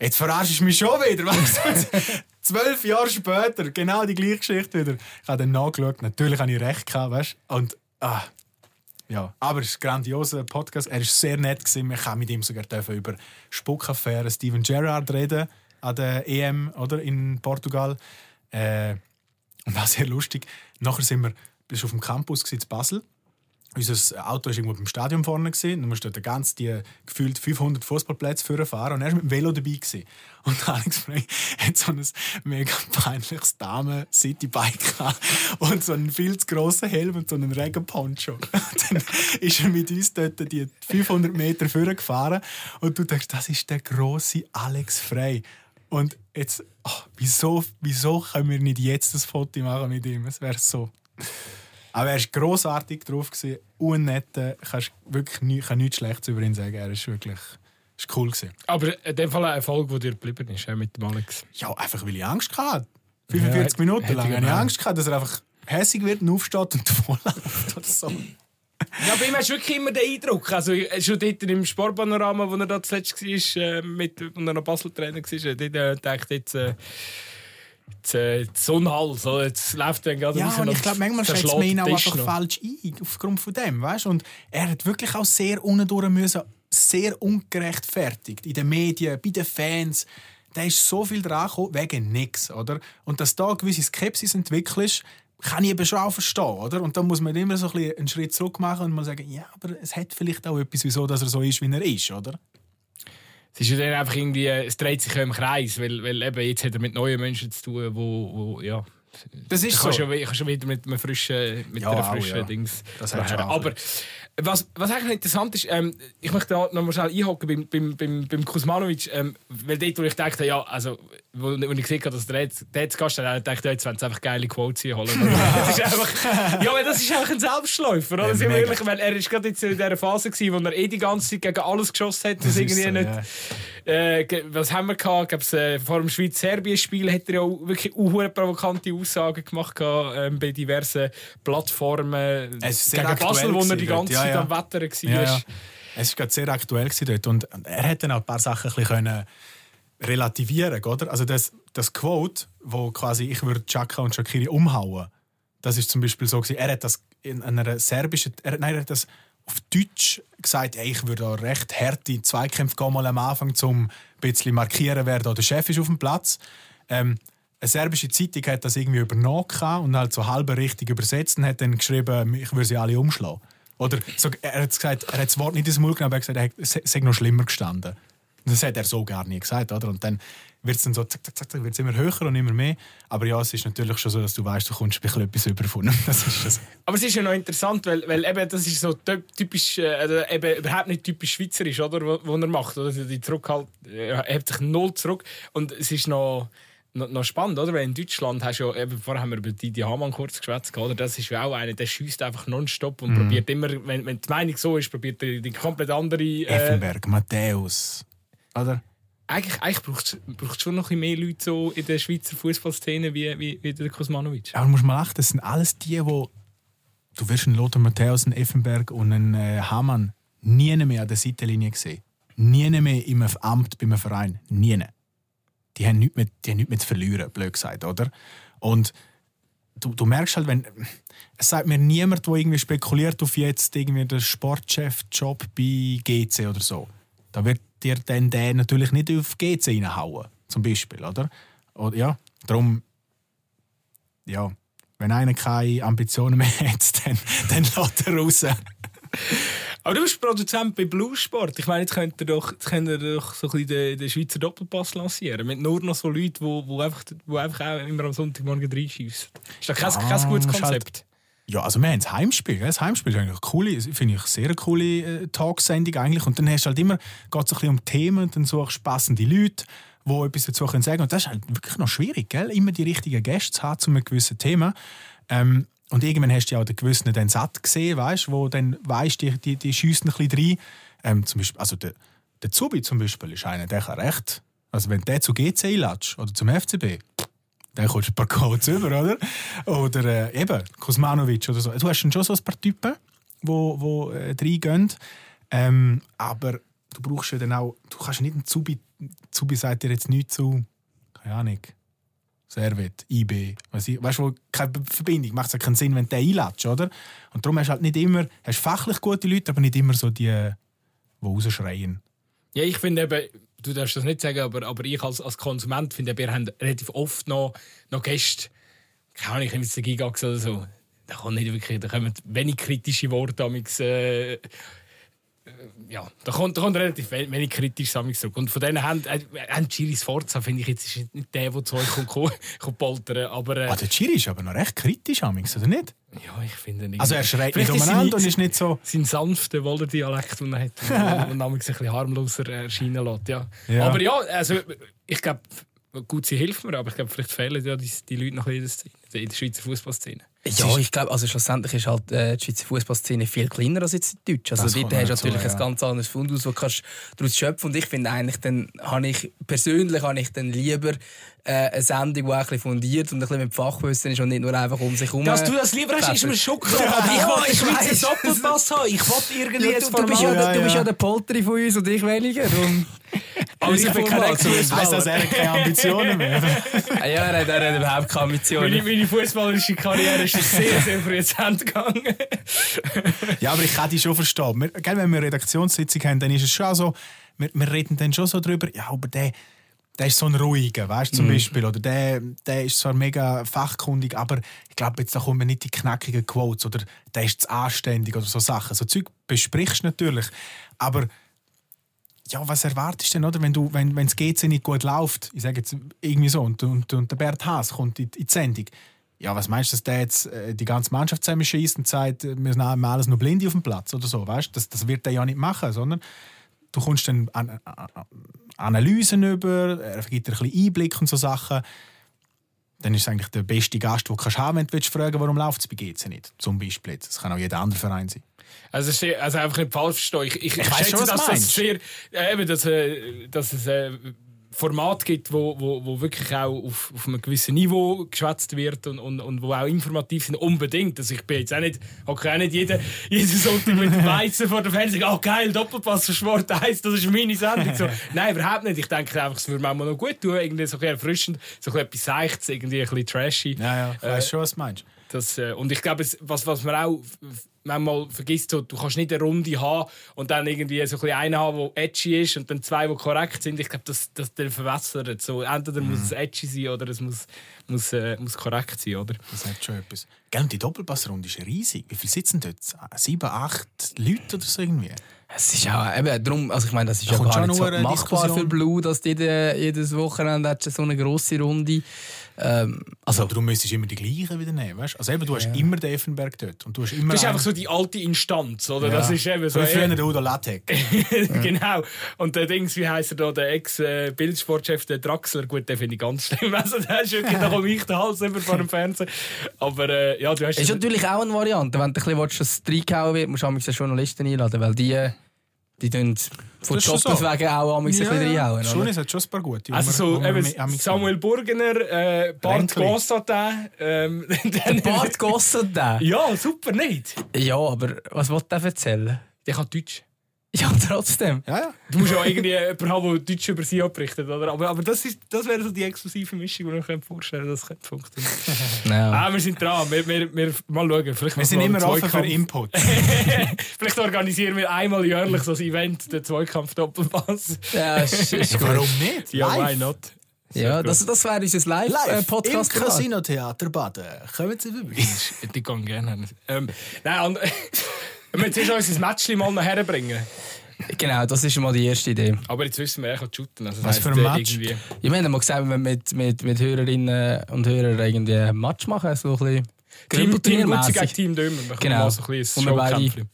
Jetzt verarschst du mich schon wieder. Weißt? Zwölf Jahre später, genau die gleiche Geschichte wieder. Ich habe dann nachgeschaut. Natürlich habe ich recht gehabt, weißt? Und, ah, ja. Aber es ist ein grandioser Podcast. Er war sehr nett. Gewesen. Ich kann mit ihm sogar über Spuckaffäre Steven Gerrard reden an der EM oder, in Portugal. Äh, und war sehr lustig. Nachher sind wir bist auf dem Campus in Basel. Unser Auto war irgendwo beim Stadion vorne. Gewesen. Dann musst du dort ganz die gefühlt 500 Fußballplätze fahren. Und er war mit dem Velo dabei. Gewesen. Und Alex Frey hat so ein mega peinliches Damen-Citybike. Und so einen viel zu grossen Helm und so einen Regenponcho. Dann ist er mit uns dort die 500 Meter vorne gefahren. Und du denkst, das ist der grosse Alex Frey. Und jetzt, ach, wieso, wieso können wir nicht jetzt das Foto machen mit ihm? Es wäre so. Aber er war grossartig drauf, gewesen, unnett. äh, Kannst wirklich nie, kann nichts Schlechtes über ihn sagen. Er ist wirklich ist cool. Gewesen. Aber in dem Fall ein Erfolg, der dir geblieben ist, mit dem Alex. Ja, einfach weil ich Angst hatte. 45 Ja, Minuten hätte lang ich hatte ich auch. Angst, gehabt, dass er einfach hässig wird und aufsteht und davonläuft oder so. Ja, bei ihm hast du wirklich immer den Eindruck. Also, schon dort im Sportpanorama, wo er da zuletzt war, äh, mit, und er noch Basel-Trainer war, dort äh, ich jetzt, äh, jetzt, äh, so ein Hals, oder? jetzt läuft er gerade Ja, und ich glaube, manchmal schätzt man ihn auch einfach noch. falsch ein, aufgrund von dem, weißt? Und er hat wirklich auch sehr unten müssen, sehr ungerechtfertigt in den Medien, bei den Fans. Da ist so viel dran gekommen, wegen nichts, oder? Und dass da gewisse Skepsis entwickelt, kann ich eben schon auch verstehen, oder? Und dann muss man immer so ein einen Schritt zurück machen und mal sagen, ja, aber es hat vielleicht auch etwas, wieso dass er so ist, wie er ist, oder? Es ist ja dann einfach irgendwie, äh, es dreht sich ja im Kreis, weil, weil eben jetzt hat er mit neuen Menschen zu tun, wo, wo ja... Das ist Du kannst so. ja, kannst ja wieder mit einem frischen, mit Ja, einer auch, frischen ja. Dings. Das auch Aber was, was eigentlich interessant ist, ähm, ich möchte da noch mal schnell einhaken beim, beim, beim, beim Kuzmanovic, ähm, weil dort, wo ich dachte, ja, also, wo, wo ich gesehen habe, dass der jetzt, der jetzt Gast hat, habe ich ja, jetzt wollen sie einfach geile Quotes holen. das ist einfach, ja, weil das ist einfach ein Selbstläufer, oder? Ja, Sind wir ehrlich, weil er ist gerade jetzt in dieser Phase gewesen, wo er eh die ganze Zeit gegen alles geschossen hat, ist irgendwie so, nicht... ja. Äh, was haben wir gehabt? Gab's, äh, vor dem Schweiz-Serbien-Spiel hat er ja auch wirklich unhure provokante Aussagen gemacht gehabt, ähm, bei diversen Plattformen. Es Gegen aktuell Basel, wo er die ganze ja, Zeit ja. am Wetter war. Ja, ja. Es war sehr aktuell dort und er hätte dann auch ein paar Sachen ein bisschen relativieren oder? Also das, das Quote, wo quasi ich würde Chaka und Shakiri umhauen, das ist zum Beispiel so gewesen, er hat das in einer serbischen, er, nein, er hat das auf Deutsch gesagt, ey, ich würde da recht harte Zweikämpfe gehen, mal am Anfang, um ein bisschen markieren, wer da der Chef ist auf dem Platz. Ähm, eine serbische Zeitung hat das irgendwie übernommen und halt so halb richtig übersetzt und hat dann geschrieben, ich würde sie alle umschlagen. Oder so, er hat gesagt, er hat das Wort nicht ins Maul genommen, aber er hat gesagt, es sei noch schlimmer gestanden. Das hat er so gar nie gesagt, oder? Und dann wird es dann so, zack, zack, zack, zack, wird's immer höher und immer mehr. Aber ja, es ist natürlich schon so, dass du weißt, du kommst ein bisschen etwas über von ihm. Das ist das. Aber es ist ja noch interessant, weil, weil eben, das ist so ty- typisch, äh, also eben überhaupt nicht typisch schweizerisch, oder, was er macht. Oder? Die Zurückhalt, er hebt sich null zurück. Und es ist noch, noch, spannend, oder? Weil in Deutschland hast du ja, eben, vorher haben wir über Didi Hamann kurz geschwätzt, oder? Das ist ja auch einer, der schießt einfach nonstop und probiert immer, wenn, wenn die Meinung so ist, probiert er die komplett andere. Äh, Effenberg, Matthäus. Oder? Eigentlich eigentlich braucht es schon noch ein mehr Leute so in der Schweizer Fußballszene wie, wie, wie der Kosmanovic. Aber du musst mal achten, das sind alles die, wo du wirst einen Lothar Matthäus, einen Effenberg und einen äh, Hamann nie mehr an der Seitenlinie gesehen. Nie mehr im Amt bei einem Verein. Nie. Die haben nichts mehr, die haben nichts mehr zu verlieren, blöd gesagt, oder? Und du, du merkst halt, wenn. Es sagt mir niemand, der irgendwie spekuliert auf jetzt irgendwie den Sportchef-Job bei GC oder so. Da wird dir dann der natürlich nicht auf GC reinhauen, zum Beispiel, oder? oder ja, darum ja, Wenn einer keine Ambitionen mehr hat, dann, dann lässt er raus. Aber du bist Produzent bei Bluesport. Ich meine, jetzt könnt ihr doch, jetzt könnt ihr doch so ein bisschen den, den Schweizer Doppelpass lancieren. Mit nur noch so Leuten, die wo, wo einfach, wo einfach auch immer am Sonntagmorgen reinschießen. Ist das kein, Ja, kein gutes halt- Konzept? Ja, also wir haben das Heimspiel. Das Heimspiel ist eigentlich coole, finde ich, sehr coole äh, Talksendung eigentlich. Und dann hast du halt immer, geht es ein bisschen um Themen und dann suchst du passende Leute, die etwas dazu können sagen Und das ist halt wirklich noch schwierig, gell? immer die richtigen Gäste zu haben zu einem gewissen Thema. Ähm, und irgendwann hast du ja auch den gewissen den satt gesehen, weißt, wo dann weißt, die, die, die schiessen ein bisschen rein. Ähm, zum Beispiel, also der, der Zubi zum Beispiel ist einer, der kann recht. Also wenn der zu GC einlatscht oder zum FCB, dann kommst du ein paar Codes über, oder? Oder äh, eben, Kosmanovic oder so. Du hast schon so ein paar Typen, die wo, wo, äh, reingehen. Ähm, aber du brauchst ja dann auch, du kannst nicht einen Zubi, Zubi sagt dir jetzt nichts zu, keine Ahnung, Servet, IB, weißt du, wo keine Verbindung, macht es ja keinen Sinn, wenn du den einlädst, oder? Und darum hast du halt nicht immer, hast fachlich gute Leute, aber nicht immer so die, die rausschreien. Ja, ich finde eben, du darfst das nicht sagen, aber, aber ich als, als Konsument finde, wir haben relativ oft noch, noch Gäste, keine Ahnung, ich den Gigax oder so, da kommen nicht wirklich, da kommen wenig kritische Worte amix, äh, ja, da kommt, da kommt relativ we- wenig kritisch amix zurück. Und von denen haben, äh, haben Giris Forza, finde ich jetzt, ist nicht der, der zu euch kommt, kommt, poltern, aber äh, Ah, der Chiri ist aber noch recht kritisch, amigs, oder nicht? ja, ich finde nicht. Also er schreit nicht umeinander und ist nicht so... sein sanfter Wolder-Dialekt, den er hat, und manchmal ein bisschen harmloser erscheinen lässt. Ja. Ja. Aber ja, also, ich glaube, gut, sie hilft mir, aber ich glaube, vielleicht fehlen ja die, die Leute noch in der, Szene, in der Schweizer Fußballszene. Ja, ich glaube, also schlussendlich ist halt äh, die Schweizer Fußballszene viel kleiner als jetzt die deutsche. Also Das dort hast du natürlich ja. ein ganz anderes Fundus, wo du kannst daraus schöpfen. Und ich finde eigentlich, dann habe ich persönlich habe ich dann lieber äh, eine Sendung, die ein bisschen fundiert und ein bisschen mit Fachwissen ist und nicht nur einfach um sich herum. Dass du das lieber hast, ist mir schon klar. Ja, Aber ich ja, ich einen weiss. Schweizer Doppelpass haben. Ich wollte irgendwie Ja, jetzt du, du, bist ja, du bist ja der Polteri von uns und ich weniger. Und Aber ich bin kein Heisst Ex-Fußballer. das, er hat keine Ambitionen mehr? Ah ja, er hat, er hat überhaupt keine Meine, Ambitionen. meine fußballerische Karriere ist sehr, sehr früh zu Ende gegangen. Ja, aber ich kann dich schon verstehen. Wir, gell, wenn wir eine Redaktionssitzung haben, dann ist es schon so, wir, wir reden dann schon so drüber, ja, aber der, der ist so ein ruhiger, weißt du, zum Beispiel. Oder der, der ist zwar mega fachkundig, aber ich glaube, jetzt da kommen nicht die knackigen Quotes oder der ist zu anständig oder so Sachen. So Zeug besprichst du natürlich. Aber ja, was erwartest du denn, oder? Wenn, du, wenn, wenn das GC nicht gut läuft, ich sage jetzt irgendwie so, und, und, und der Bert Haas kommt in, in die Sendung. Ja, was meinst du, dass der jetzt äh, die ganze Mannschaft zusammenschießt und sagt, äh, wir haben alles nur Blinde auf dem Platz oder so, weißt? Das, das wird er ja nicht machen, sondern du kommst dann an, an, an Analysen über, er gibt dir ein bisschen Einblick und so Sachen. Dann ist es eigentlich der beste Gast, den du kannst haben, wenn du fragen warum läuft es bei GC nicht. Zum Beispiel. jetzt. Das kann auch jeder andere Verein sein. Also, also einfach nicht falsch verstehen. Ich, ich, Ich schätze, schon, was dass das sehr, äh, eben, dass, äh, dass es ein Format gibt, wo, wo, wo wirklich auch auf, auf einem gewissen Niveau geschwätzt wird und, und, und wo auch informativ sind. Unbedingt. Also ich bin jetzt auch nicht, hocke auch nicht jeden, jeden Sonntag mit dem Weizen vor der Fernseher oh geil, Doppelpass für Sport 1, das ist meine Sendung. So, nein, überhaupt nicht. Ich denke einfach, es würde auch noch gut tun, irgendwie so ein bisschen erfrischend, so ein bisschen etwas Seichtes, irgendwie ein bisschen trashy. Ja, ja, ich weiss schon, was du meinst. Das, äh, und ich glaube, was, was man auch manchmal vergisst, so, du kannst nicht eine Runde haben und dann irgendwie so ein einen haben, der edgy ist und dann zwei, die korrekt sind. Ich glaube, das, das das verwässert. So, entweder muss es edgy sein oder es muss, muss, äh, muss korrekt sein. Oder? Das hat schon etwas. Gell, und die Doppelpassrunde ist riesig. Wie viele sitzen dort? Sieben, acht Leute oder so irgendwie? Es ist auch eben darum, also ich meine, das ist ja gar schon nicht so machbar Diskussion. für Blue, dass die jede, jedes Wochenende hat so eine grosse Runde. Ähm, Also, darum müsstest du immer die gleichen wieder nehmen. Weißt? Also eben, du hast immer den Effenberg dort. Und du hast immer Das ist einfach so die alte Instanz, oder? Ja. Das ist eben so. Wie früher der Udo Lattek. genau. Und der Dings, wie heisst er da, der Ex-Bildsportchef, der Draxler, gut, den finde ich ganz schlimm. Also, der ist wirklich, da komme ich den Hals über vor dem Fernsehen. Aber äh, ja, du hast. ist natürlich auch eine Variante. Wenn du ein bisschen willst, dass es reingehauen wird, musst du manchmal Journalisten einladen, weil die, die tun von Das ist schon Jobbers so. wegen auch ein bisschen reinhauen. Schon, es hat schon ein paar gute. Also so, wir- wir eben, Samuel Burgener, äh, Bart. Constantin, ähm, Bart Gossett der. Ja, super, nicht? Ja, aber was will der erzählen? Der kann Deutsch. Ja, trotzdem. Ja, ja. Du musst ja irgendwie jemanden haben, der Deutsch über sie abrichtet, oder? Aber, aber das, ist, das wäre so die exklusive Mischung, die ich mir vorstellen könnte, das könnte funktionieren. Ja. ah, wir sind dran. Wir, wir, wir, mal schauen. Vielleicht Wir sind immer offen für Zweikampf. Input. Vielleicht organisieren wir einmal jährlich so ein Event, den Zweikampf-Doppelpass. Ja, ist, ist Ja, warum nicht? Ja, why Live. not? Ja, gut. das, das wäre unser Live Live-Podcast. im Casino-Theater Baden. Kommen Sie vorbei. Die gehen gerne. Ähm, nein, wir müssen zuerst unser Matchli mal noch herbringen. genau, das ist schon mal die erste Idee. Aber jetzt wissen wir, er kann shooten. Also das Was für ein Match? Irgendwie. Ja, wir haben mal gesagt, wenn wir mit, mit, mit Hörerinnen und Hörern irgendwie ein Match machen, so ein bisschen Team, Team Gutzi gegen. Team Dömer. Wir können Genau. mal so ein bisschen Und wir beide- Showkämpfchen.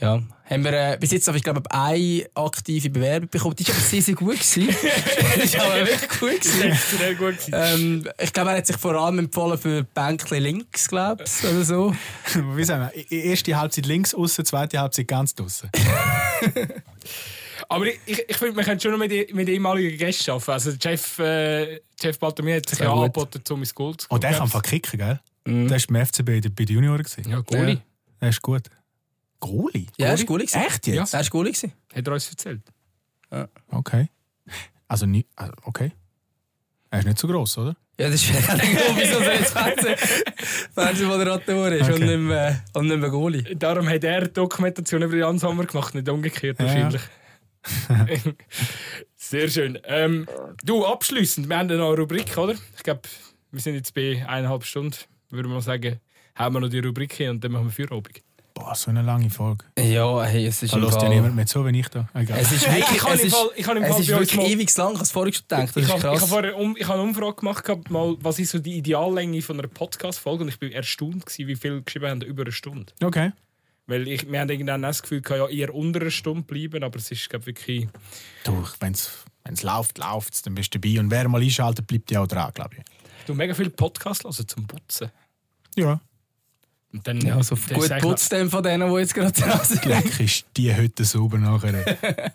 Ja, haben wir äh, bis jetzt habe ich glaube eine aktive Bewerbung bekommen. Die war aber sehr, sehr gut. gewesen. die war aber wirklich gut. Gewesen. sehr gut gewesen. Ähm, ich glaube, er hat sich vor allem empfohlen für Bänkli links, glaube ich, oder so. Wie sagen wir? Erste Halbzeit links außen, zweite Halbzeit ganz draußen. Aber ich, ich, ich finde, wir können schon noch mit, mit ehemaligen Gästen arbeiten. Also Jeff, äh, Jeff Baltomir hat sich ja gut. angeboten, um ins Gold zu Und der kommen. kann einfach kicken, gell? Mhm. Der ist beim FCB bei den Junioren. gewesen. Ja, Goalie. Ja. Der ist gut. Goalie? Ja, er war gut. gewesen. Echt jetzt? Er war gut. gewesen. Hat er uns erzählt. Okay. Also, nie, also, okay. Er ist nicht so gross, oder? Ja, das ist vielleicht auch der Grund, wieso er jetzt Fernseh- Fernsehmoderator ist und Okay. nicht mehr, und nicht mehr Goalie. Darum hat er die Dokumentation über Jan Sommer gemacht, nicht umgekehrt Ja. wahrscheinlich. Sehr schön. Ähm, du, abschließend, wir haben noch eine Rubrik, oder? Ich glaube, wir sind jetzt bei eineinhalb Stunden. Würde man sagen, haben wir noch die Rubrik hin und dann machen wir Feierabend. Boah, so eine lange Folge. Ja, hey, es ist Da lässt ja niemand mehr zu, wenn ich da. Egal. Es ist Hey, wirklich, ich habe es im ist, Fall- ich es ist wirklich mal- ewig lang. Ich habe es vorhin schon gedacht. Das Ich ist habe, ich, habe vorher um, ich habe eine Umfrage gemacht, gehabt, mal, was ist so die Ideallänge von einer Podcast-Folge und ich bin erstaunt, gewesen, wie viel geschrieben haben über eine Stunde. Okay. Weil ich, wir haben irgendwann das Gefühl, gehabt, ja, eher unter einer Stunde bleiben, aber es ist glaub, wirklich... Du, wenn es läuft, läuft es, dann bist du dabei. Und wer mal einschaltet, bleibt ja auch dran, glaube ich. Du mega viele Podcasts hören zum Putzen. Ja. Und dann, Ja, so dann gut putzt dem von denen, die jetzt gerade dran sind. Leck ist die heute sauber nachher.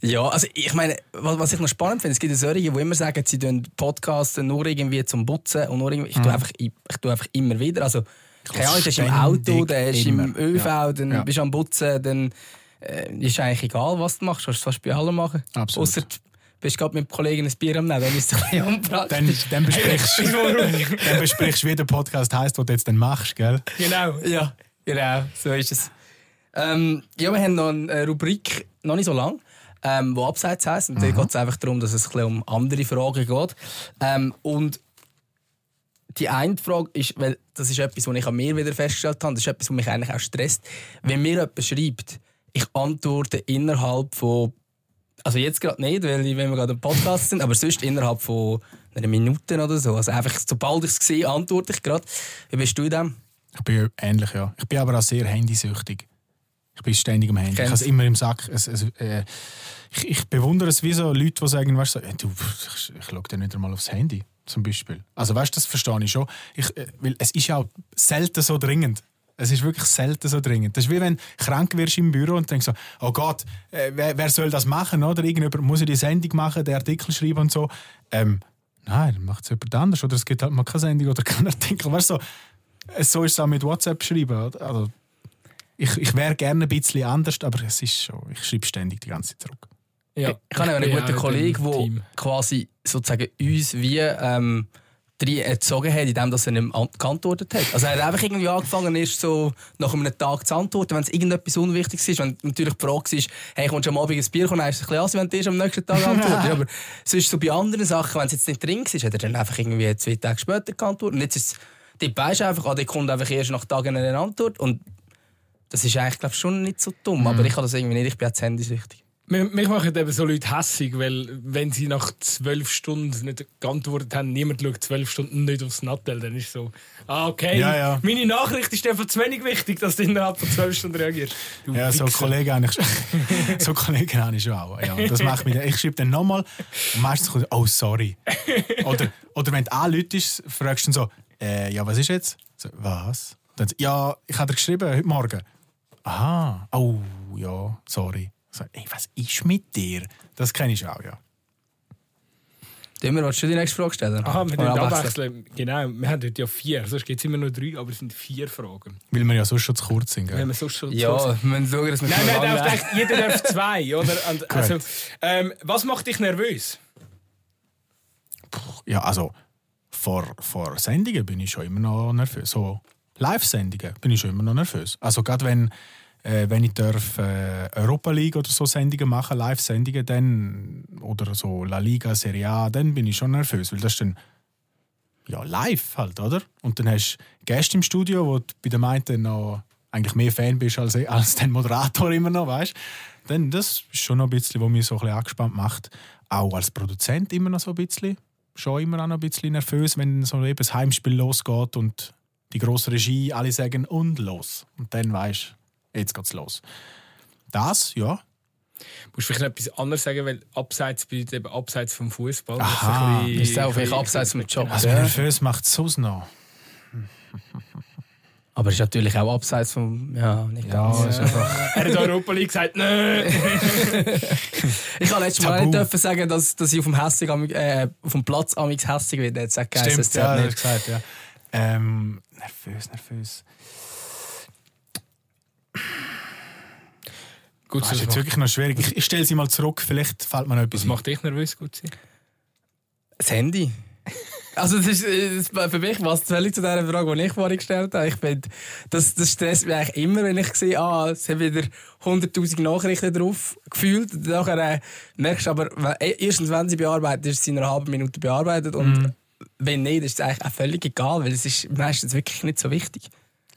Ja, also ich meine, was, was ich noch spannend finde, es gibt ja solche, die immer sagen, sie tun Podcasts nur irgendwie zum Putzen und nur irgendwie, ich, tue einfach, ich, ich tue einfach immer wieder, also keine Ahnung, du bist im Auto, dann bist im. ÖV, Ja. dann Ja. bist du am Putzen, dann äh, ist eigentlich egal, was du machst, kannst du fast bei allem machen. Absolut. Ausser du bist gerade mit Kollegen ein Bier am Nehmen, dann ist es ein bisschen unpraktisch. Dann, dann, besprichst, dann besprichst du, wie der Podcast heisst, den du jetzt dann machst, gell? Genau. Ja, genau, so ist es. Ähm, ja, wir haben noch eine Rubrik, noch nicht so lang, ähm, die Abseits heisst. Und da geht es einfach darum, dass es ein bisschen um andere Fragen geht. Ähm, und die eine Frage ist, weil das ist etwas, was ich an mir wieder festgestellt habe, das ist etwas, was mich eigentlich auch stresst. Wenn mir jemand schreibt, ich antworte innerhalb von, also jetzt gerade nicht, weil ich- wenn wir gerade im Podcast sind, aber sonst innerhalb von einer Minute oder so. Also einfach, sobald ich es sehe, antworte ich gerade. Wie bist du in dem? Ich bin ähnlich, ja. Ich bin aber auch sehr handysüchtig. Ich bin ständig am Handy. Ich Kennst. habe es immer im Sack. Es, es, äh, ich, ich bewundere es wie so Leute, die sagen, weißt du, so, äh, du, ich, ich schaue dir nicht einmal aufs Handy, zum Beispiel. Also weißt du, das verstehe ich schon. Ich, äh, weil es ist ja auch selten so dringend. Es ist wirklich selten so dringend. Das ist wie wenn du krank wirst im Büro und denkst so, oh Gott, äh, wer, wer soll das machen? Oder irgendjemand muss ja die Sendung machen, den Artikel schreiben und so. Ähm, nein, dann macht es jemand anders. Oder es gibt halt mal keine Sendung oder keinen Artikel. Weißt du, so, so ist es auch mit WhatsApp schreiben. Also, ich, ich wäre gerne ein bisschen anders, aber es ist schon, ich schreibe ständig die ganze Zeit zurück. Ja. Ich habe einen guten Kollegen, der quasi sozusagen uns wie ähm, drei erzogen hat, indem dass er nicht mehr geantwortet hat. Also er hat einfach irgendwie angefangen, erst so nach einem Tag zu antworten, wenn es irgendetwas Unwichtiges ist. Wenn natürlich die Frage ist, hey, kommst du am Abend ein Bier, ist es ein bisschen an, wenn du am nächsten Tag antwortest. Aber sonst so bei anderen Sachen, wenn es jetzt nicht drin ist, hat er dann einfach irgendwie zwei Tage später geantwortet. Und jetzt ist es, die weisst einfach, ah, der kommt einfach erst nach Tagen eine Antwort. Und das ist eigentlich, glaube ich, schon nicht so dumm. Aber ich habe das irgendwie nicht, ich bin jetzt handysüchtig. Mich machen eben so Leute hässig, weil wenn sie nach zwölf Stunden nicht geantwortet haben, niemand schaut zwölf Stunden nicht aufs Nattel, dann ist so, ah okay, Ja, ja. meine Nachricht ist einfach zu wenig wichtig, dass du innerhalb von zwölf Stunden reagierst. Du Ja, so. Kollegen habe ich so Kollegen habe ich schon auch. Ja, das macht mich, ich schreibe dann nochmal und meistens kommt, oh sorry. Oder, oder wenn du anläutest, fragst du dann so, äh, ja, was ist jetzt? So, was? Dann, ja, ich habe dir geschrieben, heute Morgen. Aha, oh, ja, sorry. So, ey, was ist mit dir? Das kenne ich auch, ja. Dümmer, willst du die nächste Frage stellen? Aha, wir Oder müssen abwechseln? Genau, wir haben heute ja vier, sonst gibt es immer nur drei, aber es sind vier Fragen. Weil wir ja sonst schon zu kurz sind. Gell? Wenn wir sonst schon Ja, wir müssen schauen, dass wir Nein, nein, werden. vielleicht, jeder darf zwei, oder? Und, also, ähm, was macht dich nervös? Ja, also vor, vor Sendungen bin ich schon immer noch nervös. So Live-Sendungen bin ich schon immer noch nervös. Also gerade wenn, Äh, wenn ich darf, äh, Europa League oder so Sendungen machen, Live-Sendungen, dann oder so La Liga, Serie A, dann bin ich schon nervös, weil das ist dann ja, live halt, oder? Und dann hast du Gäste im Studio, wo du bei dem einen noch eigentlich mehr Fan bist als, als den Moderator immer noch, weißt Dann das ist schon noch ein bisschen, was mich so ein bisschen angespannt macht. Auch als Produzent immer noch so ein bisschen. Schon immer noch ein bisschen nervös, wenn so eben das Heimspiel losgeht und die grosse Regie alle sagen und los. Und dann weißt jetzt geht's los. Das, ja, Musst du vielleicht noch etwas anderes sagen, weil abseits, eben abseits vom Fußball Aha. Ist es auch vielleicht abseits vom Job. also ja. nervös macht es sonst noch. Aber ist natürlich auch abseits vom. Ja, nicht Ja, ganz. ist einfach, Er hat Europa League gesagt, nein. Ich kann letztes Mal nicht dürfen sagen, dass, dass ich auf dem, hässig, äh, auf dem Platz amix hässig werde. Jetzt sagt stimmt, es ja, nicht. gesagt, ja. Ähm, nervös, nervös. Gut, Das ist jetzt wirklich noch schwierig. Ich, ich stelle sie mal zurück, vielleicht fällt mir noch etwas was macht dich nervös, gut Das Handy. Also das ist, das für mich passt völlig zu der Frage, die ich vorhin gestellt habe. Ich bin, das, das stresst mich eigentlich immer, wenn ich sehe, ah, es haben wieder 100'000 Nachrichten drauf gefühlt. Nachher äh, merkst du aber, wenn, äh, erstens, wenn sie bearbeitet, ist sie in einer halben Minute bearbeitet und wenn nicht, ist es eigentlich auch völlig egal, weil es ist meistens wirklich nicht so wichtig.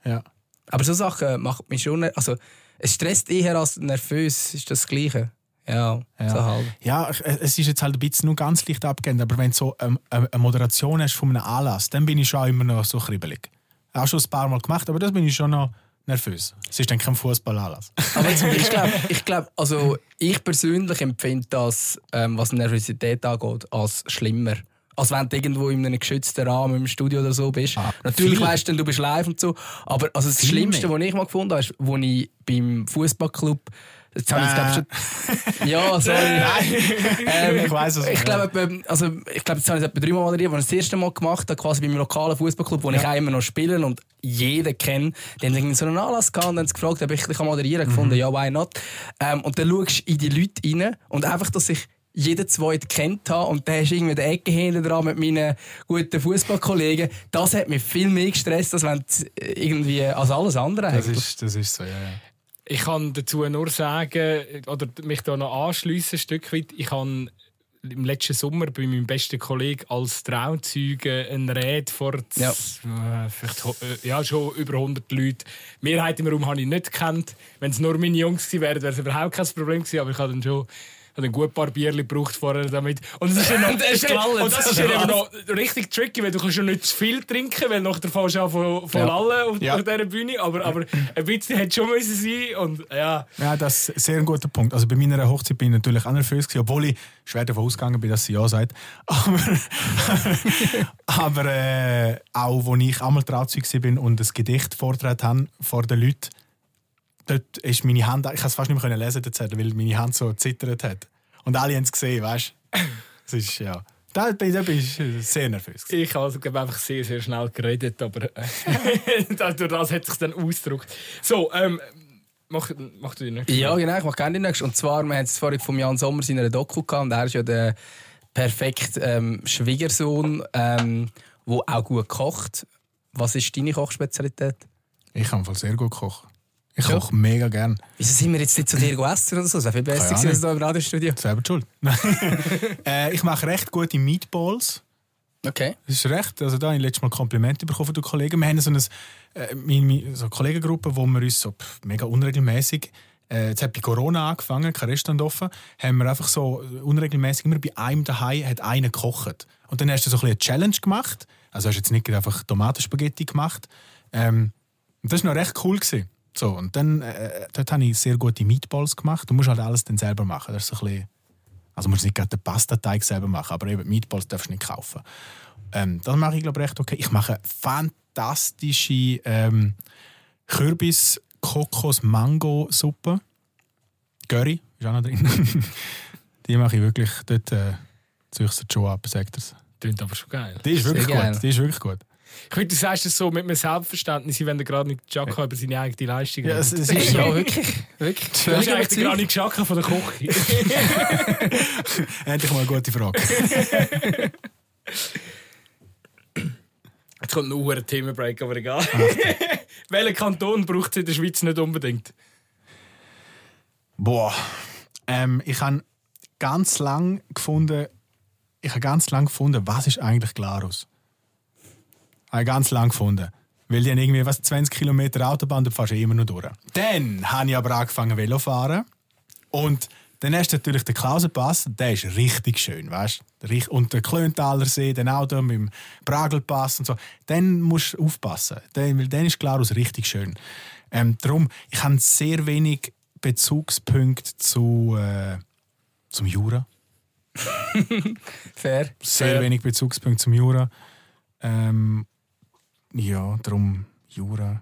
Ja. Aber so Sachen macht mich schon, also es stresst eher als nervös, ist das Gleiche. Ja, Ja. so halt. ja, es ist jetzt halt ein bisschen nur ganz leicht abgehend, aber wenn du so ähm, eine Moderation hast von einem Anlass, dann bin ich schon immer noch so kribbelig. Auch schon ein paar Mal gemacht, aber das bin ich schon noch nervös. Es ist dann kein Fußballanlass. Aber jetzt, ich glaube, ich glaub, also ich persönlich empfinde das, ähm, was Nervosität angeht, als schlimmer. Als wenn du irgendwo in einem geschützten Rahmen im Studio oder so bist. Natürlich viel. weißt du, du bist live und so. Aber also das Viel Schlimmste, mehr. was ich mal gefunden habe, ist, wo ich beim Fußballclub. Jetzt habe ich glaub ich, schon. Ja, sorry. Ähm, ich weiß es ich glaube, etwa- also, ich glaube, jetzt habe ich es etwa dreimal moderiert, als ich das erste Mal gemacht habe, quasi beim lokalen Fußballclub, wo ich auch immer noch spiele und jeden kenne. Die haben irgendwie so einen Anlass gehabt und haben gefragt, ob ich bisschen moderieren kann. Mhm. gefunden, ja, why not? Ähm, und dann schaust du in die Leute rein und einfach, dass ich jeden zweiten kennt habe und dann hast du irgendwie die Ecke hinten dran mit meinen guten Fußballkollegen. Das hat mich viel mehr gestresst, als wenn irgendwie als alles andere Das eigentlich. ist, das ist so, ja. ja. Ich kann dazu nur sagen, oder mich da noch anschliessen, ein Stück weit. Ich habe im letzten Sommer bei meinem besten Kollegen als Trauzeuge eine Rede vor Ja. äh, vielleicht, äh, ja, schon über 100 Leuten. Mehrheit im Raum habe ich nicht gekannt. Wenn es nur meine Jungs gewesen wären, wäre es überhaupt kein Problem gewesen. Aber ich habe dann schon habe ein gut paar Bierchen gebraucht vorher damit. Und, es ist dann noch, Und er ist gelallt. und das ist eben noch richtig tricky, weil du kannst schon nicht zu viel trinken, weil nachher fällst du an von, von Ja. allen auf, Ja. auf dieser Bühne. Aber, aber ein bisschen hätte schon müssen sein und ja. Ja, das ist sehr ein guter Punkt. Also bei meiner Hochzeit bin ich natürlich auch nervös, gewesen, obwohl ich schwer davon ausgegangen bin, dass sie ja sagt. Aber, aber äh, auch, als ich einmal Trauzeug bin und ein Gedicht vorgetragen habe vor den Leuten, dort ist meine Hand, ich konnte es fast nicht mehr lesen, dort, weil meine Hand so zittert hat. Und alle haben es gesehen, weißt du? Das ist, ja... Da bin ich sehr nervös. gewesen. Ich habe also, glaube einfach sehr, sehr schnell geredet, aber äh, durch das hat sich dann ausgedrückt. So, ähm, mach, mach du die nächste. Ja, genau, ich mache gerne die nächste. Und zwar, wir haben es vorhin von Jan Sommer in einer Doku gehabt und er ist ja der perfekte ähm, Schwiegersohn, ähm, der auch gut kocht. Was ist deine Kochspezialität? Ich kann voll sehr gut kochen. Ich Ja. koche mega gern. Wieso sind wir jetzt nicht zu dir essen oder so? Das wäre viel besser gewesen als hier im Radiostudio. Selber schuld. äh, ich mache recht gute Meatballs. Okay. Das ist recht. Also da habe ich letztes Mal Komplimente bekommen von den Kollegen. Wir haben so eine äh, meine, so eine Kollegengruppe, wo wir uns so mega unregelmäßig äh, jetzt hat bei Corona angefangen, kein Restaurant offen, haben wir einfach so unregelmäßig immer bei einem daheim hat einer gekocht. Und dann hast du so ein eine Challenge gemacht. Also hast du jetzt nicht einfach Tomatenspaghetti gemacht. Ähm, und das war noch recht cool. Gewesen. So, und dann äh, dort habe ich sehr gute Meatballs gemacht. Du musst halt alles dann selber machen. Das ist so ein bisschen, also du musst nicht gerade den Pastateig selber machen, aber eben Meatballs darfst du nicht kaufen. Ähm, das mache ich glaube recht okay. Ich mache fantastische ähm, Kürbis Kokos Mango Suppe. Curry ist auch noch drin. die mache ich wirklich dort äh, züchtet schon ab, sagt er's. Klingt aber schon geil. Die ist wirklich Sehr geil. gut. Die ist wirklich gut. Ich finde, du sagst es so mit einem Selbstverständnis, wenn der gerade nicht Jacka über seine eigene Leistung Ja, es, es ist so. Ja, wirklich. wirklich. Das ist eigentlich der Granit Xhaka von der Koche. Endlich mal eine gute Frage. Jetzt kommt noch ein Themenbreak, aber egal. Welcher Kanton braucht es in der Schweiz nicht unbedingt? Boah. Ähm, ich habe ganz lang gefunden, ich habe ganz lang gefunden, was ist eigentlich Glarus? Habe ich ganz lang gefunden. Weil die haben irgendwie was, 20 Kilometer Autobahn, da fährst du immer noch durch. Dann habe ich aber angefangen Velo fahren. Und dann hast du natürlich den Klausenpass, der ist richtig schön, weißt? Und der Klöntaler See, auch da mit dem Bragelpass und so. Dann musst du aufpassen, dann, weil dann ist Glarus richtig schön. Ähm, darum, ich habe sehr wenig Bezugspunkte zu, äh, zum Jura. Fair. Sehr Fair. wenig Bezugspunkte zum Jura. Ähm, ja, darum Jura.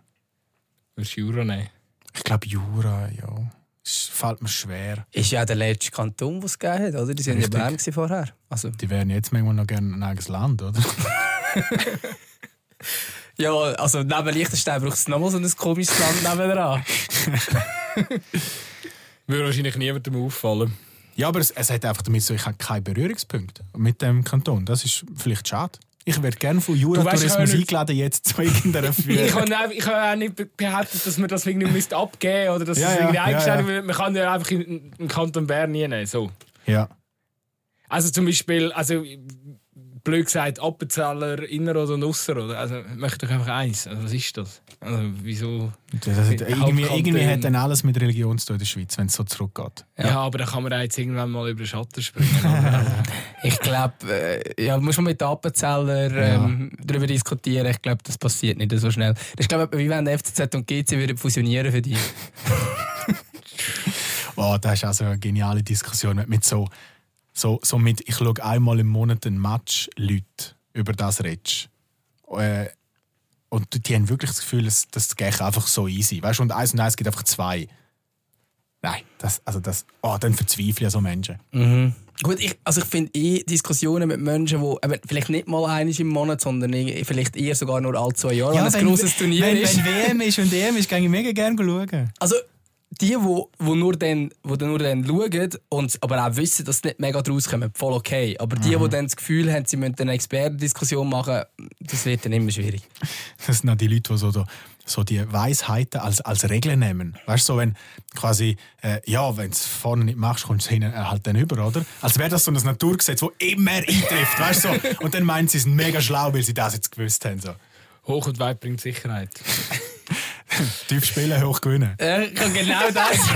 Würdest du Jura nehmen? Ich glaube Jura, ja. Es fällt mir schwer. Ist ja der letzte Kanton, den es gegeben hat, oder? Die waren ja Richtig. Bern gewesen vorher. Also, Die wären jetzt manchmal noch gerne ein eigenes Land, oder? ja, also neben Liechtenstein braucht es nochmal so ein komisches Land nebenan. Würde wahrscheinlich niemandem auffallen. Ja, aber es, es hat einfach damit so, ich habe keine Berührungspunkte mit dem Kanton. Das ist vielleicht schade. Ich werde gerne von Juratourismus ich habe eingeladen, jetzt zu irgendeiner Ich Führung. kann, auch, ich kann auch nicht be- behaupten, dass man das irgendwie müsste abgeben oder dass Ja, es ja, irgendwie ja, eingestellt ja. wird. Man kann ja einfach in, in Kanton Bern nie nehmen. So. Ja. Also zum Beispiel, also blöd gesagt, Appenzeller, Inner oder Ausser. Oder? Also ich möchte doch einfach eins. Also, was ist das? Also wieso? Das hat, irgendwie, irgendwie hat dann alles mit Religion zu tun in der Schweiz, wenn es so zurückgeht. Ja. aber da kann man auch jetzt irgendwann mal über den Schatten springen. oder? Ich glaube, äh, ja, muss man mit den Appenzeller ähm, darüber diskutieren. Ich glaube, das passiert nicht so schnell. Das ist, glaube ich, wie wenn FCZ und GC würden fusionieren für dich. Oh, das ist also eine geniale Diskussion mit so, so, so mit, ich schaue einmal im Monat ein Match Leute über das redest. Äh, und die haben wirklich das Gefühl, dass das geht einfach so easy. Weißt du, und eins und eins gibt einfach zwei. Nein, das, also das, oh, dann verzweifle ich so Menschen. Gut, ich, also ich finde eh Diskussionen mit Menschen, die eben vielleicht nicht mal einmal im Monat, sondern vielleicht eher sogar nur alle zwei Jahre, wenn ein grosses Turnier wenn, ist. Wenn WM ist und EM ist, gehe ich mega gerne schauen. Also die, wo, wo nur dann, wo dann nur dann schauen und aber auch wissen, dass sie nicht mega draus kommen, voll okay. Aber die, die dann das Gefühl haben, sie müssen eine Expertendiskussion machen, das wird dann immer schwierig. Das sind dann die Leute, die so, so, so die Weisheiten als, als Regel nehmen. Weißt du, so, wenn quasi, äh, ja, wenn du es vorne nicht machst, kommst du hinten äh, halt dann über, oder? Als wäre das so ein Naturgesetz, das immer eintrifft, weißt du? So. Und dann meinen sie, sie sind mega schlau, weil sie das jetzt gewusst haben. So. Hoch und weit bringt Sicherheit. Tief spielen, hoch gewinnen. Äh, ich kann genau das.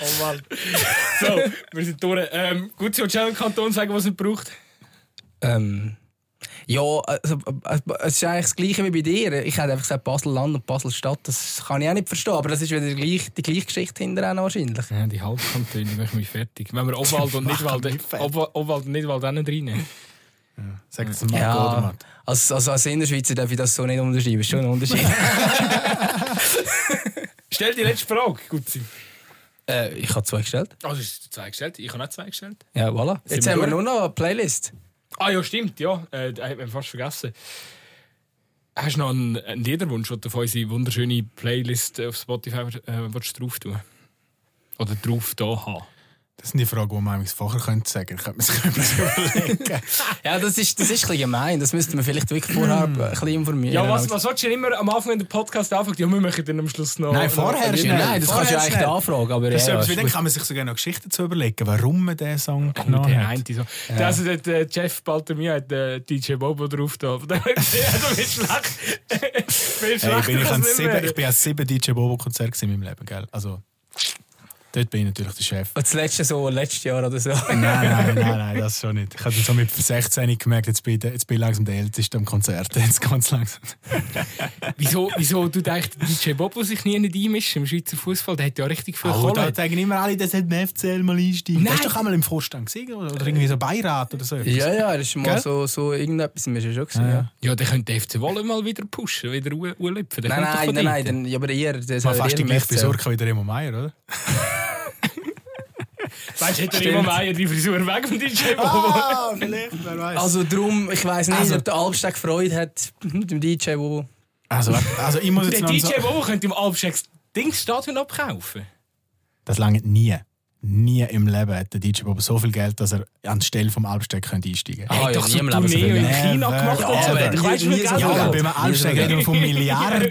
Oh Mann. So, wir sind durch. Ähm, gut, so schnell im Kanton sagen, was er braucht. ähm, ja, also, äh, es ist eigentlich das Gleiche wie bei dir. Ich hätte einfach gesagt Basel-Land und Basel-Stadt. Das kann ich auch nicht verstehen. Aber das ist wieder die gleiche, die gleiche Geschichte hinterher wahrscheinlich. Ja, die Halbkantone, die machen mich fertig. Wenn wir Obwald und Nidwald, mich fertig. Ob, Obwald und Nidwald auch nicht reinnehmen. Sag das mal, Ja, Godermatt. Als, also als Innerschweizer darf ich das so nicht unterschreiben. Ist schon ein Unterschied. Stell die letzte Frage, Gutzi. äh, ich habe zwei gestellt. Also, ist zwei gestellt. Ich habe auch zwei gestellt. Ja, voilà. Jetzt wir haben wir nur noch eine Playlist. Ah ja, stimmt, ja. Äh, hat man fast vergessen. Hast du noch einen, einen Liederwunsch, den du auf unsere wunderschöne Playlist auf Spotify äh, drauf tun? Oder drauf da haben? Das sind die Fragen, die man eigentlich vorher könnte sagen könnte. Ich könnte mir das überlegen. Ja, das ist, das ist ein bisschen gemein. Das müsste man vielleicht wirklich vorher ein bisschen informieren. Ja, was, was willst du immer am Anfang in der Podcast anfangen? Ja, wir machen dann am Schluss noch. Nein, noch- vorher ist Ja, schnell. nein, das kannst du ja eigentlich anfragen. Aber Das ist ja, ist wie dann kann man sich sogar noch Geschichten zu überlegen, warum man diesen Song Der genommen hat. eine so. Der, also der, der Jeff Baltermir hat äh, DJ Bobo drauf da. Der der wird schlecht. Hey, ich, bin ich, an sieben, ich bin an sieben DJ Bobo-Konzerten in meinem Leben, gell? Also, dort bin ich natürlich der Chef. Und das letzte so, letztes Jahr oder so. Nein, nein, nein, nein, das schon nicht. Ich habe so mit 16 gemerkt, jetzt bin, ich, jetzt bin ich langsam der Älteste am Konzert. Jetzt ganz langsam. Wieso, wieso du denkst, DJ Bobo sich nie nicht einmischt im Schweizer Fußball? Der hat ja richtig viel Oh, da Kohle. sagen immer alle, das hat ein FCL mal einsteigen. Nein. Das ist doch einmal im Vorstand gewesen, oder? oder irgendwie so Beirat oder so. Ja, ja, das ist mal Gell? so, so irgendetwas. Wir schon gesehen. Ja. Ja, der könnte der FC Wolle mal wieder pushen, wieder. Der Nein, nein, nein, nein, dann, ja, aber ihr, das Mal hat fast die gleiche Messer. Frisur wie der Remo Meier, oder? Weißt du, hätte Stimmt. immer Meier die Frisur weg vom DJ Bobo. Ah, vielleicht, wer weiß. Also drum, ich weiss nicht, Also- ob der Albsteg Freude hat mit dem DJ, wo... Also, also ich muss jetzt Der noch DJ so, Bobo könnte im Albstecks Dingsstadion abkaufen. Das lange nie. Nie im Leben hat der DJ Bobo so viel Geld, dass er an die Stelle vom Albsteg könnte einsteigen könnte. Ah, Hey, ja, doch nie so im Leben so in. China gemacht und so. Weißt du, wie Nie- nie Ja, er aber beim Albsteg Nie so reden wir von Milliarden.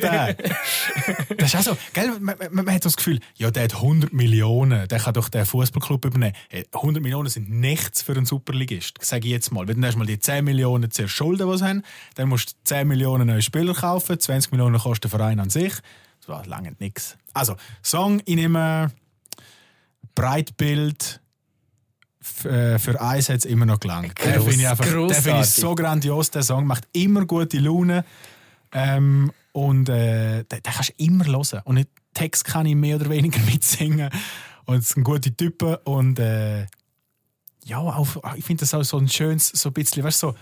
Das ist auch so, gell? Man, man, man hat das Gefühl, ja, der hat 100 Millionen, der kann doch den Fußballclub übernehmen. Hey, 100 Millionen sind nichts für einen Superligist, sage ich jetzt mal. Wenn du erstmal die 10 Millionen zuerst Schulden, die haben, dann musst du 10 Millionen neue Spieler kaufen, 20 Millionen kostet der Verein an sich. Das war lange nichts. Also, Song, ich nehme Breitbild. Äh, Für eins hat es immer noch gelangt. Den Gross- finde ich, einfach- den finde ich grossartig. so grandios. Der Song macht immer gute Laune. Ähm, und äh, den, den kannst du immer hören. Und den Text kann ich mehr oder weniger mitsingen. Und es sind gute Typen. Und äh, ja, auch, ich finde das auch so ein schönes, so ein bisschen, weißt du,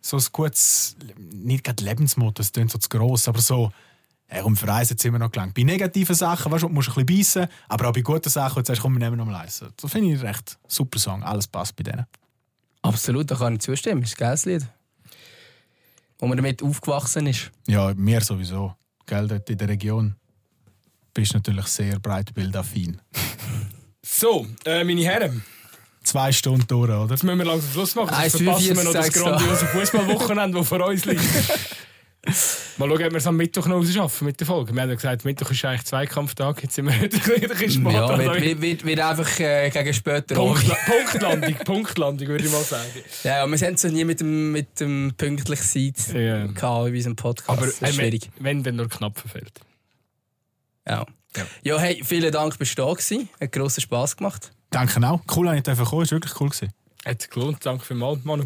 so, so ein gutes, nicht gerade Lebensmotto, das klingt so zu gross, aber so, äh, um für eins hat es immer noch gelangt. Bei negativen Sachen, weißt du, musst du ein bisschen beißen, aber auch bei guten Sachen, wo du sagst, komm, wir nehmen noch mal eins. Das finde ich recht super Song. Alles passt bei denen. Absolut, da kann ich zustimmen. Das ist ein geiles Lied. Wo man damit aufgewachsen ist. Ja, mir sowieso. Gell, dort in der Region bist du natürlich sehr breitbildaffin. So, äh, meine Herren, Zwei Stunden durch, oder? jetzt müssen wir langsam Schluss machen. Sonst verpassen wir 45 noch das grandiose Fußballwochenende, das vor uns liegt. Mal schauen, ob wir es am Mittwoch noch schaffen mit der Folge. Wir haben ja gesagt, Mittwoch ist eigentlich Zweikampftag. Jetzt sind wir heute ein bisschen spät. Ja, wird, wird, wird, wird einfach äh, gegen später Punktla. Punktlandung, Punktlandung, würde ich mal sagen. Ja, wir sind so nie mit dem, mit dem pünktlich Sein Ja. in unserem Podcast. Aber das ist äh, schwierig. wenn, wenn nur knapp verfällt. Ja. Ja. ja, hey, vielen Dank, bist du da gewesen. Hat grossen Spass gemacht. Danke auch. Cool, dass ich kommen war wirklich cool. gewesen. Hat gelohnt. Danke vielmals, Manu.